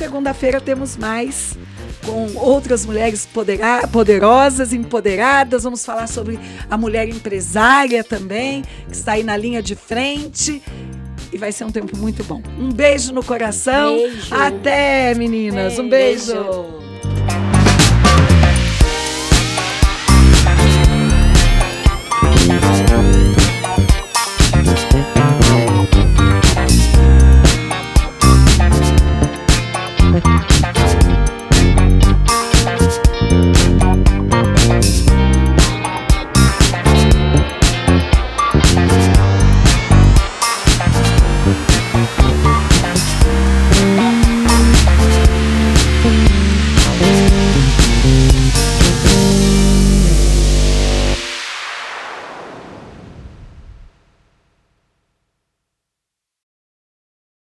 Speaker 1: segunda-feira temos mais com outras mulheres poderosas, empoderadas. Vamos falar sobre a mulher empresária também, que está aí na linha de frente. E vai ser um tempo muito bom. Um beijo no coração.
Speaker 2: Beijo.
Speaker 1: Até, meninas. Um
Speaker 2: Beijo.
Speaker 1: beijo.